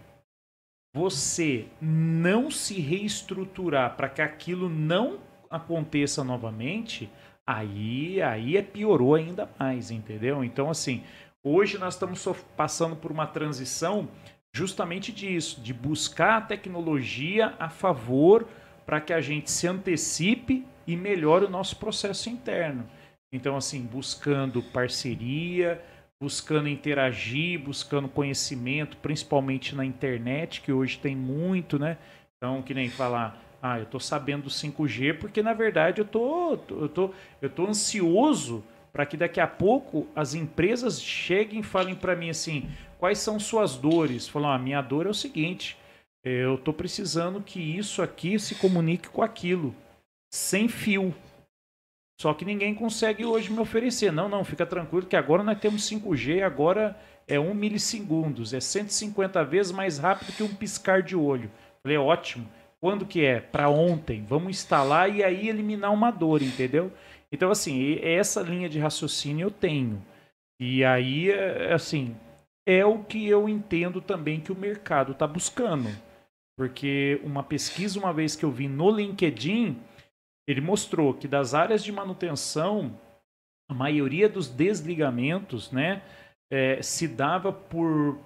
você não se reestruturar para que aquilo não aconteça novamente, aí, aí é piorou ainda mais, entendeu? Então, assim, hoje nós estamos passando por uma transição justamente disso, de buscar a tecnologia a favor para que a gente se antecipe e melhore o nosso processo interno. Então, assim, buscando parceria, buscando interagir, buscando conhecimento, principalmente na internet, que hoje tem muito, né? Então, que nem falar, ah, eu estou sabendo do 5G porque na verdade eu tô, eu tô, eu tô ansioso para que daqui a pouco as empresas cheguem e falem para mim assim, quais são suas dores? Falam, a ah, minha dor é o seguinte, eu estou precisando que isso aqui se comunique com aquilo, sem fio. Só que ninguém consegue hoje me oferecer. Não, não, fica tranquilo que agora nós temos 5G, agora é 1 milissegundos, é 150 vezes mais rápido que um piscar de olho. Falei, ótimo. Quando que é? Para ontem. Vamos instalar e aí eliminar uma dor, entendeu? Então, assim, essa linha de raciocínio eu tenho. E aí, é, assim, é o que eu entendo também que o mercado está buscando. Porque uma pesquisa, uma vez que eu vi no LinkedIn, ele mostrou que das áreas de manutenção, a maioria dos desligamentos né, é, se dava por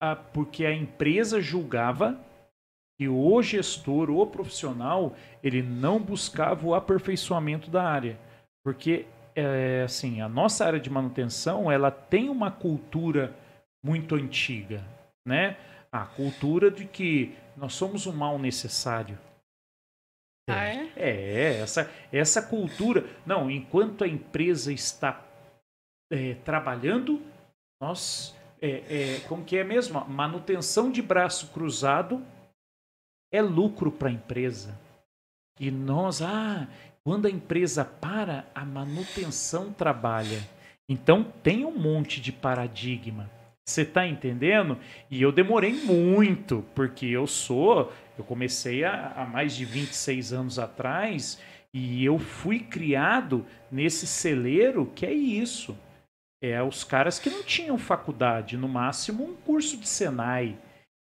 a, porque a empresa julgava que o gestor, o profissional, ele não buscava o aperfeiçoamento da área. Porque é, assim, a nossa área de manutenção ela tem uma cultura muito antiga, né? A cultura de que nós somos um mal necessário. Ah, é? É, essa, essa cultura. Não, enquanto a empresa está é, trabalhando, nós. É, é, como que é mesmo? Manutenção de braço cruzado é lucro para a empresa. E nós, ah, quando a empresa para, a manutenção trabalha. Então tem um monte de paradigma. Você está entendendo? E eu demorei muito, porque eu sou. Eu comecei há, mais de 26 anos atrás e eu fui criado nesse celeiro que é isso. É os caras que não tinham faculdade, no máximo um curso de Senai.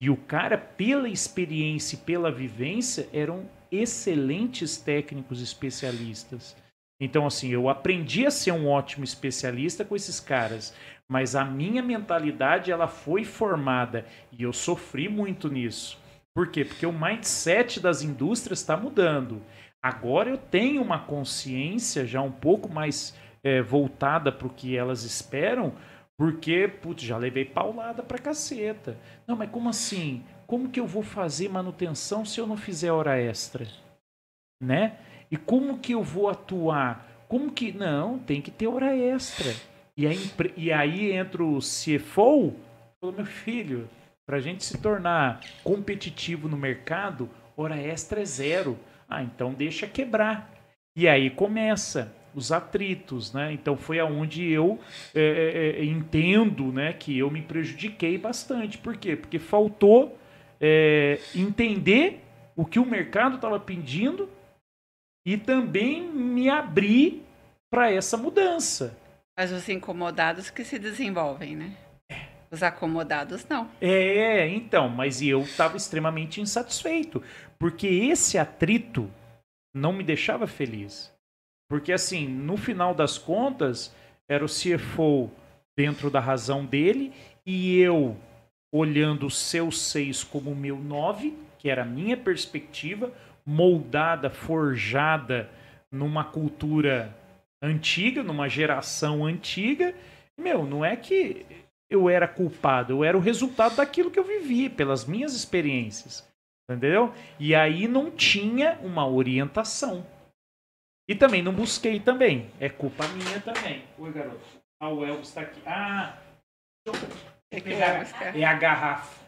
E o cara, pela experiência e pela vivência, eram excelentes técnicos especialistas. Então, assim, eu aprendi a ser um ótimo especialista com esses caras mas a minha mentalidade ela foi formada e eu sofri muito nisso. Por quê? Porque o mindset das indústrias está mudando. Agora eu tenho uma consciência já um pouco mais é, voltada para o que elas esperam, porque, putz, já levei paulada para caceta. Não, mas como assim? Como que eu vou fazer manutenção se eu não fizer hora extra? Né? E como que eu vou atuar? Como que. Não, tem que ter hora extra. E, e aí entra o CFO, falou, meu filho, para a gente se tornar competitivo no mercado, hora extra é zero. Ah, então deixa quebrar. E aí começa os atritos, né? Então foi aonde eu é, é, é, entendo, né, que eu me prejudiquei bastante. Por quê? Porque faltou é, entender o que o mercado estava pedindo e também me abrir para essa mudança. Mas os incomodados que se desenvolvem, né? Os acomodados não. É, então, mas eu estava extremamente insatisfeito, porque esse atrito não me deixava feliz. Porque assim, no final das contas, era o CFO dentro da razão dele e eu olhando o seu seis como o meu nove, que era a minha perspectiva, moldada, forjada numa cultura antiga, numa geração antiga. Meu, não é que eu era culpado, eu era o resultado daquilo que eu vivi, pelas minhas experiências. Entendeu? E aí não tinha uma orientação. E também não busquei também. É culpa minha também. Oi, garoto. Ah, o Elvis está aqui. Ah, é, é a garrafa.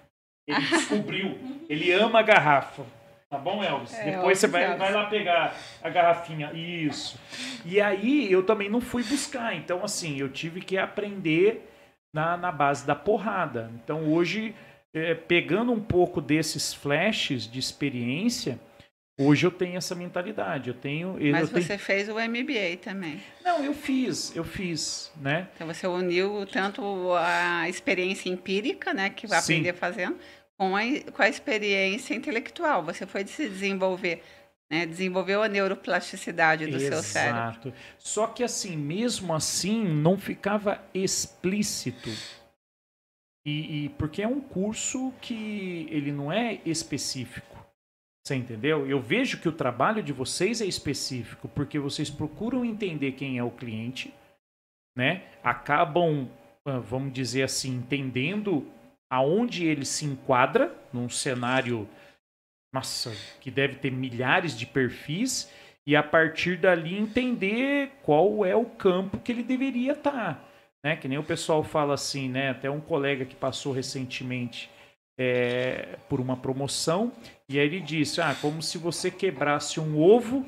Ele descobriu. Ele ama a garrafa. Tá bom, Elvis? É, Depois você vai, vai lá pegar a garrafinha. Isso. E aí eu também não fui buscar. Então, assim, eu tive que aprender na, na base da porrada. Então, hoje, é, pegando um pouco desses flashes de experiência, hoje eu tenho essa mentalidade. Eu tenho. Eu Mas tenho... você fez o MBA também. Não, eu fiz, eu fiz, né? Então você uniu tanto a experiência empírica, né, que vai aprender fazendo, com a, com a experiência intelectual. Você foi se desenvolver, né? desenvolveu a neuroplasticidade do Exato. seu cérebro. Exato. Só que assim, mesmo assim, não ficava explícito. E, e, porque é um curso que ele não é específico. Você entendeu? Eu vejo que o trabalho de vocês é específico, porque vocês procuram entender quem é o cliente, né? Acabam, ah, vamos dizer assim, entendendo aonde ele se enquadra num cenário, nossa, que deve ter milhares de perfis e a partir dali entender qual é o campo que ele deveria estar, tá, né? Que nem o pessoal fala assim, né? Até um colega que passou recentemente, é, por uma promoção. E aí ele disse: Ah, como se você quebrasse um ovo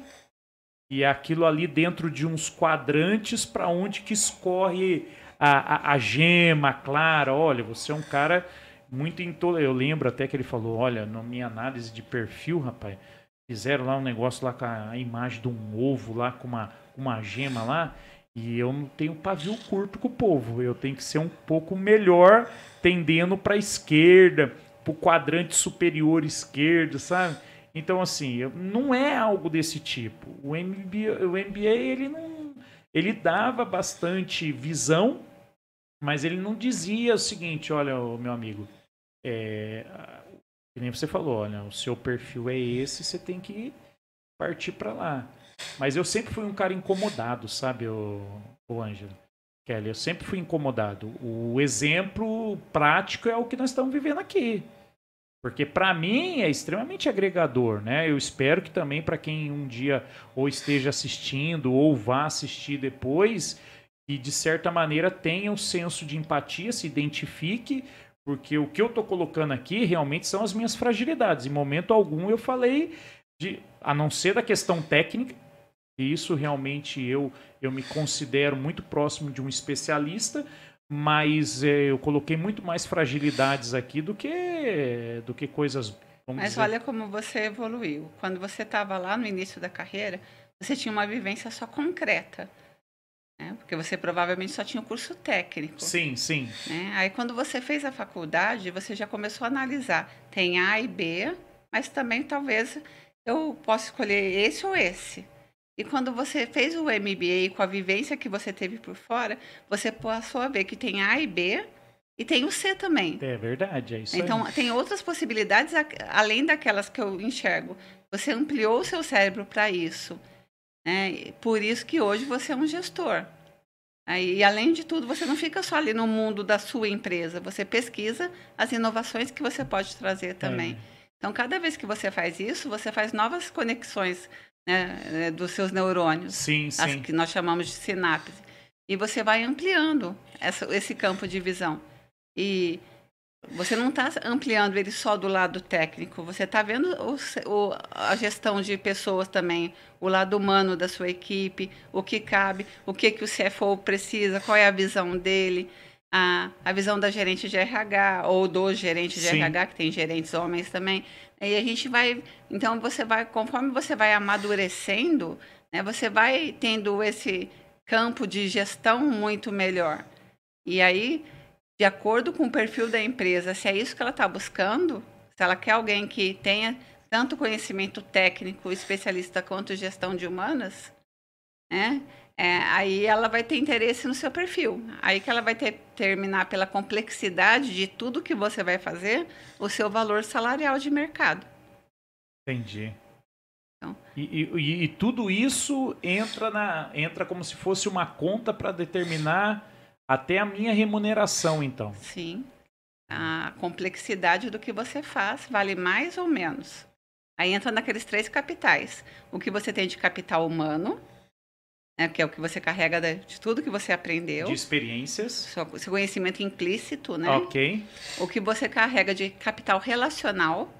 e aquilo ali dentro de uns quadrantes para onde que escorre a, a, a, gema clara. Olha, você é um cara muito intolerante. Eu lembro até que ele falou: Olha, na minha análise de perfil, rapaz, fizeram lá um negócio lá com a imagem de um ovo lá com uma, uma gema lá. E eu não tenho pavio curto com o povo. Eu tenho que ser um pouco melhor, tendendo para a esquerda, para o quadrante superior esquerdo, sabe? Então, assim, não é algo desse tipo. O MBA, o MBA ele não. Ele dava bastante visão, mas ele não dizia o seguinte: olha, meu amigo, é, que nem você falou, olha, o seu perfil é esse, você tem que partir para lá. Mas eu sempre fui um cara incomodado, sabe, o, o Ângelo? Kelly, eu sempre fui incomodado. O exemplo prático é o que nós estamos vivendo aqui. Porque para mim é extremamente agregador, né? Eu espero que também para quem um dia ou esteja assistindo ou vá assistir depois, e de certa maneira tenha um senso de empatia, se identifique, porque o que eu estou colocando aqui realmente são as minhas fragilidades. Em momento algum eu falei de, a não ser da questão técnica, e isso realmente eu, eu me considero muito próximo de um especialista, mas é, eu coloquei muito mais fragilidades aqui do que, do que coisas. mas dizer... olha como você evoluiu. Quando você estava lá no início da carreira, você tinha uma vivência só concreta. Né? Porque você provavelmente só tinha o curso técnico. Sim, sim. Né? Aí quando você fez a faculdade, você já começou a analisar. Tem A e B, mas também talvez eu possa escolher esse ou esse. E quando você fez o MBA com a vivência que você teve por fora, você passou a ver que tem A e B e tem o C também. É verdade, é isso Então, aí. tem outras possibilidades além daquelas que eu enxergo. Você ampliou o seu cérebro para isso. Né? Por isso que hoje você é um gestor. E, além de tudo, você não fica só ali no mundo da sua empresa. Você pesquisa as inovações que você pode trazer também. É. Então, cada vez que você faz isso, você faz novas conexões né, é, dos seus neurônios. Sim, sim. As que nós chamamos de sinapse. E você vai ampliando essa, esse campo de visão. E você não está ampliando ele só do lado técnico, você está vendo o, o, a gestão de pessoas também, o lado humano da sua equipe, o que cabe, o que, que o CFO precisa, qual é a visão dele, a, a visão da gerente de RH ou do gerente de Sim. RH, que tem gerentes homens também. E a gente vai, então você vai, conforme você vai amadurecendo, né, você vai tendo esse campo de gestão muito melhor. E aí, de acordo com o perfil da empresa, se é isso que ela está buscando, se ela quer alguém que tenha tanto conhecimento técnico, especialista quanto gestão de humanas, né? É, aí ela vai ter interesse no seu perfil. Aí que ela vai ter, terminar pela complexidade de tudo que você vai fazer, o seu valor salarial de mercado. Entendi. Então, e, e, e, tudo isso entra, na, entra como se fosse uma conta para determinar até a minha remuneração, então. Sim. A complexidade do que você faz vale mais ou menos. Aí entra naqueles três capitais. O que você tem de capital humano, né, que é o que você carrega de tudo que você aprendeu. De experiências. Seu, seu conhecimento implícito, né? Ok. O que você carrega de capital relacional.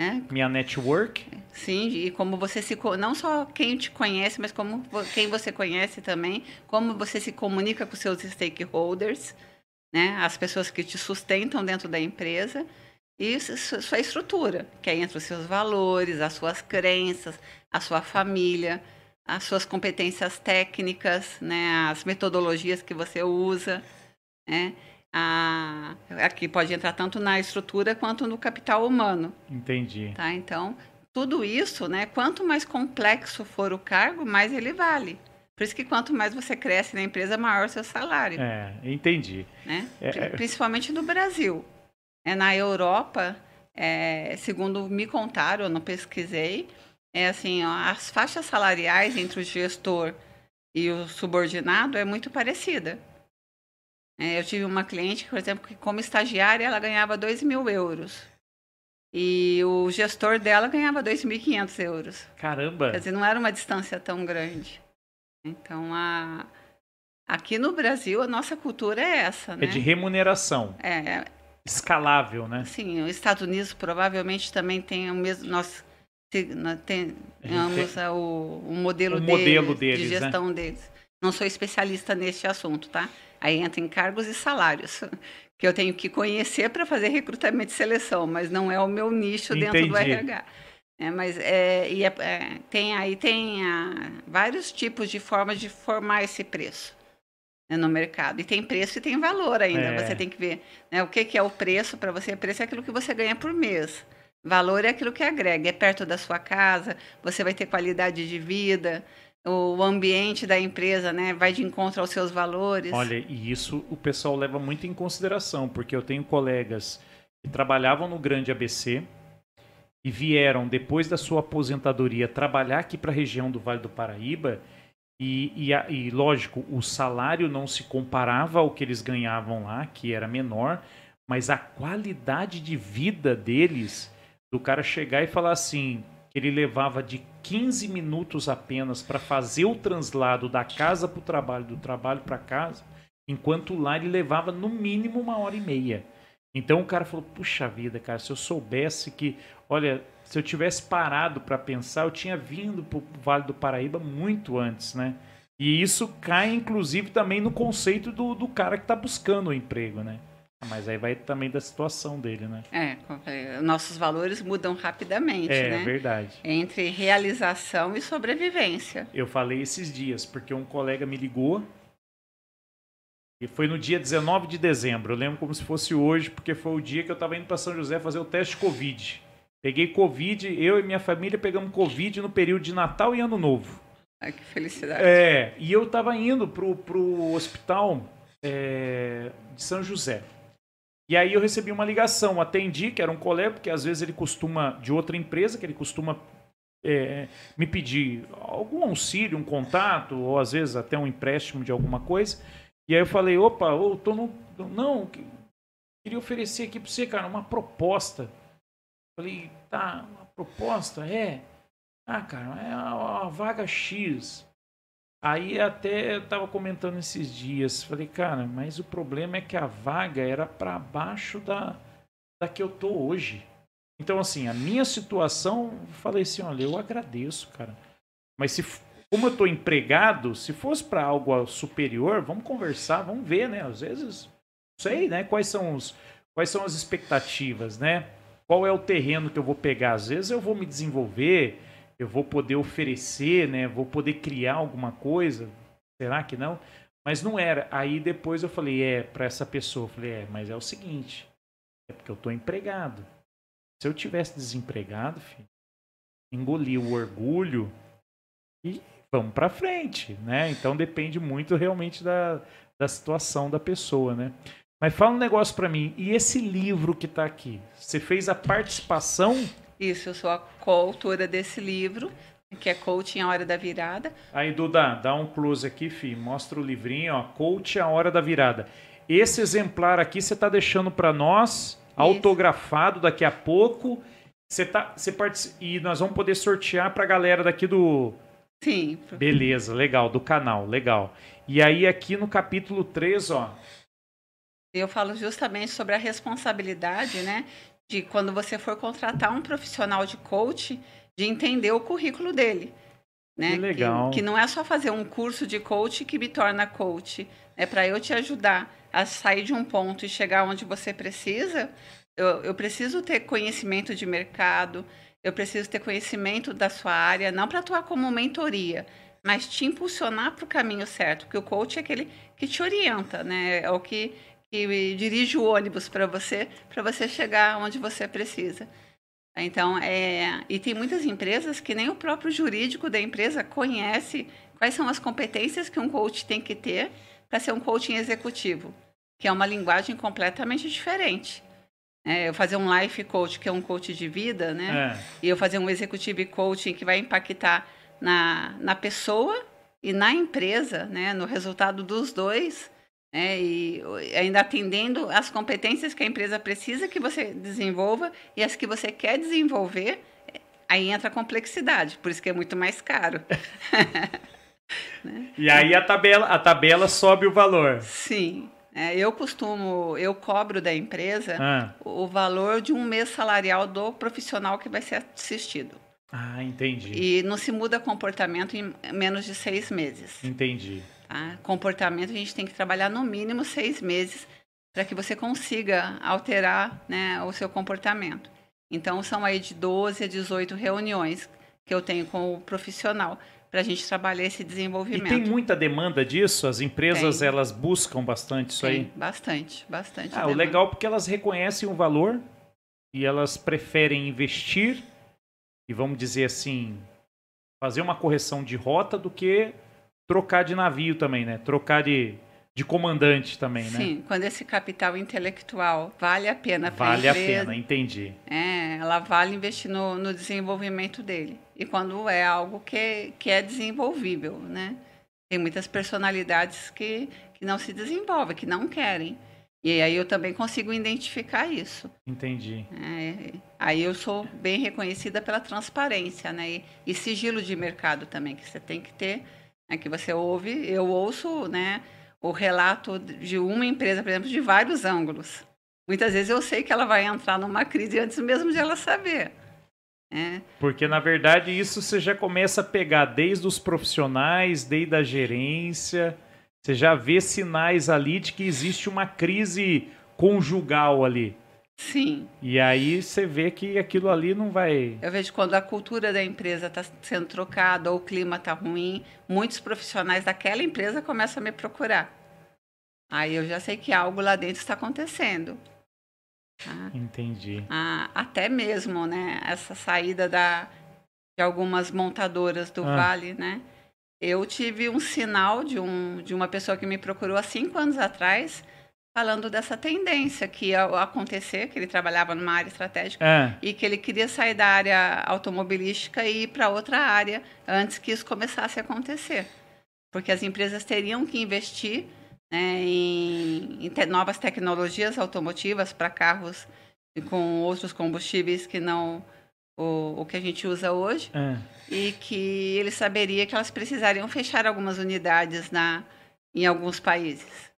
Né? Minha network. Sim, e como você se. Não só quem te conhece, mas como quem você conhece também. Como você se comunica com seus stakeholders, né? As pessoas que te sustentam dentro da empresa. E sua estrutura, que é entre os seus valores, as suas crenças, a sua família as suas competências técnicas, né, as metodologias que você usa, né? A, aqui pode entrar tanto na estrutura quanto no capital humano. Entendi. Tá? Então, tudo isso, né, quanto mais complexo for o cargo, mais ele vale. Por isso que quanto mais você cresce na empresa, maior o seu salário. É, entendi. Né? É, é. Principalmente no Brasil. É, na Europa, é, segundo me contaram, eu não pesquisei, é assim, ó, as faixas salariais entre o gestor e o subordinado é muito parecida. É, eu tive uma cliente, por exemplo, que como estagiária ela ganhava 2 mil euros. E o gestor dela ganhava 2.500 euros. Caramba! Quer dizer, não era uma distância tão grande. Então, a... aqui no Brasil, a nossa cultura é essa, né? É de remuneração. É, escalável, né? Sim, os Estados Unidos provavelmente também tem o mesmo. Nós temos o, o modelo, o deles, modelo deles, de né? gestão né? deles. Não sou especialista neste assunto, tá? Aí entra em cargos e salários, que eu tenho que conhecer para fazer recrutamento e seleção, mas não é o meu nicho Entendi. dentro do RH. É, mas é, e é, é, tem aí tem ah, vários tipos de formas de formar esse preço né, no mercado. E tem preço e tem valor ainda. É. Você tem que ver né, o que, que é o preço para você. Preço é aquilo que você ganha por mês. Valor é aquilo que agrega. É perto da sua casa, você vai ter qualidade de vida, o ambiente da empresa né, vai de encontro aos seus valores. Olha, e isso o pessoal leva muito em consideração, porque eu tenho colegas que trabalhavam no grande ABC e vieram, depois da sua aposentadoria, trabalhar aqui para a região do Vale do Paraíba e, e, e, lógico, o salário não se comparava ao que eles ganhavam lá, que era menor, mas a qualidade de vida deles, do cara chegar e falar assim, que ele levava de 15 minutos apenas para fazer o translado da casa para o trabalho, do trabalho para casa, enquanto lá ele levava no mínimo uma hora e meia. Então o cara falou: puxa vida, cara, se eu soubesse que, olha, se eu tivesse parado para pensar, eu tinha vindo para o Vale do Paraíba muito antes, né? E isso cai, inclusive, também no conceito do, do cara que está buscando o emprego, né? Mas aí vai também da situação dele, né? É, nossos valores mudam rapidamente, é, né? É verdade. Entre realização e sobrevivência. Eu falei esses dias, porque um colega me ligou e foi no dia 19 de dezembro. Eu lembro como se fosse hoje, porque foi o dia que eu estava indo para São José fazer o teste Covid. Peguei Covid, eu e minha família pegamos Covid no período de Natal e Ano Novo. Ai, que felicidade. É, e eu tava indo pro, pro hospital é, de São José. E aí eu recebi uma ligação, atendi, que era um colega, porque às vezes ele costuma, de outra empresa, que ele costuma é, me pedir algum auxílio, um contato, ou às vezes até um empréstimo de alguma coisa. E aí eu falei, opa, eu tô no. Não, queria oferecer aqui para você, cara, uma proposta. Falei, tá, uma proposta é. Ah, cara, é a, a vaga X. Aí até eu tava comentando esses dias, falei, cara, mas o problema é que a vaga era para baixo da, da que eu tô hoje. Então, assim, a minha situação, falei assim, olha, eu agradeço, cara. Mas se como eu tô empregado, se fosse para algo superior, vamos conversar, vamos ver, né? Às vezes, sei, né? Quais são os quais são as expectativas, né? qual é o terreno que eu vou pegar. Às vezes eu vou me desenvolver, eu vou poder oferecer, né? Vou poder criar alguma coisa. Será que não? Mas não era. Aí depois eu falei, é, para essa pessoa, eu falei, é, mas é o seguinte, é porque eu tô empregado. Se eu tivesse desempregado, filho, engoli o orgulho e vamos para frente, né? Então depende muito realmente da, da situação da pessoa, né? Mas fala um negócio para mim. E esse livro que está aqui? Você fez a participação? Isso, eu sou a coautora desse livro, que é Coaching a Hora da Virada. Aí, Duda, dá um close aqui, fi. Mostra o livrinho, ó. Coaching a Hora da Virada. Esse exemplar aqui você está deixando para nós, Isso. autografado daqui a pouco. Você tá, você participa, e nós vamos poder sortear para a galera daqui do. Sim. Beleza, legal, do canal, legal. E aí, aqui no capítulo 3, ó, eu falo justamente sobre a responsabilidade, né, de quando você for contratar um profissional de coach, de entender o currículo dele. Né? Que legal. Que, que não é só fazer um curso de coach que me torna coach. É para eu te ajudar a sair de um ponto e chegar onde você precisa. Eu, eu preciso ter conhecimento de mercado, eu preciso ter conhecimento da sua área, não para atuar como mentoria, mas te impulsionar para o caminho certo. Porque o coach é aquele que te orienta, né? É o que que dirige o ônibus para você, para você chegar onde você precisa. Então, é, e tem muitas empresas que nem o próprio jurídico da empresa conhece quais são as competências que um coach tem que ter para ser um coaching executivo, que é uma linguagem completamente diferente. É, eu fazer um life coach, que é um coach de vida, né? É. E eu fazer um executive coaching que vai impactar na, na pessoa e na empresa, né? No resultado dos dois né? e ainda atendendo as competências que a empresa precisa que você desenvolva e as que você quer desenvolver, aí entra a complexidade, por isso que é muito mais caro. né? E aí a tabela, a tabela sobe o valor. Sim. É, eu costumo, eu cobro da empresa ah. o valor de um mês salarial do profissional que vai ser assistido. Ah, entendi. E não se muda comportamento em menos de seis meses. Entendi. Tá? Comportamento a gente tem que trabalhar no mínimo seis meses para que você consiga alterar né, o seu comportamento. Então, são aí de 12 a 18 reuniões que eu tenho com o profissional para a gente trabalhar esse desenvolvimento. E tem muita demanda disso? As empresas tem. elas buscam bastante isso tem, aí? Bastante, bastante. Ah, o legal é porque elas reconhecem o valor e elas preferem investir e vamos dizer assim fazer uma correção de rota do que trocar de navio também, né? Trocar de de comandante também, Sim, né? Sim, quando esse capital intelectual vale a pena para Vale a pena, entendi. É, ela vale investir no, no desenvolvimento dele. E quando é algo que, que é desenvolvível, né? Tem muitas personalidades que, que não se desenvolvem, que não querem. E aí eu também consigo identificar isso. Entendi. É, aí eu sou bem reconhecida pela transparência, né? E, e sigilo de mercado também, que você tem que ter, né? que você ouve, eu ouço, né? o relato de uma empresa, por exemplo, de vários ângulos. Muitas vezes eu sei que ela vai entrar numa crise antes mesmo de ela saber. É. Porque, na verdade, isso você já começa a pegar desde os profissionais, desde a gerência. Você já vê sinais ali de que existe uma crise conjugal ali. Sim. E aí você vê que aquilo ali não vai. Eu vejo quando a cultura da empresa está sendo trocada ou o clima está ruim, muitos profissionais daquela empresa começam a me procurar. Aí eu já sei que algo lá dentro está acontecendo. Tá? Entendi. Ah, até mesmo, né? Essa saída da, de algumas montadoras do ah. Vale, né? Eu tive um sinal de, um, de uma pessoa que me procurou há cinco anos atrás falando dessa tendência que ia acontecer, que ele trabalhava numa área estratégica é. e que ele queria sair da área automobilística e ir para outra área antes que isso começasse a acontecer. Porque as empresas teriam que investir né, em, em te novas tecnologias automotivas para carros com outros combustíveis que não o, o que a gente usa hoje é. e que ele saberia que elas precisariam fechar algumas unidades na, em alguns países.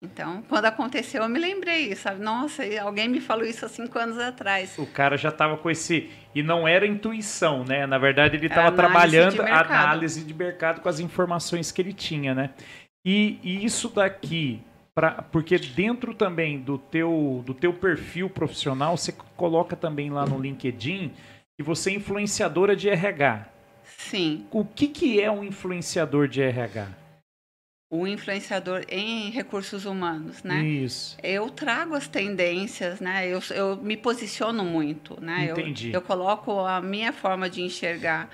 Então, quando aconteceu, eu me lembrei, sabe? Nossa, alguém me falou isso há cinco anos atrás. O cara já estava com esse. E não era intuição, né? Na verdade, ele estava trabalhando a análise de mercado com as informações que ele tinha, né? E, e isso daqui, pra, porque dentro também do teu, do teu perfil profissional, você coloca também lá no LinkedIn que você é influenciadora de RH. Sim. O que, que é um influenciador de RH? O influenciador em recursos humanos, né? Isso. Eu trago as tendências, né? Eu, eu me posiciono muito, né? Entendi. Eu, eu coloco a minha forma de enxergar.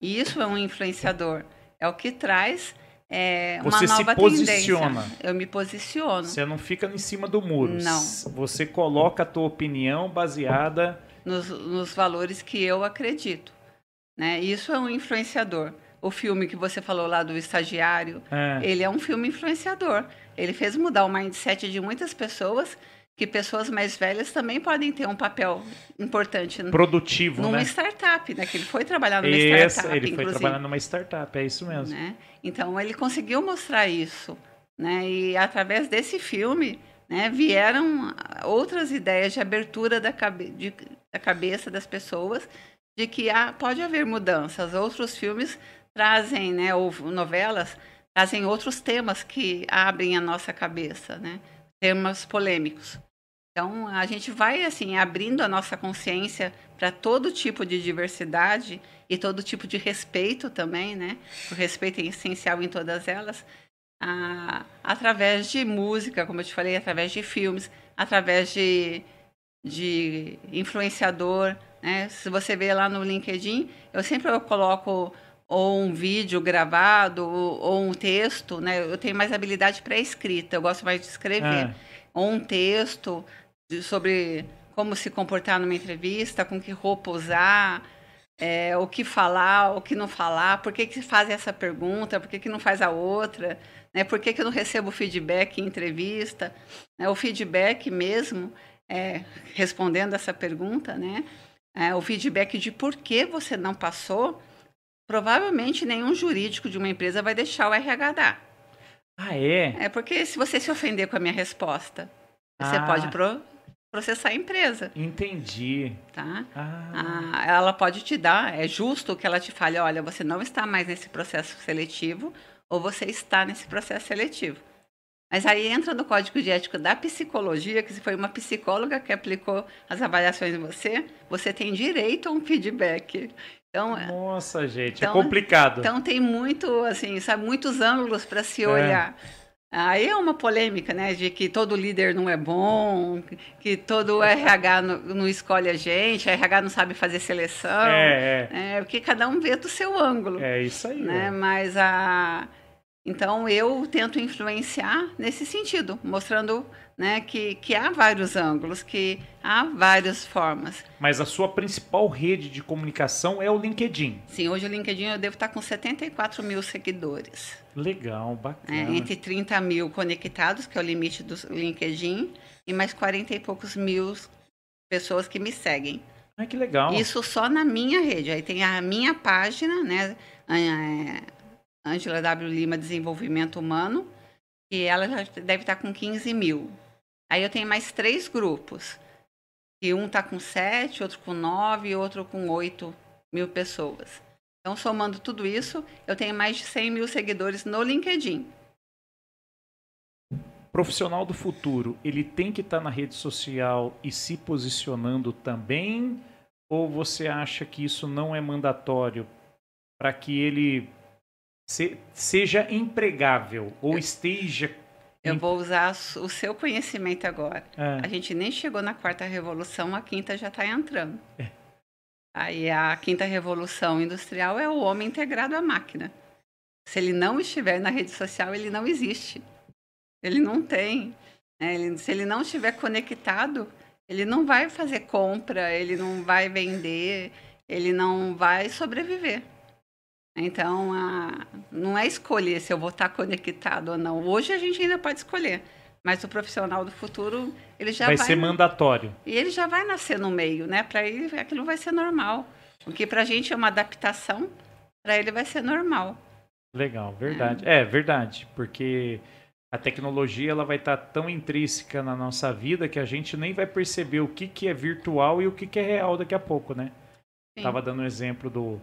E isso é um influenciador. É o que traz é, uma Você nova se posiciona. Tendência. Eu me posiciono. Você não fica em cima do muro. Não. Você coloca a tua opinião baseada nos, nos valores que eu acredito. Né? Isso é um influenciador o filme que você falou lá do estagiário, é. ele é um filme influenciador. Ele fez mudar o mindset de muitas pessoas, que pessoas mais velhas também podem ter um papel importante. Produtivo, numa né? startup, né? Que ele foi trabalhar numa Esse, startup, Ele inclusive. foi trabalhar numa startup, é isso mesmo. Né? Então, ele conseguiu mostrar isso. Né? E através desse filme, né, vieram outras ideias de abertura da, cabe de, da cabeça das pessoas de que há, pode haver mudanças. Outros filmes trazem, né, ou novelas, trazem outros temas que abrem a nossa cabeça, né? Temas polêmicos. Então, a gente vai assim abrindo a nossa consciência para todo tipo de diversidade e todo tipo de respeito também, né? O respeito é essencial em todas elas, a, através de música, como eu te falei, através de filmes, através de, de influenciador, né? Se você vê lá no LinkedIn, eu sempre coloco ou um vídeo gravado, ou, ou um texto, né? Eu tenho mais habilidade para escrita, eu gosto mais de escrever. É. Ou um texto de, sobre como se comportar numa entrevista, com que roupa usar, é, o que falar, o que não falar, por que, que faz essa pergunta, por que, que não faz a outra, né? por que, que eu não recebo feedback em entrevista. Né? O feedback mesmo, é, respondendo essa pergunta, né? É, o feedback de por que você não passou, provavelmente nenhum jurídico de uma empresa vai deixar o RH dar. Ah, é? É porque se você se ofender com a minha resposta, você ah. pode pro, processar a empresa. Entendi. Tá? Ah. ah. ela pode te dar, é justo que ela te fale, olha, você não está mais nesse processo seletivo ou você está nesse processo seletivo. Mas aí entra no código de ética da psicologia, que se foi uma psicóloga que aplicou as avaliações em você, você tem direito a um feedback. Então, Nossa, gente, é então, é complicado. Então tem muito, assim, sabe, muitos ângulos para se é. olhar. Aí é uma polêmica, né, de que todo líder não é bom, que todo RH não, não escolhe a gente, RH não sabe fazer seleção. É, é. é, porque cada um vê do seu ângulo. É isso aí. Né? É. Mas a então eu tento influenciar nesse sentido, mostrando né, que, que há vários ângulos, que há várias formas. Mas a sua principal rede de comunicação é o LinkedIn. Sim, hoje o LinkedIn eu devo estar com 74 mil seguidores. Legal, bacana. É, entre 30 mil conectados, que é o limite do LinkedIn, e mais 40 e poucos mil pessoas que me seguem. Ah, que legal. Isso só na minha rede. Aí tem a minha página, né? É, Angela W. Lima Desenvolvimento Humano, e ela já deve estar com 15 mil. Aí eu tenho mais três grupos, que um está com 7, outro com 9 e outro com 8 mil pessoas. Então, somando tudo isso, eu tenho mais de 100 mil seguidores no LinkedIn. Profissional do futuro, ele tem que estar na rede social e se posicionando também? Ou você acha que isso não é mandatório para que ele se, seja empregável ou esteja. Eu vou usar o seu conhecimento agora. É. A gente nem chegou na quarta revolução, a quinta já está entrando. É. Aí a quinta revolução industrial é o homem integrado à máquina. Se ele não estiver na rede social, ele não existe. Ele não tem. Né? Ele, se ele não estiver conectado, ele não vai fazer compra, ele não vai vender, ele não vai sobreviver. Então, a, não é escolher se eu vou estar conectado ou não. Hoje a gente ainda pode escolher, mas o profissional do futuro, ele já vai... Vai ser mandatório. E ele já vai nascer no meio, né? Para ele, aquilo vai ser normal. O que para a gente é uma adaptação, para ele vai ser normal. Legal, verdade. É, é verdade, porque a tecnologia ela vai estar tão intrínseca na nossa vida que a gente nem vai perceber o que, que é virtual e o que, que é real daqui a pouco, né? Sim. Tava dando um exemplo do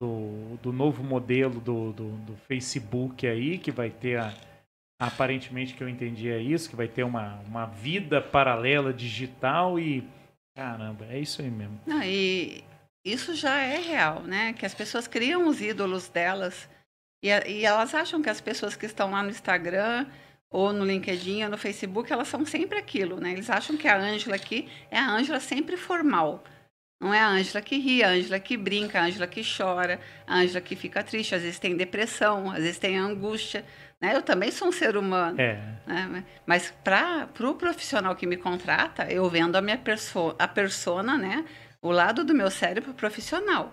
do, do novo modelo do, do, do, Facebook aí, que vai ter a, aparentemente que eu entendi é isso, que vai ter uma, uma vida paralela digital e caramba, é isso aí mesmo. Não, e isso já é real, né? Que as pessoas criam os ídolos delas e, e elas acham que as pessoas que estão lá no Instagram ou no LinkedIn ou no Facebook, elas são sempre aquilo, né? Eles acham que a Ângela aqui é a Ângela sempre formal. Não é a Ângela que ri, a Ângela que brinca, a Ângela que chora, a Ângela que fica triste, às vezes tem depressão, às vezes tem angústia. Né? Eu também sou um ser humano. É. Né? Mas para o pro profissional que me contrata, eu vendo a minha perso a persona, né? o lado do meu cérebro profissional.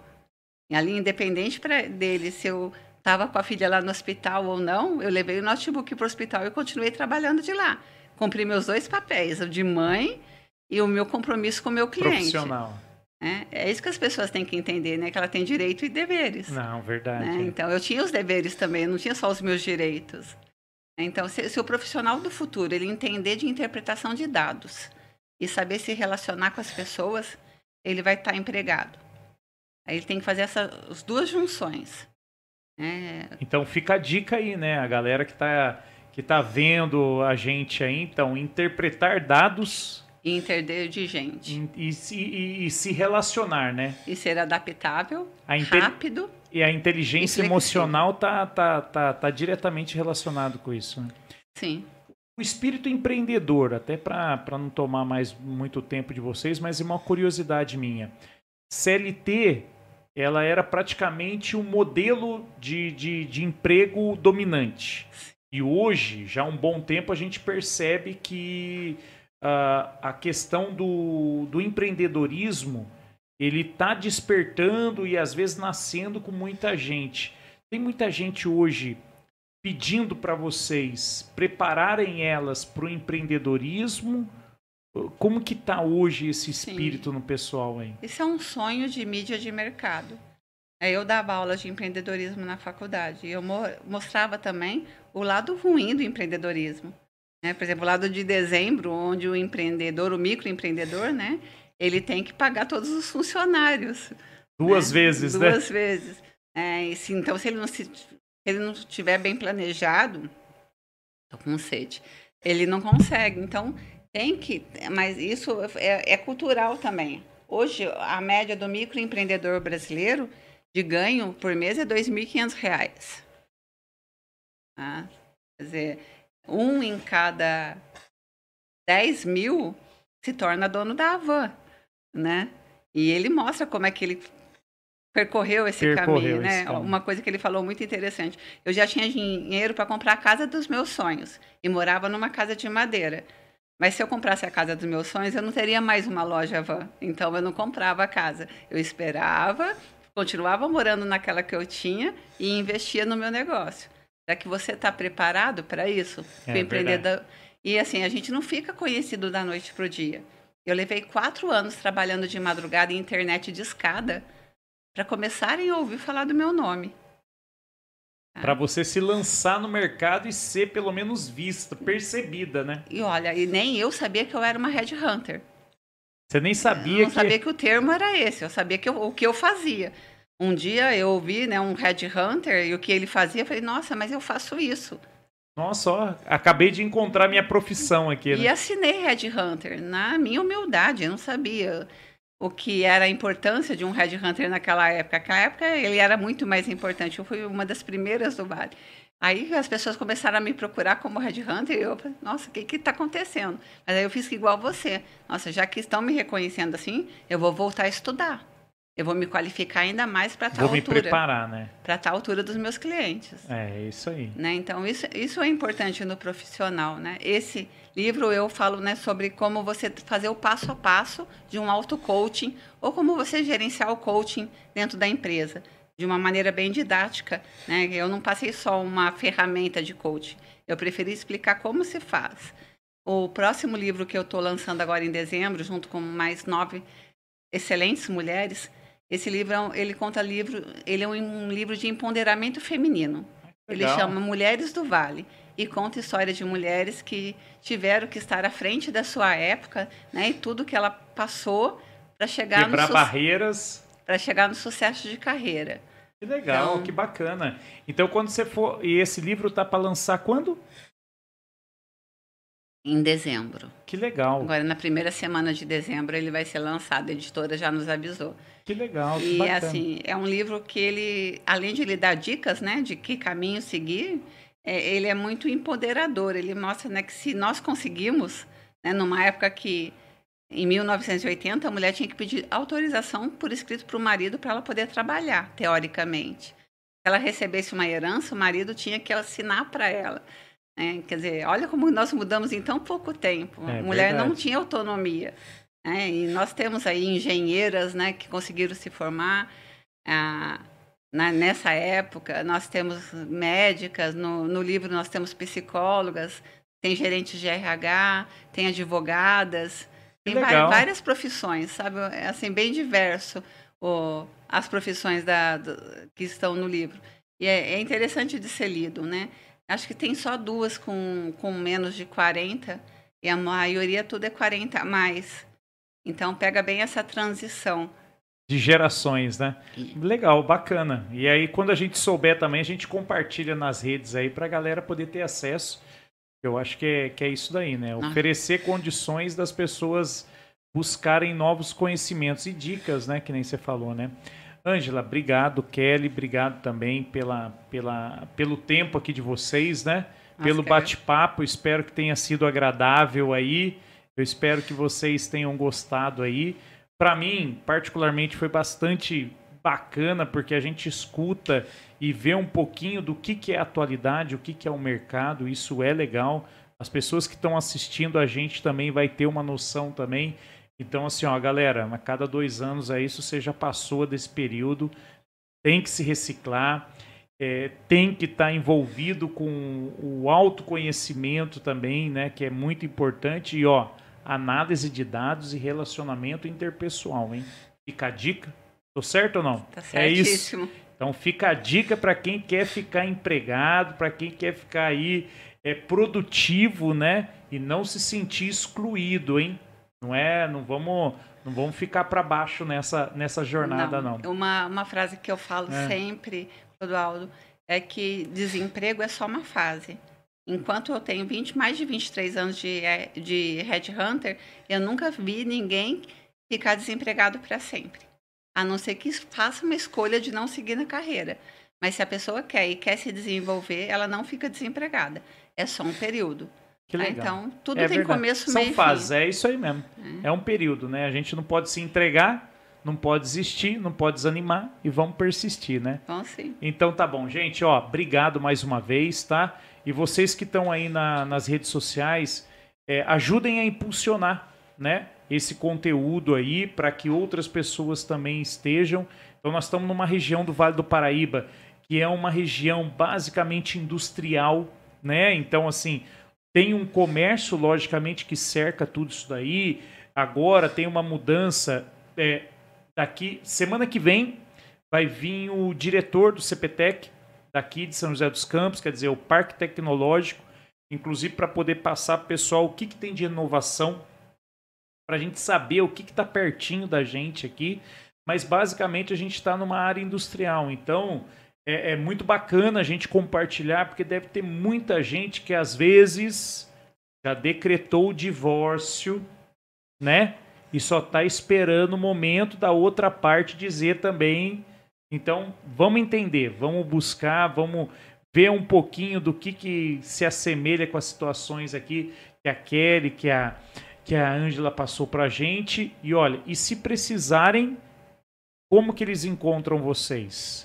E ali, independente pra, dele, se eu estava com a filha lá no hospital ou não, eu levei o notebook para o hospital e continuei trabalhando de lá. Cumpri meus dois papéis, o de mãe e o meu compromisso com o meu cliente. Profissional. É, é isso que as pessoas têm que entender, né? Que ela tem direito e deveres. Não, verdade. Né? Então, eu tinha os deveres também, eu não tinha só os meus direitos. Então, se, se, o profissional do futuro ele entender de interpretação de dados e saber se relacionar com as pessoas, ele vai estar empregado. Aí ele tem que fazer essas duas junções. É... Então fica a dica aí, né? A galera que está que tá vendo a gente aí, então, interpretar dados e de gente. E, e, e, e, se relacionar, né? E ser adaptável, rápido. E a inteligência emocional tá, tá, tá, tá diretamente relacionado com isso. Né? Sim. O espírito empreendedor, até para não tomar mais muito tempo de vocês, mas é uma curiosidade minha. CLT, ela era praticamente um modelo de, de, de emprego dominante. E hoje, já há um bom tempo, a gente percebe que uh, a questão do, do empreendedorismo ele está despertando e às vezes nascendo com muita gente. Tem muita gente hoje pedindo para vocês prepararem elas para o empreendedorismo. Como que está hoje esse espírito Sim. no pessoal aí? Isso é um sonho de mídia de mercado. Eu dava aulas de empreendedorismo na faculdade. E eu mostrava também o lado ruim do empreendedorismo. Né? Por exemplo, o lado de dezembro, onde o empreendedor, o microempreendedor, né? Ele tem que pagar todos os funcionários. Duas né? vezes, Duas né? Duas vezes. É, se, então, se ele, não se, ele não estiver bem planejado, tô com sede, ele não consegue. Então, tem que. Mas isso é, é cultural também. Hoje, a média do microempreendedor brasileiro de ganho por mês é R$ 2.500. Ah, quer dizer, um em cada 10 mil se torna dono da van, né? E ele mostra como é que ele percorreu esse percorreu caminho, né? Esse Uma coisa que ele falou muito interessante. Eu já tinha dinheiro para comprar a casa dos meus sonhos e morava numa casa de madeira. Mas se eu comprasse a casa dos meus sonhos, eu não teria mais uma loja van. Então eu não comprava a casa. Eu esperava, continuava morando naquela que eu tinha e investia no meu negócio. Será que você está preparado para isso? É, empreendedor... E assim, a gente não fica conhecido da noite para o dia. Eu levei quatro anos trabalhando de madrugada em internet de escada para começarem a ouvir falar do meu nome. Para você se lançar no mercado e ser pelo menos vista, percebida, né? E olha, e nem eu sabia que eu era uma headhunter. Você nem sabia eu não que... sabia que o termo era esse, eu sabia que eu, o que eu fazia. Um dia eu ouvi né, um headhunter e o que ele fazia, eu falei, nossa, mas eu faço isso. Nossa, ó, acabei de encontrar minha profissão aqui. Né? E assinei headhunter, na minha humildade, eu não sabia o que era a importância de um headhunter naquela época. Naquela época ele era muito mais importante, eu fui uma das primeiras do Vale. Aí as pessoas começaram a me procurar como headhunter e eu falei, nossa, o que está acontecendo? Mas aí eu fiz igual você. Nossa, já que estão me reconhecendo assim, eu vou voltar a estudar. Eu vou me qualificar ainda mais para tal vou altura. Vou me preparar, né? Para tal altura dos meus clientes. É, isso aí. Né? Então, isso, isso é importante no profissional, né? Esse livro eu falo né, sobre como você fazer o passo a passo de um auto-coaching ou como você gerenciar o coaching dentro da empresa de uma maneira bem didática. Né? Eu não passei só uma ferramenta de coaching, eu preferi explicar como se faz. O próximo livro que eu estou lançando agora em dezembro, junto com mais nove excelentes mulheres, esse livro, é ele conta livro, ele é um, livro de empoderamento feminino. Legal. Ele chama Mulheres do Vale e conta histórias de mulheres que tiveram que estar à frente da sua época, né, e tudo que ela passou para chegar Quebrar no barreiras para chegar no sucesso de carreira. Que legal, então, que bacana. Então, quando você for. E esse livro tá para lançar quando? Em dezembro. Que legal. Agora, na primeira semana de dezembro, ele vai ser lançado. A editora já nos avisou. Que legal, que E, bacana. assim, é um livro que ele, além de lhe dar dicas, né, de que caminho seguir, é, ele é muito empoderador. Ele mostra né, que se nós conseguimos, né, numa época que em 1980, a mulher tinha que pedir autorização por escrito para o marido para ela poder trabalhar, teoricamente. Se ela recebesse uma herança, o marido tinha que assinar para ela. Né? Quer dizer, olha como nós mudamos em tão pouco tempo. É, a mulher verdade. não tinha autonomia. Né? E nós temos aí engenheiras né, que conseguiram se formar. Ah, na, nessa época, nós temos médicas, no, no livro nós temos psicólogas, tem gerentes de RH, tem advogadas. Tem várias profissões, sabe? É assim, bem diverso o, as profissões da, do, que estão no livro. E é, é, interessante de ser lido, né? Acho que tem só duas com, com menos de 40, e a maioria tudo é 40 a mais. Então pega bem essa transição. De gerações, né? Legal, bacana. E aí, quando a gente souber também, a gente compartilha nas redes aí para a galera poder ter acesso eu acho que é, que é isso daí, né? Ah. Oferecer condições das pessoas buscarem novos conhecimentos e dicas, né? Que nem você falou, né? Ângela, obrigado. Kelly, obrigado também pela, pela, pelo tempo aqui de vocês, né? Pelo bate-papo. Espero que tenha sido agradável aí. Eu espero que vocês tenham gostado aí. Para mim, particularmente, foi bastante bacana porque a gente escuta e vê um pouquinho do que, que é a atualidade, o que, que é o mercado, isso é legal. As pessoas que estão assistindo a gente também vai ter uma noção também. Então, assim, ó, galera, a cada dois anos é isso, você já passou desse período, tem que se reciclar, é, tem que estar tá envolvido com o autoconhecimento também, né, que é muito importante. E, ó, análise de dados e relacionamento interpessoal, hein? Fica a dica Tô certo ou não? Tá é isso. Então fica a dica para quem quer ficar empregado, para quem quer ficar aí é, produtivo, né? E não se sentir excluído, hein? Não é, não vamos, não vamos ficar para baixo nessa, nessa jornada, não. não. Uma, uma frase que eu falo é. sempre, Clodoaldo, é que desemprego é só uma fase. Enquanto eu tenho 20, mais de 23 anos de, é, de headhunter, eu nunca vi ninguém ficar desempregado para sempre. A não ser que faça uma escolha de não seguir na carreira. Mas se a pessoa quer e quer se desenvolver, ela não fica desempregada. É só um período. Que tá? legal. Então, tudo é tem verdade. começo, São meio fases, é isso aí mesmo. É. é um período, né? A gente não pode se entregar, não pode desistir, não pode desanimar e vamos persistir, né? Bom, sim. Então tá bom, gente, ó, obrigado mais uma vez, tá? E vocês que estão aí na, nas redes sociais, é, ajudem a impulsionar, né? esse conteúdo aí para que outras pessoas também estejam. Então nós estamos numa região do Vale do Paraíba que é uma região basicamente industrial, né? Então assim, tem um comércio logicamente que cerca tudo isso daí. Agora tem uma mudança é, daqui semana que vem vai vir o diretor do CPTEC daqui de São José dos Campos, quer dizer, o Parque Tecnológico, inclusive para poder passar para o pessoal o que, que tem de inovação para a gente saber o que está pertinho da gente aqui. Mas basicamente a gente está numa área industrial, então é, é, muito bacana a gente compartilhar, porque deve ter muita gente que às vezes já decretou o divórcio, né? E só está esperando o momento da outra parte dizer também. Então, vamos entender, vamos buscar, vamos ver um pouquinho do que, que se assemelha com as situações aqui que a Kelly, que a, que a Ângela passou para a gente. E olha, e se precisarem, como que eles encontram vocês?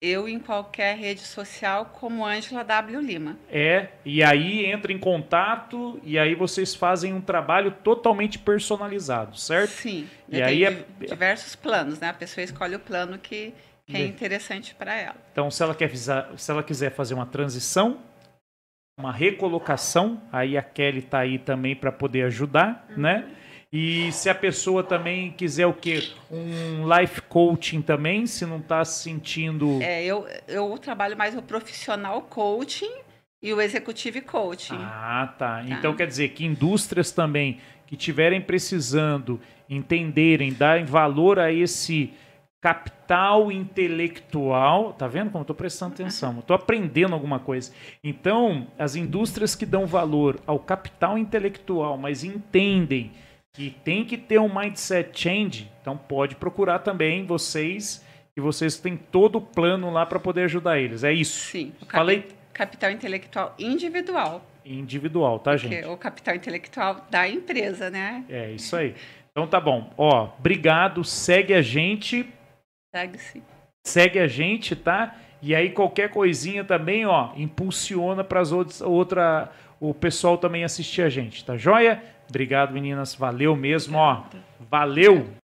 Eu em qualquer rede social como Ângela W Lima. É, e aí entra em contato e aí vocês fazem um trabalho totalmente personalizado, certo? Sim. E aí é... diversos planos, né? A pessoa escolhe o plano que, que é interessante para ela. Então, se ela, quer, se ela quiser fazer uma transição, uma recolocação, aí a Kelly está aí também para poder ajudar, uhum. né? E se a pessoa também quiser o quê? Um life coaching também, se não está se sentindo. É, eu, eu trabalho mais o profissional coaching e o executive coaching. Ah, tá. tá. Então quer dizer que indústrias também que tiverem precisando entenderem, darem valor a esse capital intelectual. Tá vendo como eu estou prestando atenção? Estou aprendendo alguma coisa. Então, as indústrias que dão valor ao capital intelectual, mas entendem que tem que ter um mindset change, então pode procurar também vocês e vocês têm todo o plano lá para poder ajudar eles. É isso. Sim. Falei capital intelectual individual. Individual, tá, Porque gente? O capital intelectual da empresa, né? É isso aí. Então tá bom. Ó, obrigado. Segue a gente Segue sim. Segue a gente, tá? E aí qualquer coisinha também, ó, impulsiona para as outras outra o pessoal também assistir a gente, tá joia? Obrigado, meninas. Valeu mesmo, ó. Valeu.